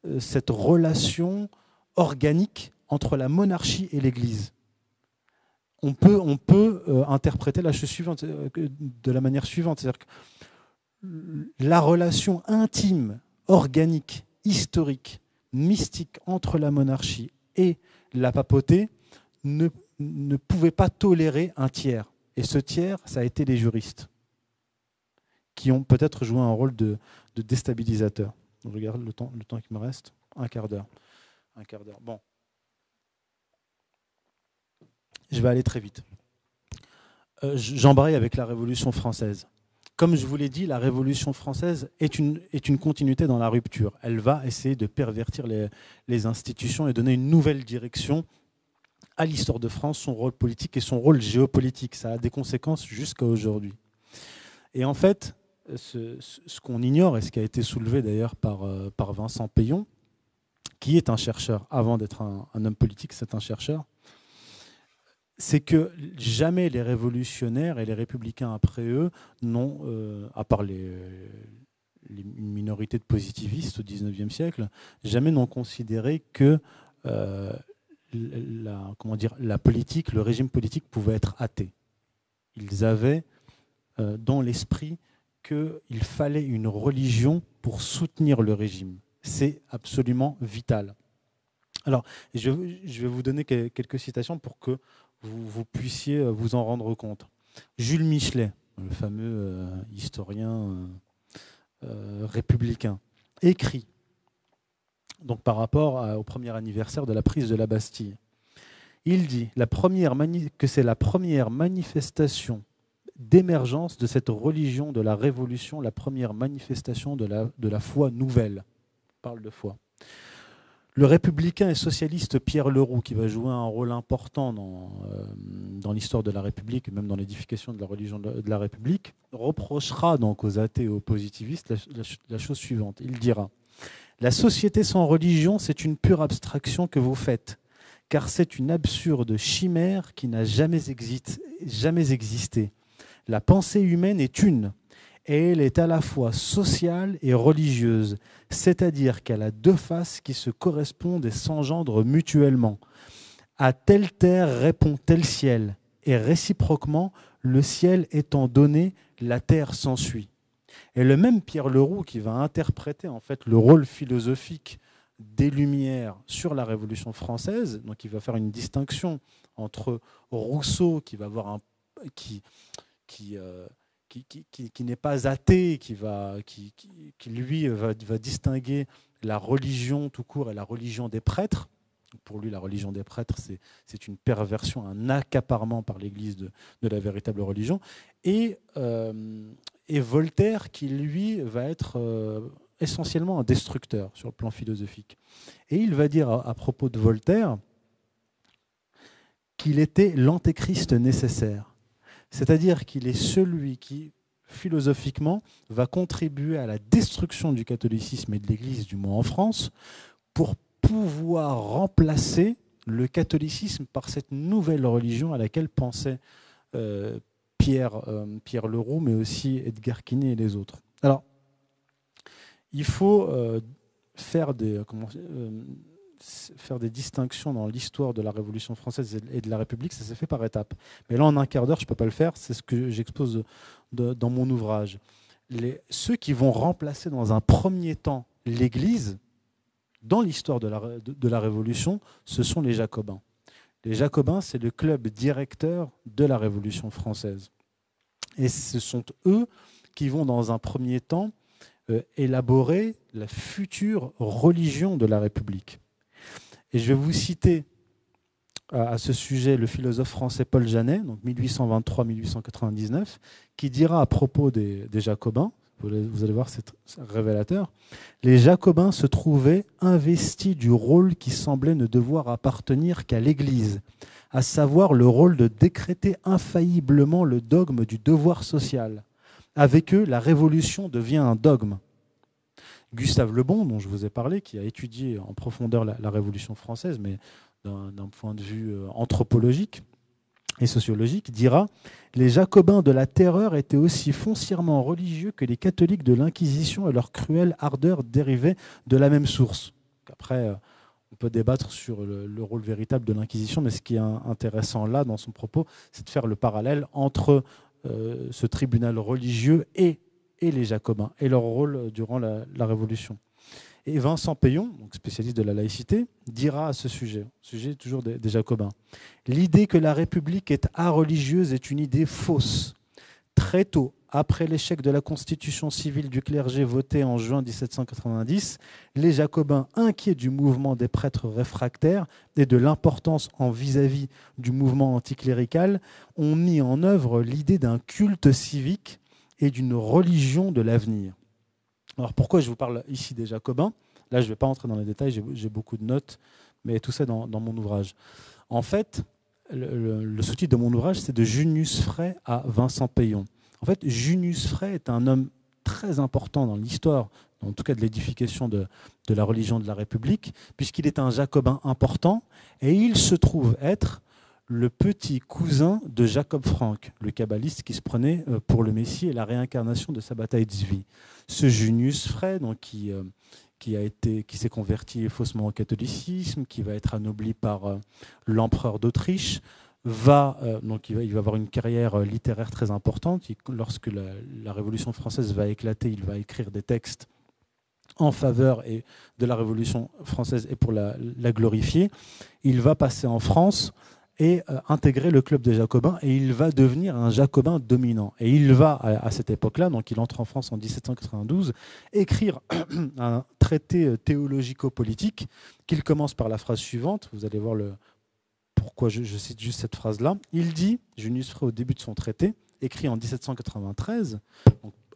euh, cette relation organique entre la monarchie et l'Église. On peut, euh, interpréter la chose suivante, euh, de la manière suivante, c'est-à-dire que la relation intime, organique, historique, mystique entre la monarchie et la papauté ne, pouvait pas tolérer un tiers. Et ce tiers, ça a été les juristes, qui ont peut-être joué un rôle de, de déstabilisateur. Je regarde le temps, le temps qui me reste, un quart d'heure. Un quart d'heure. Bon. Je vais aller très vite. Euh, avec la Révolution française. Comme je vous l'ai dit, la Révolution française est une, est une continuité dans la rupture. Elle va essayer de pervertir les, les institutions et donner une nouvelle direction à l'histoire de France, son rôle politique et son rôle géopolitique. Ça a des conséquences jusqu'à aujourd'hui. Et en fait, ce, qu'on ignore, et ce qui a été soulevé d'ailleurs par, euh, par Vincent Payon, qui est un chercheur, avant d'être un homme politique, c'est un chercheur, c'est que jamais les révolutionnaires et les républicains après eux n'ont, euh, à part les, une minorité de positivistes au XIXe siècle, jamais n'ont considéré que euh, la, comment dire, la politique, le régime politique pouvait être athée. Ils avaient euh, dans l'esprit qu'il fallait une religion pour soutenir le régime. C'est absolument vital. Alors, je vais vous donner quelques citations pour que vous, puissiez euh, vous en rendre compte. Jules Michelet, le fameux euh, historien euh, républicain, écrit, donc par rapport au premier anniversaire de la prise de la Bastille, il dit la première que c'est la première manifestation d'émergence de cette religion de la Révolution, la première manifestation de la, de la foi nouvelle. On parle de foi le républicain et socialiste Pierre Leroux, qui va jouer un rôle important dans, euh, dans l'histoire de la République et même dans l'édification de la religion de la République, reprochera donc aux athées et aux positivistes la, chose suivante. Il dira La société sans religion, c'est une pure abstraction que vous faites, car c'est une absurde chimère qui n'a jamais existé. La pensée humaine est une, et elle est à la fois sociale et religieuse, c'est-à-dire qu'elle a deux faces qui se correspondent et s'engendrent mutuellement. À telle terre répond tel ciel, et réciproquement, le ciel étant donné, la terre s'ensuit. Et le même Pierre Leroux qui va interpréter en fait le rôle philosophique des Lumières sur la Révolution française, donc il va faire une distinction entre Rousseau qui va avoir un qui euh, qui, n'est pas athée, qui, lui va, distinguer la religion tout court et la religion des prêtres. Pour lui, la religion des prêtres, c'est une perversion, un accaparement par l'Église de, la véritable religion. Et, euh, et, Voltaire, qui lui va être euh, essentiellement un destructeur sur le plan philosophique. Et il va dire à, propos de Voltaire qu'il était l'antéchrist nécessaire. C'est-à-dire qu'il est celui qui, philosophiquement, va contribuer à la destruction du catholicisme et de l'Église, du moins en France, pour pouvoir remplacer le catholicisme par cette nouvelle religion à laquelle pensait euh, Pierre, euh, Pierre Leroux, mais aussi Edgar Quinet et les autres. Alors, il faut euh, faire, des, faire des distinctions dans l'histoire de la Révolution française et de la République, ça s'est fait par étapes. Mais là, en un quart d'heure, je ne peux pas le faire, c'est ce que j'expose dans mon ouvrage. Ceux qui vont remplacer dans un premier temps l'Église, dans l'histoire de la, de la Révolution, ce sont les Jacobins. Les Jacobins, c'est le club directeur de la Révolution française. Et ce sont eux qui vont, dans un premier temps, euh, élaborer la future religion de la République. Et je vais vous citer à, ce sujet le philosophe français Paul Janet, donc 1823-1899, qui dira à propos des Jacobins, vous allez voir, c'est révélateur. Les Jacobins se trouvaient investis du rôle qui semblait ne devoir appartenir qu'à l'Église, à savoir le rôle de décréter infailliblement le dogme du devoir social. Avec eux, la révolution devient un dogme. Gustave Le Bon, dont je vous ai parlé, qui a étudié en profondeur la, Révolution française, mais d'un point de vue euh, anthropologique, et sociologique, dira Les Jacobins de la terreur étaient aussi foncièrement religieux que les catholiques de l'Inquisition et leur cruelle ardeur dérivaient de la même source. Après, euh, on peut débattre sur le, rôle véritable de l'Inquisition, mais ce qui est intéressant là, dans son propos, c'est de faire le parallèle entre euh, ce tribunal religieux et, et, les Jacobins, et leur rôle durant la Révolution. Et Vincent Payon, spécialiste de la laïcité, dira à ce sujet, sujet toujours des, Jacobins, l'idée que la République est religieuse est une idée fausse. Très tôt, après l'échec de la constitution civile du clergé votée en juin 1790, les Jacobins, inquiets du mouvement des prêtres réfractaires et de l'importance en vis-à-vis du mouvement anticlérical, ont mis en œuvre l'idée d'un culte civique et d'une religion de l'avenir. Alors pourquoi je vous parle ici des Jacobins Là, je ne vais pas entrer dans les détails, j'ai beaucoup de notes, mais tout ça dans, mon ouvrage. En fait, le, sous-titre de mon ouvrage, c'est de Junius Frey à Vincent Payon. En fait, Junius Frey est un homme très important dans l'histoire, en tout cas de l'édification de, de, la religion de la République, puisqu'il est un jacobin important, et il se trouve être le petit cousin de Jacob Frank, le kabbaliste qui se prenait euh, pour le Messie et la réincarnation de sa bataille de vie. Ce Junius Frey, donc, qui, euh, qui, a été, qui s'est converti faussement au catholicisme, qui va être anobli par euh, l'empereur d'Autriche, va, donc il va, avoir une carrière littéraire très importante. lorsque la, Révolution française va éclater, il va écrire des textes en faveur et de la Révolution française et pour la, la glorifier. Il va passer en France et euh, intégrer le club des Jacobins et il va devenir un Jacobin dominant. Et il va, à, cette époque-là, donc il entre en France en 1792, écrire un traité euh, théologico-politique qu'il commence par la phrase suivante. Vous allez voir le, pourquoi je, cite juste cette phrase-là. Il dit, Junius Frey au début de son traité, écrit en 1793,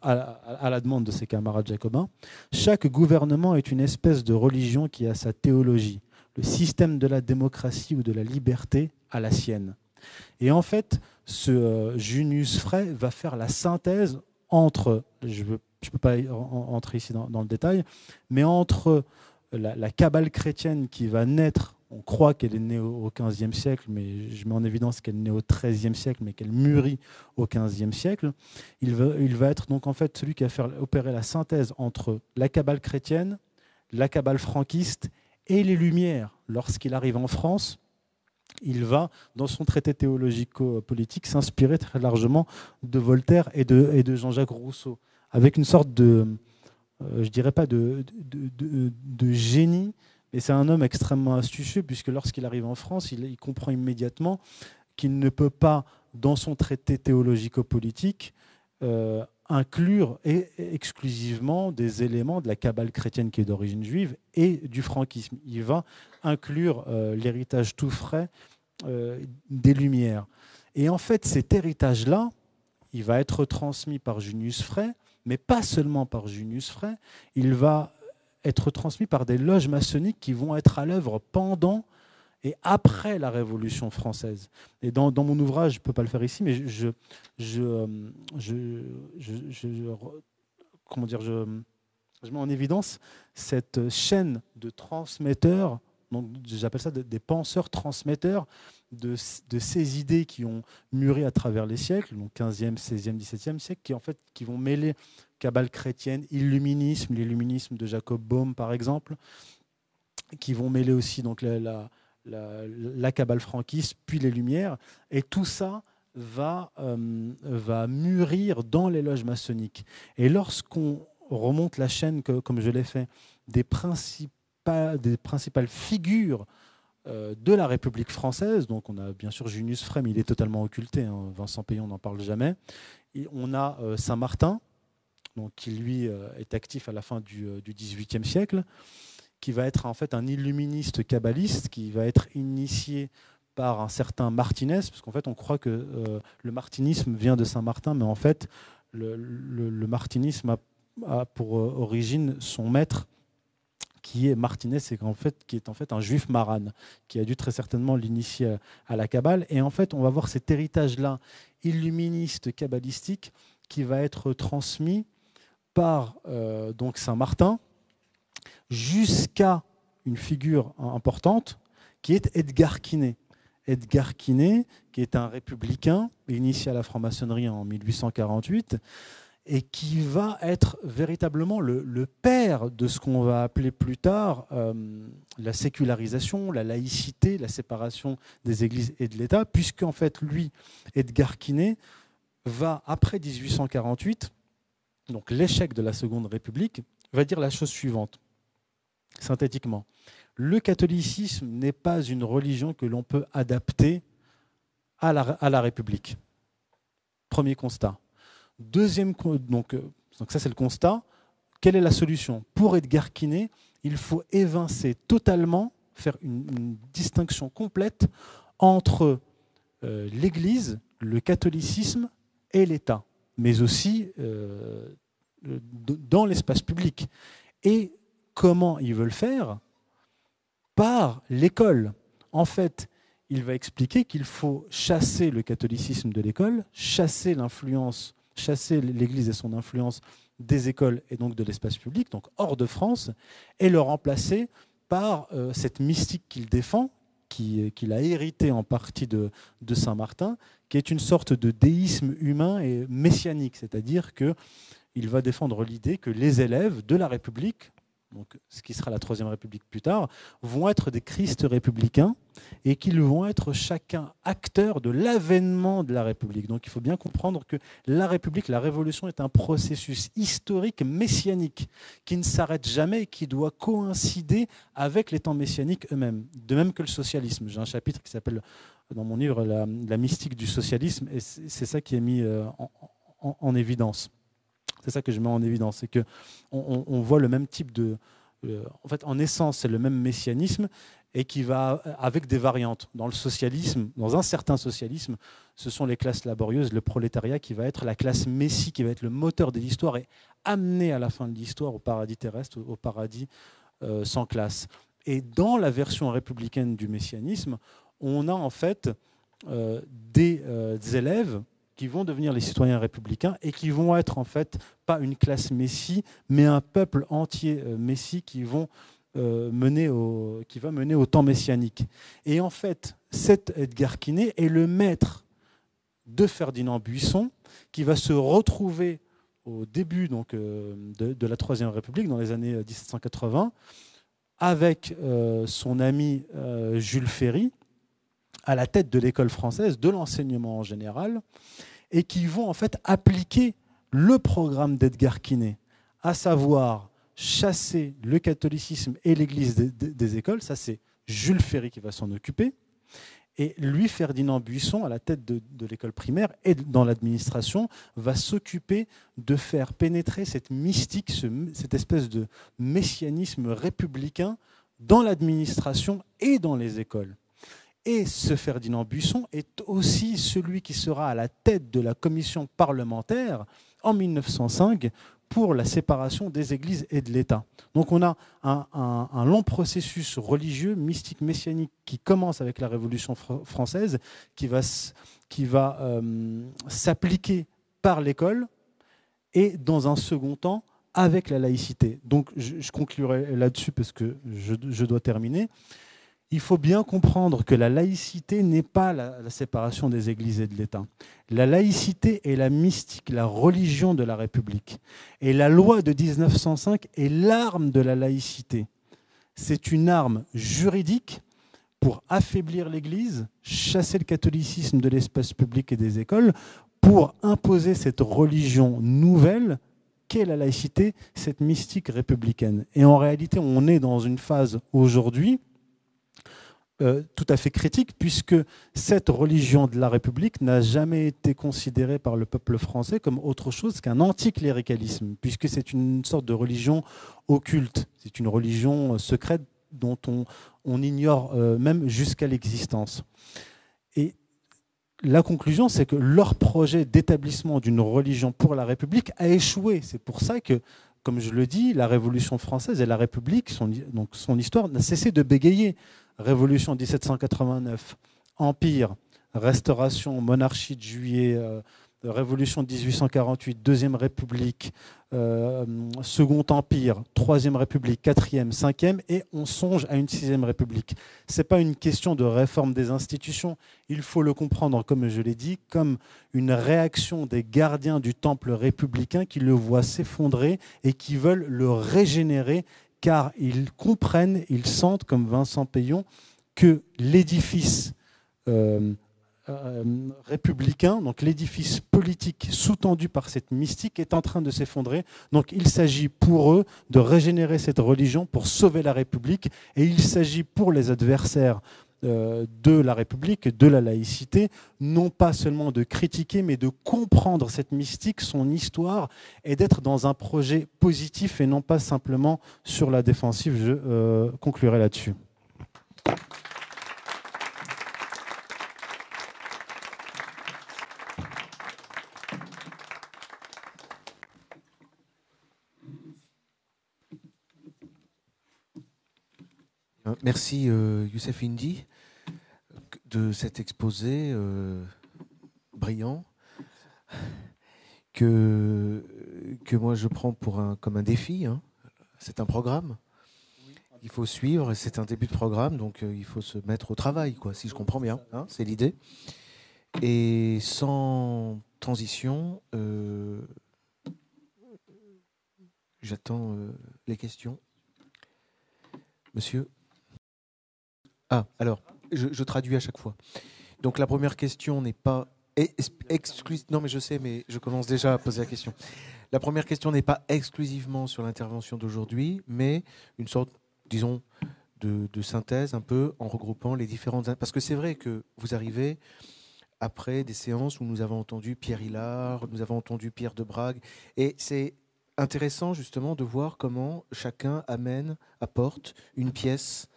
à, à, la demande de ses camarades jacobins, chaque gouvernement est une espèce de religion qui a sa théologie. Le système de la démocratie ou de la liberté à la sienne. Et en fait, ce euh, Junius Frey va faire la synthèse entre, je ne peux pas entrer ici dans, le détail, mais entre la, la cabale chrétienne qui va naître, on croit qu'elle est née au XVe siècle, mais je mets en évidence qu'elle est née au XIIIe siècle, mais qu'elle mûrit au XVe siècle. Il va, il va être donc en fait celui qui va faire opérer la synthèse entre la cabale chrétienne, la cabale franquiste et les Lumières lorsqu'il arrive en France il va, dans son traité théologico-politique, s'inspirer très largement de Voltaire et de, Jean-Jacques Rousseau, avec une sorte de, euh, je dirais pas de, génie, mais c'est un homme extrêmement astucieux, puisque lorsqu'il arrive en France, il, comprend immédiatement qu'il ne peut pas, dans son traité théologico-politique, euh, inclure exclusivement des éléments de la cabale chrétienne qui est d'origine juive et du franquisme. Il va inclure euh, l'héritage tout frais euh, des Lumières. Et en fait, cet héritage-là, il va être transmis par Junius Frey, mais pas seulement par Junius Frey, il va être transmis par des loges maçonniques qui vont être à l'œuvre pendant et après la Révolution française. Et dans, mon ouvrage, je ne peux pas le faire ici, mais je, je, je, comment dire, je, mets en évidence cette chaîne de transmetteurs, j'appelle ça des penseurs transmetteurs de, ces idées qui ont mûri à travers les siècles, donc 15e, 16e, 17e siècle, qui, en fait, qui vont mêler cabale chrétienne, illuminisme, l'illuminisme de Jacob Bohm par exemple, qui vont mêler aussi donc la, la, cabale franquiste, puis les Lumières, et tout ça va, euh, va mûrir dans les loges maçonniques. Et lorsqu'on remonte la chaîne, comme je l'ai fait, des, principales, des principales figures euh, de la République française. Donc on a bien sûr Junius Frey, mais il est totalement occulté. Hein. Vincent Payon n'en parle jamais. Et on a euh, Saint-Martin, qui lui est actif à la fin du XVIIIe siècle, qui va être en fait un illuministe kabbaliste, qui va être initié par un certain Martinez, parce qu'en fait on croit que le martinisme vient de Saint-Martin, mais en fait le, martinisme a, pour origine son maître qui est Martinez, c'est qu'en fait, qui est en fait un juif marane, qui a dû très certainement l'initier à la Kabbale. Et en fait, on va voir cet héritage-là illuministe kabbalistique qui va être transmis par euh, donc Saint Martin jusqu'à une figure importante qui est Edgar Quinet. Edgar Quinet, qui est un républicain, initié à la franc-maçonnerie en 1848, et qui va être véritablement le, père de ce qu'on va appeler plus tard euh, la sécularisation, la laïcité, la séparation des églises et de l'État, puisque en fait lui, Edgar Quinet, va après 1848, donc l'échec de la Seconde République, va dire la chose suivante, synthétiquement. Le catholicisme n'est pas une religion que l'on peut adapter à la République. Premier constat. Deuxième, donc, euh, donc ça c'est le constat. Quelle est la solution? Pour Edgar Quinet, il faut évincer totalement, faire une, distinction complète entre euh, l'Église, le catholicisme et l'État, mais aussi euh, dans l'espace public. Et comment il veut le faire Par l'école. En fait, il va expliquer qu'il faut chasser le catholicisme de l'école, chasser l'influence chasser l'Église et son influence des écoles et donc de l'espace public, donc hors de France, et le remplacer par euh, cette mystique qu'il défend, qu'il a hérité en partie de, de Saint-Martin, qui est une sorte de déisme humain et messianique, c'est-à-dire qu'il va défendre l'idée que les élèves de la République donc ce qui sera la Troisième République plus tard, vont être des Christ républicains et qu'ils vont être chacun acteurs de l'avènement de la République. Donc il faut bien comprendre que la République, la Révolution est un processus historique messianique qui ne s'arrête jamais et qui doit coïncider avec les temps messianiques eux-mêmes, de même que le socialisme. J'ai un chapitre qui s'appelle dans mon livre la, mystique du socialisme et c'est ça qui est mis euh, en évidence. C'est ça que je mets en évidence, c'est que on, voit le même type de, euh, en fait, en essence, c'est le même messianisme et qui va avec des variantes. Dans le socialisme, dans un certain socialisme, ce sont les classes laborieuses, le prolétariat qui va être la classe messie, qui va être le moteur de l'histoire et amener à la fin de l'histoire au paradis terrestre, au paradis euh, sans classe. Et dans la version républicaine du messianisme, on a en fait euh, des élèves qui vont devenir les citoyens républicains et qui vont être en fait pas une classe messie, mais un peuple entier euh, messie qui, vont, euh, mener au, qui va mener au temps messianique. Et en fait, cet Edgar Quinet est le maître de Ferdinand Buisson, qui va se retrouver au début donc, euh, de, la Troisième République, dans les années 1780, avec son ami Jules Ferry, à la tête de l'école française, de l'enseignement en général, et qui vont en fait appliquer le programme d'Edgar Quinet, à savoir chasser le catholicisme et l'Église des, écoles. Ça, c'est Jules Ferry qui va s'en occuper. Et lui, Ferdinand Buisson, à la tête de, l'école primaire et dans l'administration, va s'occuper de faire pénétrer cette mystique, cette espèce de messianisme républicain dans l'administration et dans les écoles. Et ce Ferdinand Buisson est aussi celui qui sera à la tête de la commission parlementaire en 1905 pour la séparation des églises et de l'État. Donc on a un, long processus religieux, mystique, messianique qui commence avec la Révolution française, qui va, euh, s'appliquer par l'école et dans un second temps avec la laïcité. Donc je, conclurai là-dessus parce que je dois terminer il faut bien comprendre que la laïcité n'est pas la, séparation des églises et de l'État. La laïcité est la mystique, la religion de la République. Et la loi de 1905 est l'arme de la laïcité. C'est une arme juridique pour affaiblir l'Église, chasser le catholicisme de l'espace public et des écoles, pour imposer cette religion nouvelle qu'est la laïcité, cette mystique républicaine. Et en réalité, on est dans une phase aujourd'hui euh, tout à fait critique, puisque cette religion de la République n'a jamais été considérée par le peuple français comme autre chose qu'un anticléricalisme, puisque c'est une sorte de religion occulte, c'est une religion secrète dont on, on ignore euh, même jusqu'à l'existence. Et la conclusion, c'est que leur projet d'établissement d'une religion pour la République a échoué. C'est pour ça que comme je le dis, la Révolution française et la République, donc son histoire n'a cessé de bégayer. Révolution 1789, Empire, Restauration, Monarchie de Juillet, euh, Révolution 1848, Deuxième République, euh, Second Empire, Troisième République, Quatrième, Cinquième, et on songe à une Sixième République. Ce n'est pas une question de réforme des institutions, il faut le comprendre, comme je l'ai dit, comme une réaction des gardiens du temple républicain qui le voient s'effondrer et qui veulent le régénérer car ils comprennent, ils sentent, comme Vincent Payon, que l'édifice euh, euh, républicain, donc l'édifice politique sous-tendu par cette mystique, est en train de s'effondrer. Donc il s'agit pour eux de régénérer cette religion pour sauver la République, et il s'agit pour les adversaires de la République, de la laïcité, non pas seulement de critiquer, mais de comprendre cette mystique, son histoire, et d'être dans un projet positif et non pas simplement sur la défensive. Je euh, conclurai là-dessus. Merci euh, Youssef Indy de cet exposé euh, brillant que, que moi je prends pour un, comme un défi. Hein. C'est un programme. Il faut suivre, c'est un début de programme, donc euh, il faut se mettre au travail, quoi, si je comprends bien. Hein, c'est l'idée. Et sans transition, j'attends les questions. Monsieur Ah, alors je, traduis à chaque fois. Donc la première question n'est pas exclusive. Non, mais je sais, mais je commence déjà à poser la question. La première question n'est pas exclusivement sur l'intervention d'aujourd'hui, mais une sorte, disons, de, synthèse un peu en regroupant les différentes. Parce que c'est vrai que vous arrivez après des séances où nous avons entendu Pierre Hillard, nous avons entendu Pierre de Brague, et c'est intéressant justement de voir comment chacun amène, apporte une pièce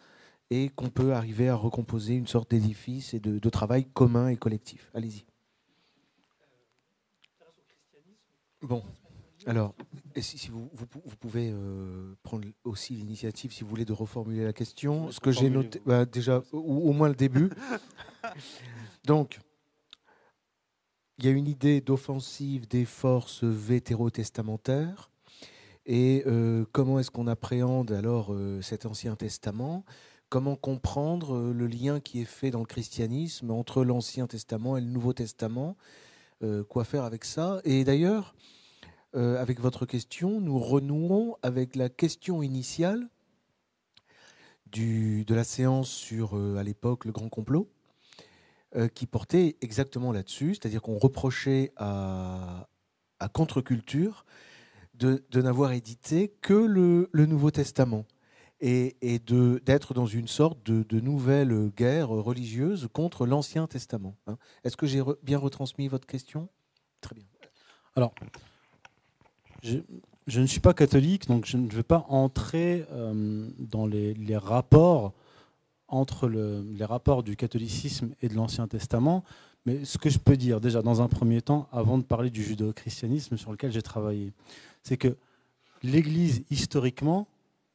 et qu'on peut arriver à recomposer une sorte d'édifice et de, travail commun et collectif. Allez-y. Bon, alors, si, vous, vous, pouvez euh, prendre aussi l'initiative, si vous voulez, de reformuler la question. Ce que j'ai noté, bah, déjà, ou, au moins le début. Donc, il y a une idée d'offensive des forces vétérotestamentaires. Et euh, comment est-ce qu'on appréhende alors euh, cet Ancien Testament? Comment comprendre euh, le lien qui est fait dans le christianisme entre l'Ancien Testament et le Nouveau Testament? Euh, Quoi faire avec ça? Et d'ailleurs, euh, avec votre question, nous renouons avec la question initiale de la séance sur, à l'époque, le grand complot, qui portait exactement là-dessus, c'est-à-dire qu'on reprochait à, à contre-culture de, n'avoir édité que le Nouveau Testament et, et d'être dans une sorte de, de, nouvelle guerre religieuse contre l'Ancien Testament. Hein. Est-ce que j'ai bien retransmis votre question? Très bien. Alors, je, ne suis pas catholique, donc je ne vais pas entrer euh, dans les, les, rapports entre le, les rapports du catholicisme et de l'Ancien Testament. Mais ce que je peux dire déjà dans un premier temps, avant de parler du judéo-christianisme sur lequel j'ai travaillé, c'est que l'Église, historiquement,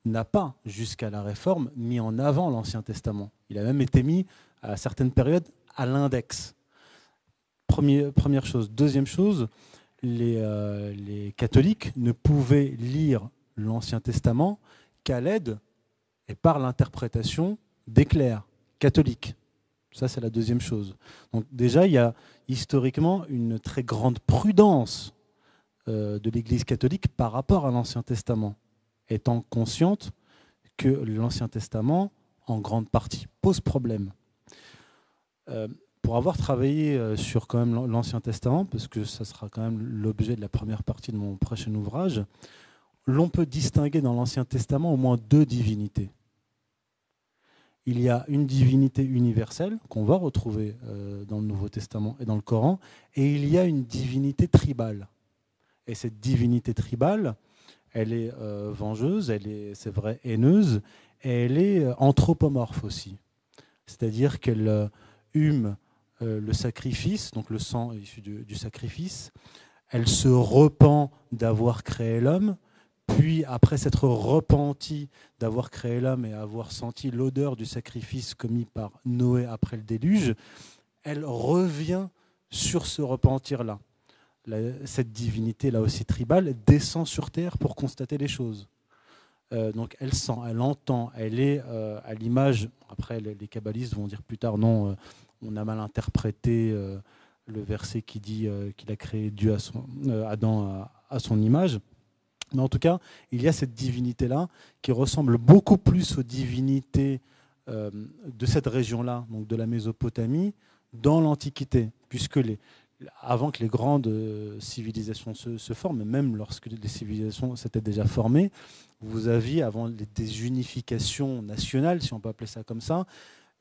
n'a pas, jusqu'à la Réforme, mis en avant l'Ancien Testament. Il a même été mis, à certaines périodes, à l'index. Première chose. Deuxième chose, les, euh, les catholiques ne pouvaient lire l'Ancien Testament qu'à l'aide et par l'interprétation des clercs catholiques. Ça, c'est la deuxième chose. Donc déjà, il y a historiquement une très grande prudence euh, de l'Église catholique par rapport à l'Ancien Testament, étant consciente que l'Ancien Testament, en grande partie, pose problème. Euh, pour avoir travaillé euh, sur quand même l'Ancien Testament, parce que ça sera quand même l'objet de la première partie de mon prochain ouvrage, l'on peut distinguer dans l'Ancien Testament au moins deux divinités. Il y a une divinité universelle qu'on va retrouver euh, dans le Nouveau Testament et dans le Coran, et il y a une divinité tribale. Et cette divinité tribale, elle est euh, vengeuse, elle est, c'est vrai, haineuse, et elle est anthropomorphe aussi. C'est-à-dire qu'elle hume euh, le sacrifice, donc le sang issu du, sacrifice. Elle se repent d'avoir créé l'homme, puis après s'être repentie d'avoir créé l'homme et avoir senti l'odeur du sacrifice commis par Noé après le déluge, elle revient sur ce repentir-là. Cette divinité, là aussi tribale, descend sur terre pour constater les choses. Euh, donc elle sent, elle entend, elle est euh, à l'image, après les, kabbalistes vont dire plus tard, non, on a mal interprété euh, le verset qui dit euh, qu'il a créé Dieu à son, euh, Adam à, son image. Mais en tout cas, il y a cette divinité-là qui ressemble beaucoup plus aux divinités de cette région-là, donc de la Mésopotamie, dans l'Antiquité, puisque les, avant que les grandes civilisations se, forment, même lorsque les civilisations s'étaient déjà formées, vous aviez, avant des unifications nationales, si on peut appeler ça comme ça,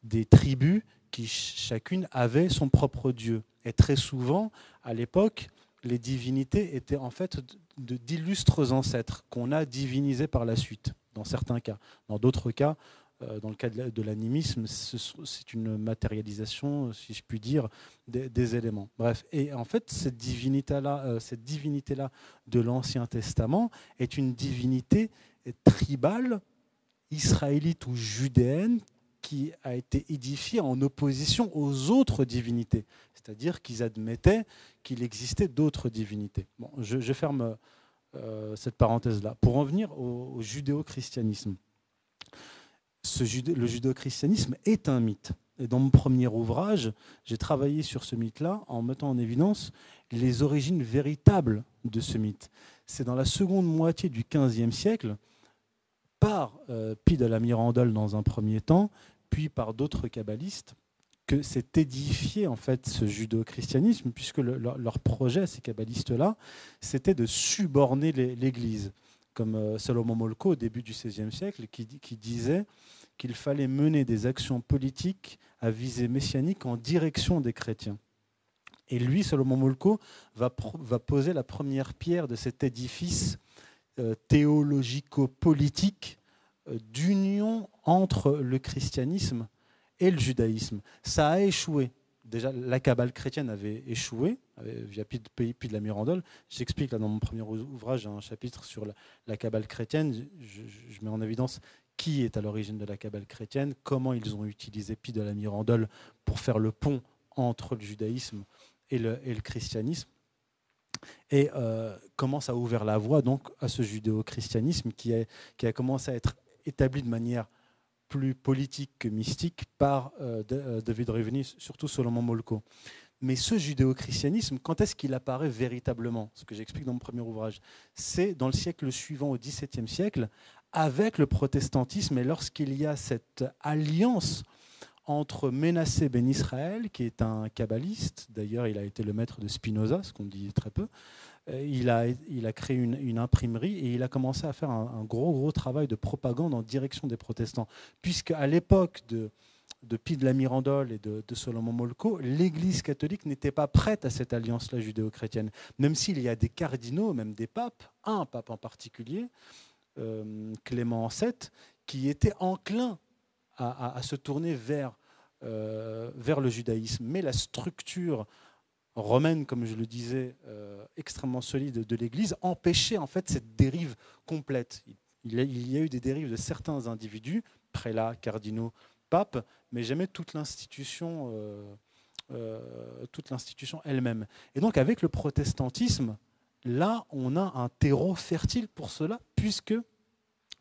des tribus qui chacune avait son propre dieu. Et très souvent, à l'époque, les divinités étaient en fait d'illustres ancêtres qu'on a divinisés par la suite, dans certains cas. Dans d'autres cas, euh, dans le cas de l'animisme, c'est une matérialisation, si je puis dire, des, éléments. Bref, et en fait, cette divinité-là, euh, cette divinité-là de l'Ancien Testament est une divinité tribale, israélite ou judéenne, qui a été édifié en opposition aux autres divinités. C'est-à-dire qu'ils admettaient qu'il existait d'autres divinités. Bon, je, ferme euh, cette parenthèse-là. Pour en venir au, judéo-christianisme. Le judéo-christianisme est un mythe. Et dans mon premier ouvrage, j'ai travaillé sur ce mythe-là en mettant en évidence les origines véritables de ce mythe. C'est dans la seconde moitié du XVe siècle, par euh, Pie de la Mirandole dans un premier temps, puis par d'autres kabbalistes, que s'est édifié en fait ce judéo-christianisme, puisque leur, projet, ces kabbalistes-là, c'était de suborner l'Église, comme euh, Salomon Molko au début du XVIe siècle, qui, disait qu'il fallait mener des actions politiques à visée messianique en direction des chrétiens. Et lui, Salomon Molko, va, va poser la première pierre de cet édifice euh, théologico-politique euh, d'union entre le christianisme et le judaïsme. Ça a échoué. Déjà, la cabale chrétienne avait échoué via Pie de la Mirandole. J'explique dans mon premier ouvrage un chapitre sur la, cabale chrétienne. Je, mets en évidence qui est à l'origine de la cabale chrétienne, comment ils ont utilisé Pie de la Mirandole pour faire le pont entre le judaïsme et le, christianisme et euh, comment ça a ouvert la voie donc à ce judéo-christianisme qui a commencé à être établi de manière plus politique que mystique par euh, euh, David Riveni, surtout Solomon Molko. Mais ce judéo-christianisme, quand est-ce qu'il apparaît véritablement? Ce que j'explique dans mon premier ouvrage, c'est dans le siècle suivant, au XVIIe siècle, avec le protestantisme et lorsqu'il y a cette alliance entre Ménassé ben Israël, qui est un kabbaliste, d'ailleurs il a été le maître de Spinoza, ce qu'on dit très peu, il a, il a créé une, imprimerie et il a commencé à faire un, gros, gros travail de propagande en direction des protestants. Puisque à l'époque de, de Pie de la Mirandole et de, de Solomon Molko, l'Église catholique n'était pas prête à cette alliance-là judéo-chrétienne. Même s'il y a des cardinaux, même des papes, un pape en particulier, euh, Clément VII, qui était enclin à, se tourner vers, euh, vers le judaïsme. Mais la structure romaine, comme je le disais, extrêmement solide de l'Église, empêchait en fait cette dérive complète. Il y a eu des dérives de certains individus, prélats, cardinaux, papes, mais jamais toute l'institution, toute l'institution elle-même. Et donc avec le protestantisme, là, on a un terreau fertile pour cela, puisque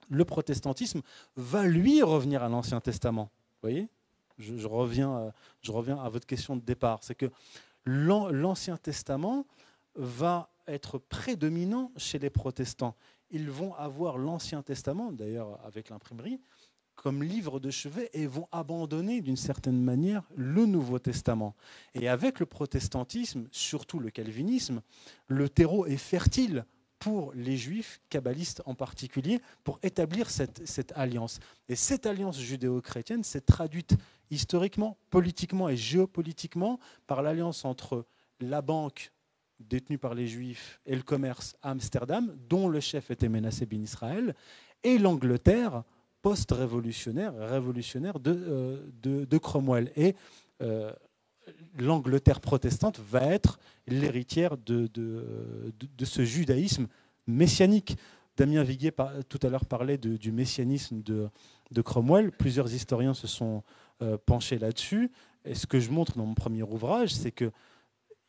le protestantisme va lui revenir à l'Ancien Testament. Vous voyez? Je, reviens, euh, je reviens à votre question de départ. C'est que l'Ancien Testament va être prédominant chez les protestants. Ils vont avoir l'Ancien Testament, d'ailleurs avec l'imprimerie, comme livre de chevet et vont abandonner d'une certaine manière le Nouveau Testament. Et avec le protestantisme, surtout le calvinisme, le terreau est fertile pour les juifs, kabbalistes en particulier, pour établir cette, alliance. Et cette alliance judéo-chrétienne s'est traduite historiquement, politiquement et géopolitiquement par l'alliance entre la banque détenue par les juifs et le commerce à Amsterdam, dont le chef était Menassé bin Israël, et l'Angleterre post-révolutionnaire, révolutionnaire de, euh, Cromwell. Et euh, l'Angleterre protestante va être l'héritière de, de, ce judaïsme messianique. Damien Viguier tout à l'heure parlait du messianisme de, Cromwell. Plusieurs historiens se sont euh, penchés là-dessus. Et ce que je montre dans mon premier ouvrage, c'est que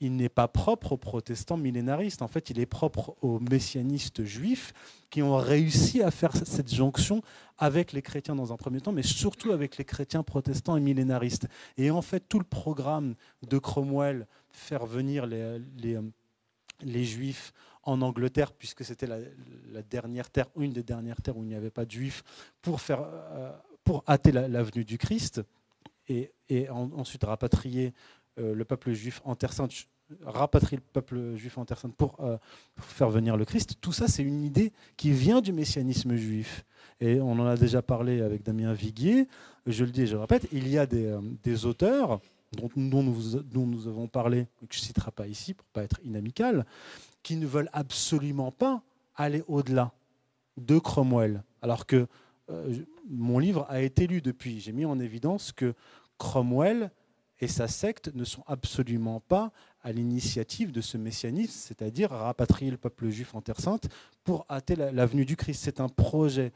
il n'est pas propre aux protestants millénaristes. En fait, il est propre aux messianistes juifs qui ont réussi à faire cette jonction avec les chrétiens dans un premier temps, mais surtout avec les chrétiens protestants et millénaristes. Et en fait, tout le programme de Cromwell, faire venir les, les, juifs en Angleterre, puisque c'était la, dernière terre, une des dernières terres où il n'y avait pas de juifs, pour, faire, euh, pour hâter l'avenue du Christ, et, et ensuite rapatrier euh, le peuple juif en Terre Sainte, rapatrier le peuple juif en Terre Sainte pour, euh, faire venir le Christ, tout ça, c'est une idée qui vient du messianisme juif. Et on en a déjà parlé avec Damien Viguier. Je le dis et je le répète, il y a des, euh, auteurs dont, dont, nous, avons parlé, que je ne citerai pas ici pour ne pas être inamical, qui ne veulent absolument pas aller au-delà de Cromwell. Alors que mon livre a été lu depuis. J'ai mis en évidence que Cromwell et sa secte ne sont absolument pas à l'initiative de ce messianisme, c'est-à-dire rapatrier le peuple juif en Terre Sainte pour hâter la, venue du Christ. C'est un projet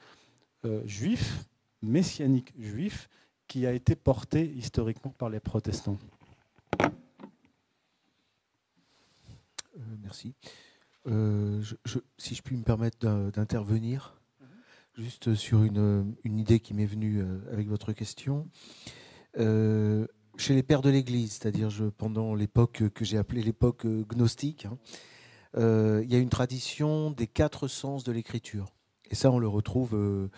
euh, juif, messianique juif, qui a été porté historiquement par les protestants. Euh, merci. Euh, si je puis me permettre d'intervenir, mhm. juste sur une, une idée qui m'est venue avec votre question chez les pères de l'Église, c'est-à-dire pendant l'époque que j'ai appelée l'époque euh, gnostique, hein, euh, il y a une tradition des quatre sens de l'écriture. Et ça, on le retrouve euh,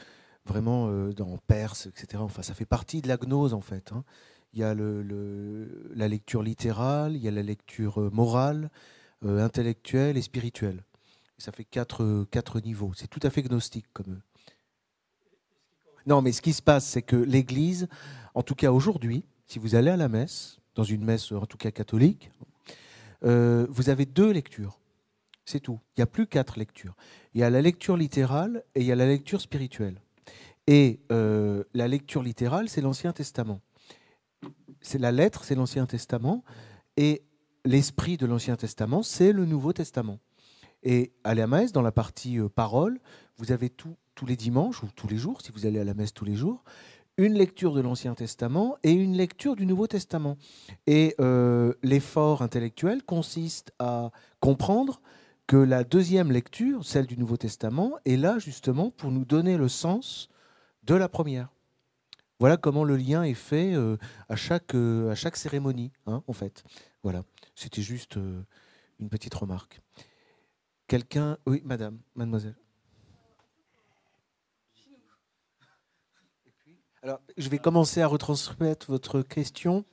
vraiment dans Perse, etc. Enfin, ça fait partie de la gnose, en fait. Hein. Il y a la lecture littérale, il y a la lecture morale, intellectuelle et spirituelle. ça fait quatre, quatre niveaux. C'est tout à fait gnostique comme. Non, mais ce qui se passe, c'est que l'Église, en tout cas aujourd'hui, si vous allez à la messe, dans une messe en tout cas catholique, euh, vous avez deux lectures. C'est tout. Il n'y a plus quatre lectures. Il y a la lecture littérale et il y a la lecture spirituelle. Et euh, la lecture littérale, c'est l'Ancien Testament. C'est la lettre, c'est l'Ancien Testament. Et l'esprit de l'Ancien Testament, c'est le Nouveau Testament. Et à la messe, dans la partie euh, parole, vous avez tous les dimanches ou tous les jours, si vous allez à la messe tous les jours, une lecture de l'Ancien Testament et une lecture du Nouveau Testament. Et euh, l'effort intellectuel consiste à comprendre que la deuxième lecture, celle du Nouveau Testament, est là justement pour nous donner le sens de la première. Voilà comment le lien est fait euh, à, chaque, euh, à chaque cérémonie, hein, en fait. Voilà, c'était juste une petite remarque. Quelqu'un Oui, madame, mademoiselle. Alors, je vais commencer à retransmettre votre question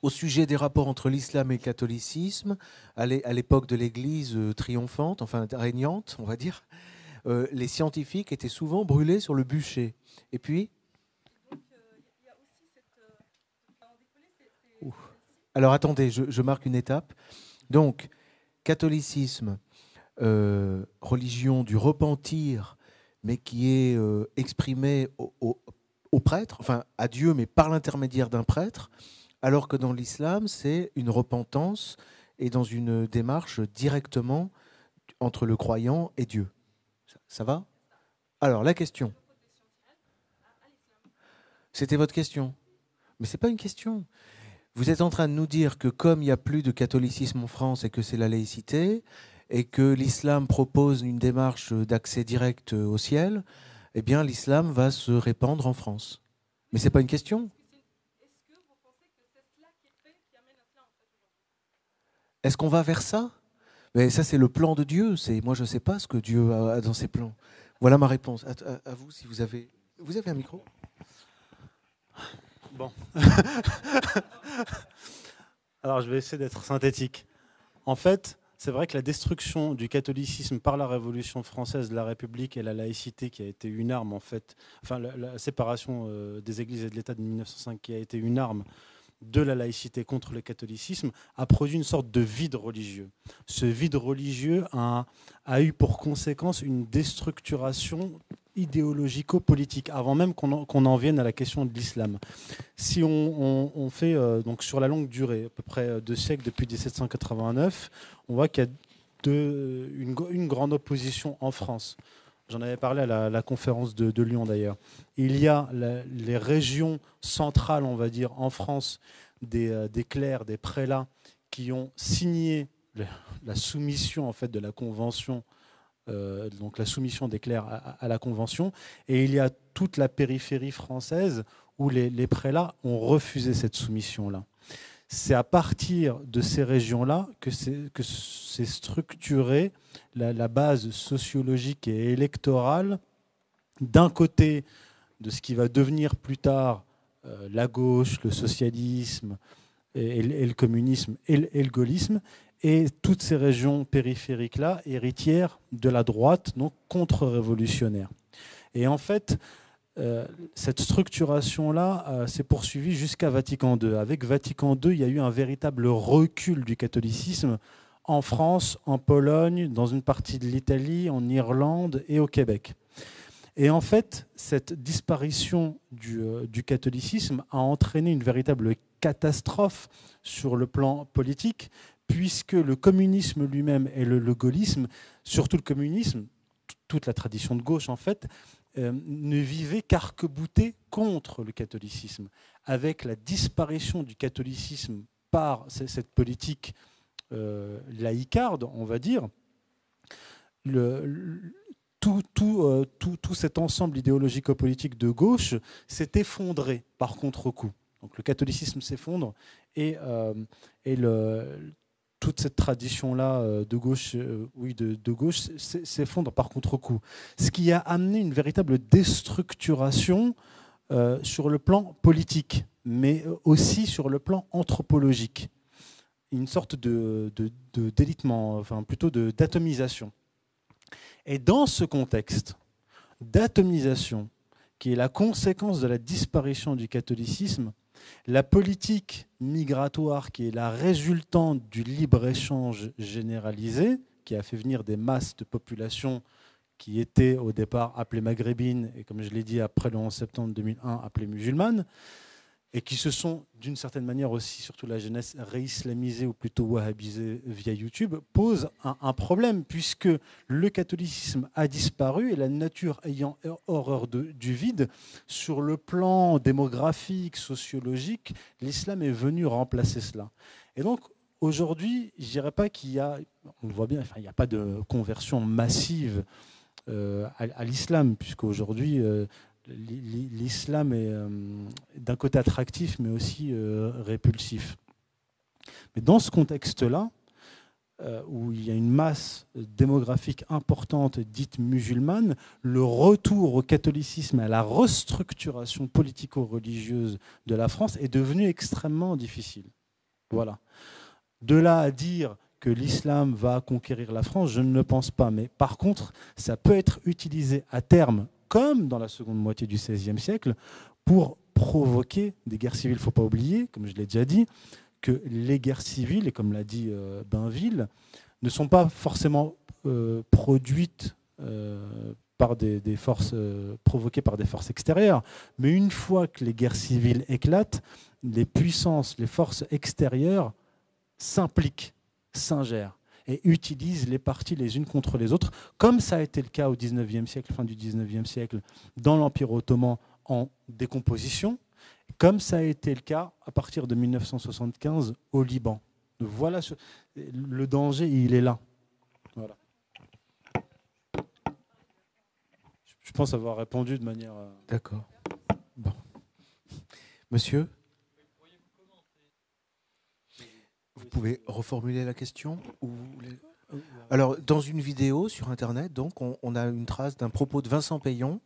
au sujet des rapports entre l'islam et le catholicisme, à l'époque de l'Église euh, triomphante, enfin régnante, on va dire. Euh, les scientifiques étaient souvent brûlés sur le bûcher. Et puis Alors attendez, je, marque une étape. Donc, catholicisme, euh, religion du repentir, mais qui est exprimée au, au, prêtre, enfin à Dieu, mais par l'intermédiaire d'un prêtre, alors que dans l'islam, c'est une repentance et dans une démarche directement entre le croyant et Dieu. Ça, va? Alors, la question. C'était votre question. Mais ce n'est pas une question. Vous êtes en train de nous dire que comme il n'y a plus de catholicisme en France et que c'est la laïcité, et que l'islam propose une démarche d'accès direct au ciel, eh bien l'islam va se répandre en France. Mais ce n'est pas une question. Est-ce qu'on va vers ça? Mais ça, c'est le plan de Dieu. C'est moi, je ne sais pas ce que Dieu a dans ses plans. Voilà ma réponse. À, vous, si vous avez, vous avez un micro? Bon. Alors, je vais essayer d'être synthétique. En fait, c'est vrai que la destruction du catholicisme par la Révolution française, la République et la laïcité, qui a été une arme en fait, enfin la, séparation euh, des églises et de l'État de 1905, qui a été une arme de la laïcité contre le catholicisme, a produit une sorte de vide religieux. Ce vide religieux a, eu pour conséquence une déstructuration idéologico-politique, avant même qu'on en, en, vienne à la question de l'islam. Si on, fait euh, donc sur la longue durée, à peu près euh, deux siècles depuis 1789, on voit qu'il y a une, grande opposition en France. J'en avais parlé à la, conférence de, Lyon d'ailleurs. Il y a les régions centrales, on va dire, en France, des, euh, clercs, des prélats, qui ont signé la soumission en fait de la Convention euh, donc la soumission des clercs à, la Convention. Et il y a toute la périphérie française où les, prélats ont refusé cette soumission-là. C'est à partir de ces régions-là que s'est structurée la, base sociologique et électorale d'un côté de ce qui va devenir plus tard euh, la gauche, le socialisme et, le communisme et le gaullisme, et toutes ces régions périphériques-là, héritières de la droite, donc contre-révolutionnaire. Et en fait, euh, cette structuration-là euh, s'est poursuivie jusqu'à Vatican II. Avec Vatican II, il y a eu un véritable recul du catholicisme en France, en Pologne, dans une partie de l'Italie, en Irlande et au Québec. Et en fait, cette disparition du, euh, du, catholicisme a entraîné une véritable catastrophe sur le plan politique, puisque le communisme lui-même et le, gaullisme, surtout le communisme, toute la tradition de gauche en fait, euh, ne vivaient qu'arc-bouté contre le catholicisme. Avec la disparition du catholicisme par cette politique euh, laïcarde, on va dire, euh, tout, tout, cet ensemble idéologico-politique de gauche s'est effondré par contre-coup. Donc le catholicisme s'effondre et, et le, toute cette tradition-là euh, de gauche, euh, oui, de, gauche s'effondre par contre-coup. Ce qui a amené une véritable déstructuration euh, sur le plan politique, mais aussi sur le plan anthropologique. Une sorte de, d'élitement, enfin plutôt d'atomisation. Et dans ce contexte d'atomisation, qui est la conséquence de la disparition du catholicisme, la politique migratoire qui est la résultante du libre-échange généralisé, qui a fait venir des masses de population qui étaient au départ appelées maghrébines et, comme je l'ai dit, après le 11 septembre 2001, appelées musulmanes, et qui se sont d'une certaine manière aussi, surtout la jeunesse réislamisée ou plutôt wahhabisée via YouTube, pose un, problème puisque le catholicisme a disparu et la nature ayant horreur du vide, sur le plan démographique, sociologique, l'islam est venu remplacer cela. Et donc aujourd'hui, je dirais pas qu'il y a, on le voit bien, enfin, il n'y a pas de conversion massive euh, à, l'islam, puisqu'aujourd'hui, euh, l'islam est euh, d'un côté attractif, mais aussi euh, répulsif. Mais dans ce contexte-là, euh, où il y a une masse démographique importante dite musulmane, le retour au catholicisme et à la restructuration politico-religieuse de la France est devenu extrêmement difficile. Voilà. De là à dire que l'islam va conquérir la France, je ne le pense pas. Mais par contre, ça peut être utilisé à terme comme dans la seconde moitié du XVIe siècle, pour provoquer des guerres civiles. Il ne faut pas oublier, comme je l'ai déjà dit, que les guerres civiles, et comme l'a dit euh, Bainville, ne sont pas forcément euh, produites euh, par des, forces provoquées par des forces extérieures. Mais une fois que les guerres civiles éclatent, les puissances, les forces extérieures s'impliquent, s'ingèrent et utilisent les parties les unes contre les autres, comme ça a été le cas au XIXe siècle, fin du XIXe siècle, dans l'Empire ottoman en décomposition, comme ça a été le cas à partir de 1975 au Liban. Voilà le danger, il est là. Voilà. Je pense avoir répondu de manière. Euh, D'accord. Monsieur Vous pouvez reformuler la question Alors, dans une vidéo sur Internet, donc, on, a une trace d'un propos de Vincent Payon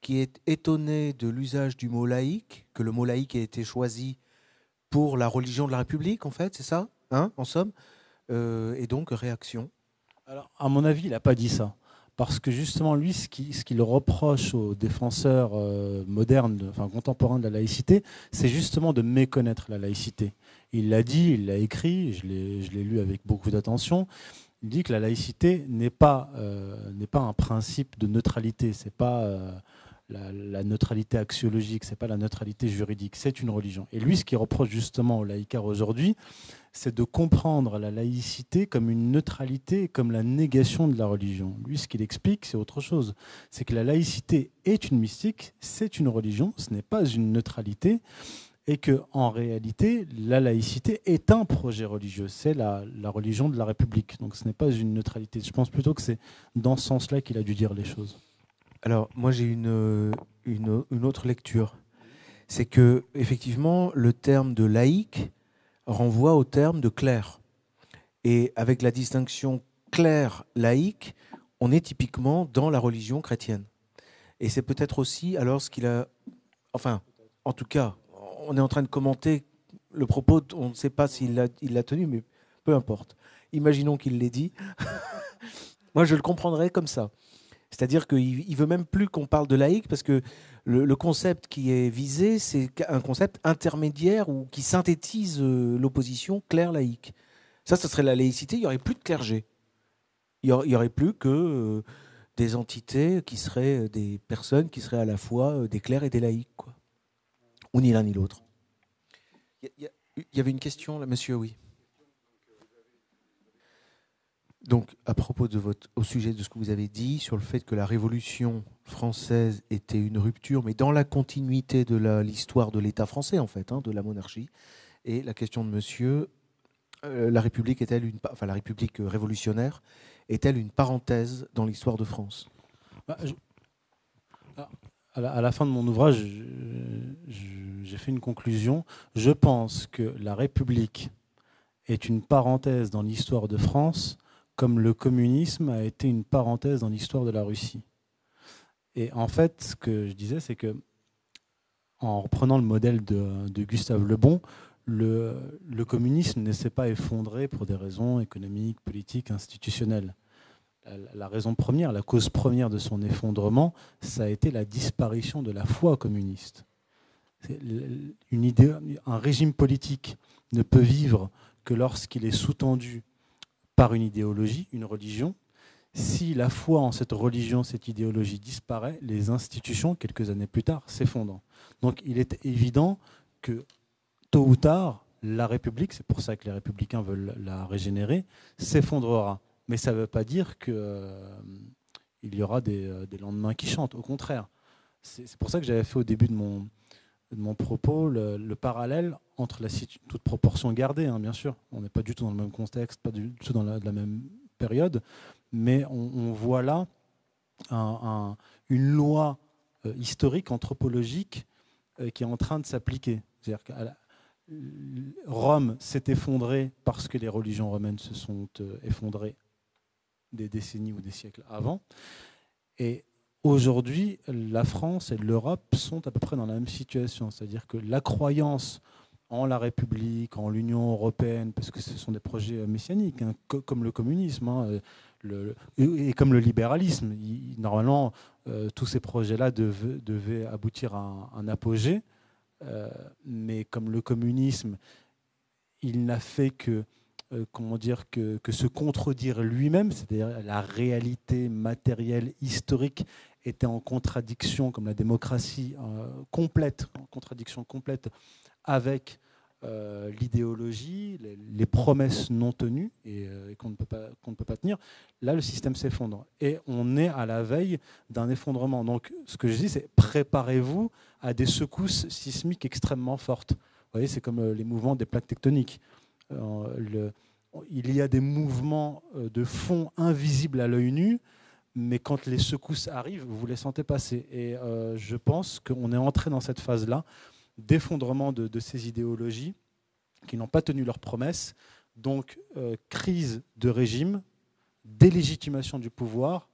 qui est étonné de l'usage du mot laïque, que le mot laïque a été choisi pour la religion de la République, en fait, c'est ça hein, En somme euh, Et donc, réaction Alors, à mon avis, il n'a pas dit ça parce que justement, lui, ce qu'il reproche aux défenseurs euh, modernes, enfin contemporains de la laïcité, c'est justement de méconnaître la laïcité. Il l'a dit, il l'a écrit, je l'ai lu avec beaucoup d'attention. Il dit que la laïcité n'est pas, euh, pas un principe de neutralité, c'est pas euh, la, neutralité axiologique, c'est pas la neutralité juridique, c'est une religion. Et lui, ce qu'il reproche justement aux laïcars aujourd'hui, c'est de comprendre la laïcité comme une neutralité, comme la négation de la religion. Lui, ce qu'il explique, c'est autre chose. C'est que la laïcité est une mystique, c'est une religion, ce n'est pas une neutralité, et que en réalité, la laïcité est un projet religieux. C'est la, religion de la République. Donc, ce n'est pas une neutralité. Je pense plutôt que c'est dans ce sens-là qu'il a dû dire les choses. Alors, moi, j'ai une, autre lecture. C'est que, effectivement, le terme de laïque renvoie au terme de clerc. Et avec la distinction clerc-laïque, on est typiquement dans la religion chrétienne. Et c'est peut-être aussi alors ce qu'il a... Enfin, en tout cas, on est en train de commenter le propos, on ne sait pas s'il l'a tenu, mais peu importe. Imaginons qu'il l'ait dit. Moi, je le comprendrais comme ça. C'est-à-dire qu'il ne veut même plus qu'on parle de laïque parce que le, concept qui est visé, c'est un concept intermédiaire ou qui synthétise euh, l'opposition claire-laïque. Ça, ce serait la laïcité, il n'y aurait plus de clergé. Il n'y aurait, plus que euh, des entités qui seraient des personnes qui seraient à la fois euh, des clercs et des laïcs. Ou ni l'un ni l'autre. Il y, avait une question là, monsieur, oui. Donc, à propos de votre, au sujet de ce que vous avez dit sur le fait que la Révolution française était une rupture, mais dans la continuité de l'histoire de l'État français, en fait, hein, de la monarchie. Et la question de Monsieur, euh, la République est-elle une, enfin la République révolutionnaire est-elle une parenthèse dans l'histoire de France? Bah, ah, à, la, fin de mon ouvrage, j'ai fait une conclusion. Je pense que la République est une parenthèse dans l'histoire de France comme le communisme a été une parenthèse dans l'histoire de la Russie. Et en fait, ce que je disais, c'est que en reprenant le modèle de, Gustave Le Bon, le, communisme ne s'est pas effondré pour des raisons économiques, politiques, institutionnelles. La, raison première, la cause première de son effondrement, ça a été la disparition de la foi communiste. Un régime politique ne peut vivre que lorsqu'il est sous-tendu par une idéologie, une religion. Si la foi en cette religion, cette idéologie disparaît, les institutions, quelques années plus tard, s'effondrent. Donc il est évident que tôt ou tard, la République, c'est pour ça que les républicains veulent la régénérer, s'effondrera. Mais ça ne veut pas dire qu'il euh, y aura euh, des, lendemains qui chantent. Au contraire. C'est pour ça que j'avais fait au début de mon, propos le, parallèle entre la toute proportion gardée, hein, bien sûr. On n'est pas du tout dans le même contexte, pas du tout dans la, même période, mais on, voit là une loi euh, historique, anthropologique, qui est en train de s'appliquer. C'est-à-dire que Rome s'est effondrée parce que les religions romaines se sont effondrées des décennies ou des siècles avant. Et Aujourd'hui, la France et l'Europe sont à peu près dans la même situation, c'est-à-dire que la croyance en la République, en l'Union européenne, parce que ce sont des projets messianiques, hein, comme le communisme hein, et comme le libéralisme. normalement, euh, tous ces projets-là devaient, aboutir à un, apogée, euh, mais comme le communisme, il n'a fait que comment dire, que, que se contredire lui-même, c'est-à-dire la réalité matérielle historique était en contradiction, comme la démocratie complète, en contradiction complète avec euh, l'idéologie, les, promesses non tenues et, euh, qu'on ne, qu'on ne peut pas tenir, là, le système s'effondre. Et on est à la veille d'un effondrement. Donc, ce que je dis, c'est préparez-vous à des secousses sismiques extrêmement fortes. Vous voyez, c'est comme euh, les mouvements des plaques tectoniques. Le, il y a des mouvements de fond invisibles à l'œil nu, mais quand les secousses arrivent, vous les sentez passer. Et je pense qu'on est entré dans cette phase-là d'effondrement de, ces idéologies qui n'ont pas tenu leurs promesses. Donc, euh, crise de régime, délégitimation du pouvoir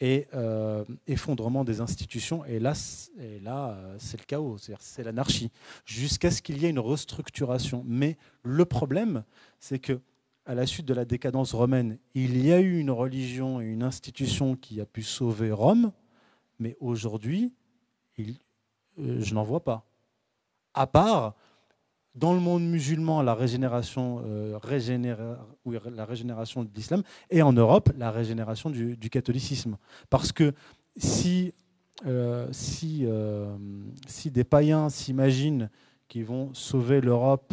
et euh, effondrement des institutions. Et là, et là euh, c'est le chaos, c'est l'anarchie, jusqu'à ce qu'il y ait une restructuration. Mais le problème, c'est que à la suite de la décadence romaine, il y a eu une religion et une institution qui a pu sauver Rome, mais aujourd'hui, je n'en vois pas à part dans le monde musulman la régénération, euh, la régénération de l'islam et en Europe la régénération du, catholicisme. Parce que si, euh, si, euh, si des païens s'imaginent qu'ils vont sauver l'Europe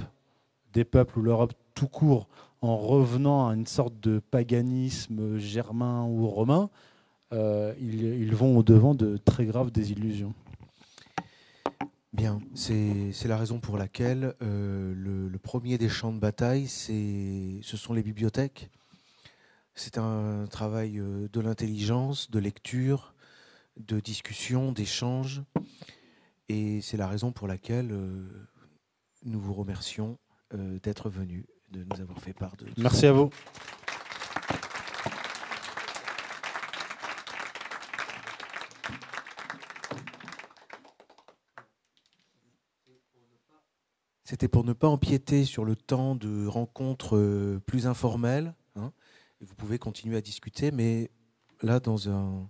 des peuples ou l'Europe tout court en revenant à une sorte de paganisme germain ou romain, ils, vont au-devant de très graves désillusions. Bien, c'est la raison pour laquelle euh, le, premier des champs de bataille, ce sont les bibliothèques. C'est un travail euh, de l'intelligence, de lecture, de discussion, d'échange. Et c'est la raison pour laquelle euh, nous vous remercions d'être venus, de nous avoir fait part de... Merci à vous. C'était pour ne pas empiéter sur le temps de rencontres euh, plus informelles. Hein, vous pouvez continuer à discuter, mais là, dans un,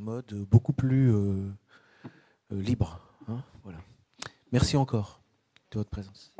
mode beaucoup plus euh, euh, libre. Hein. Merci encore de votre présence.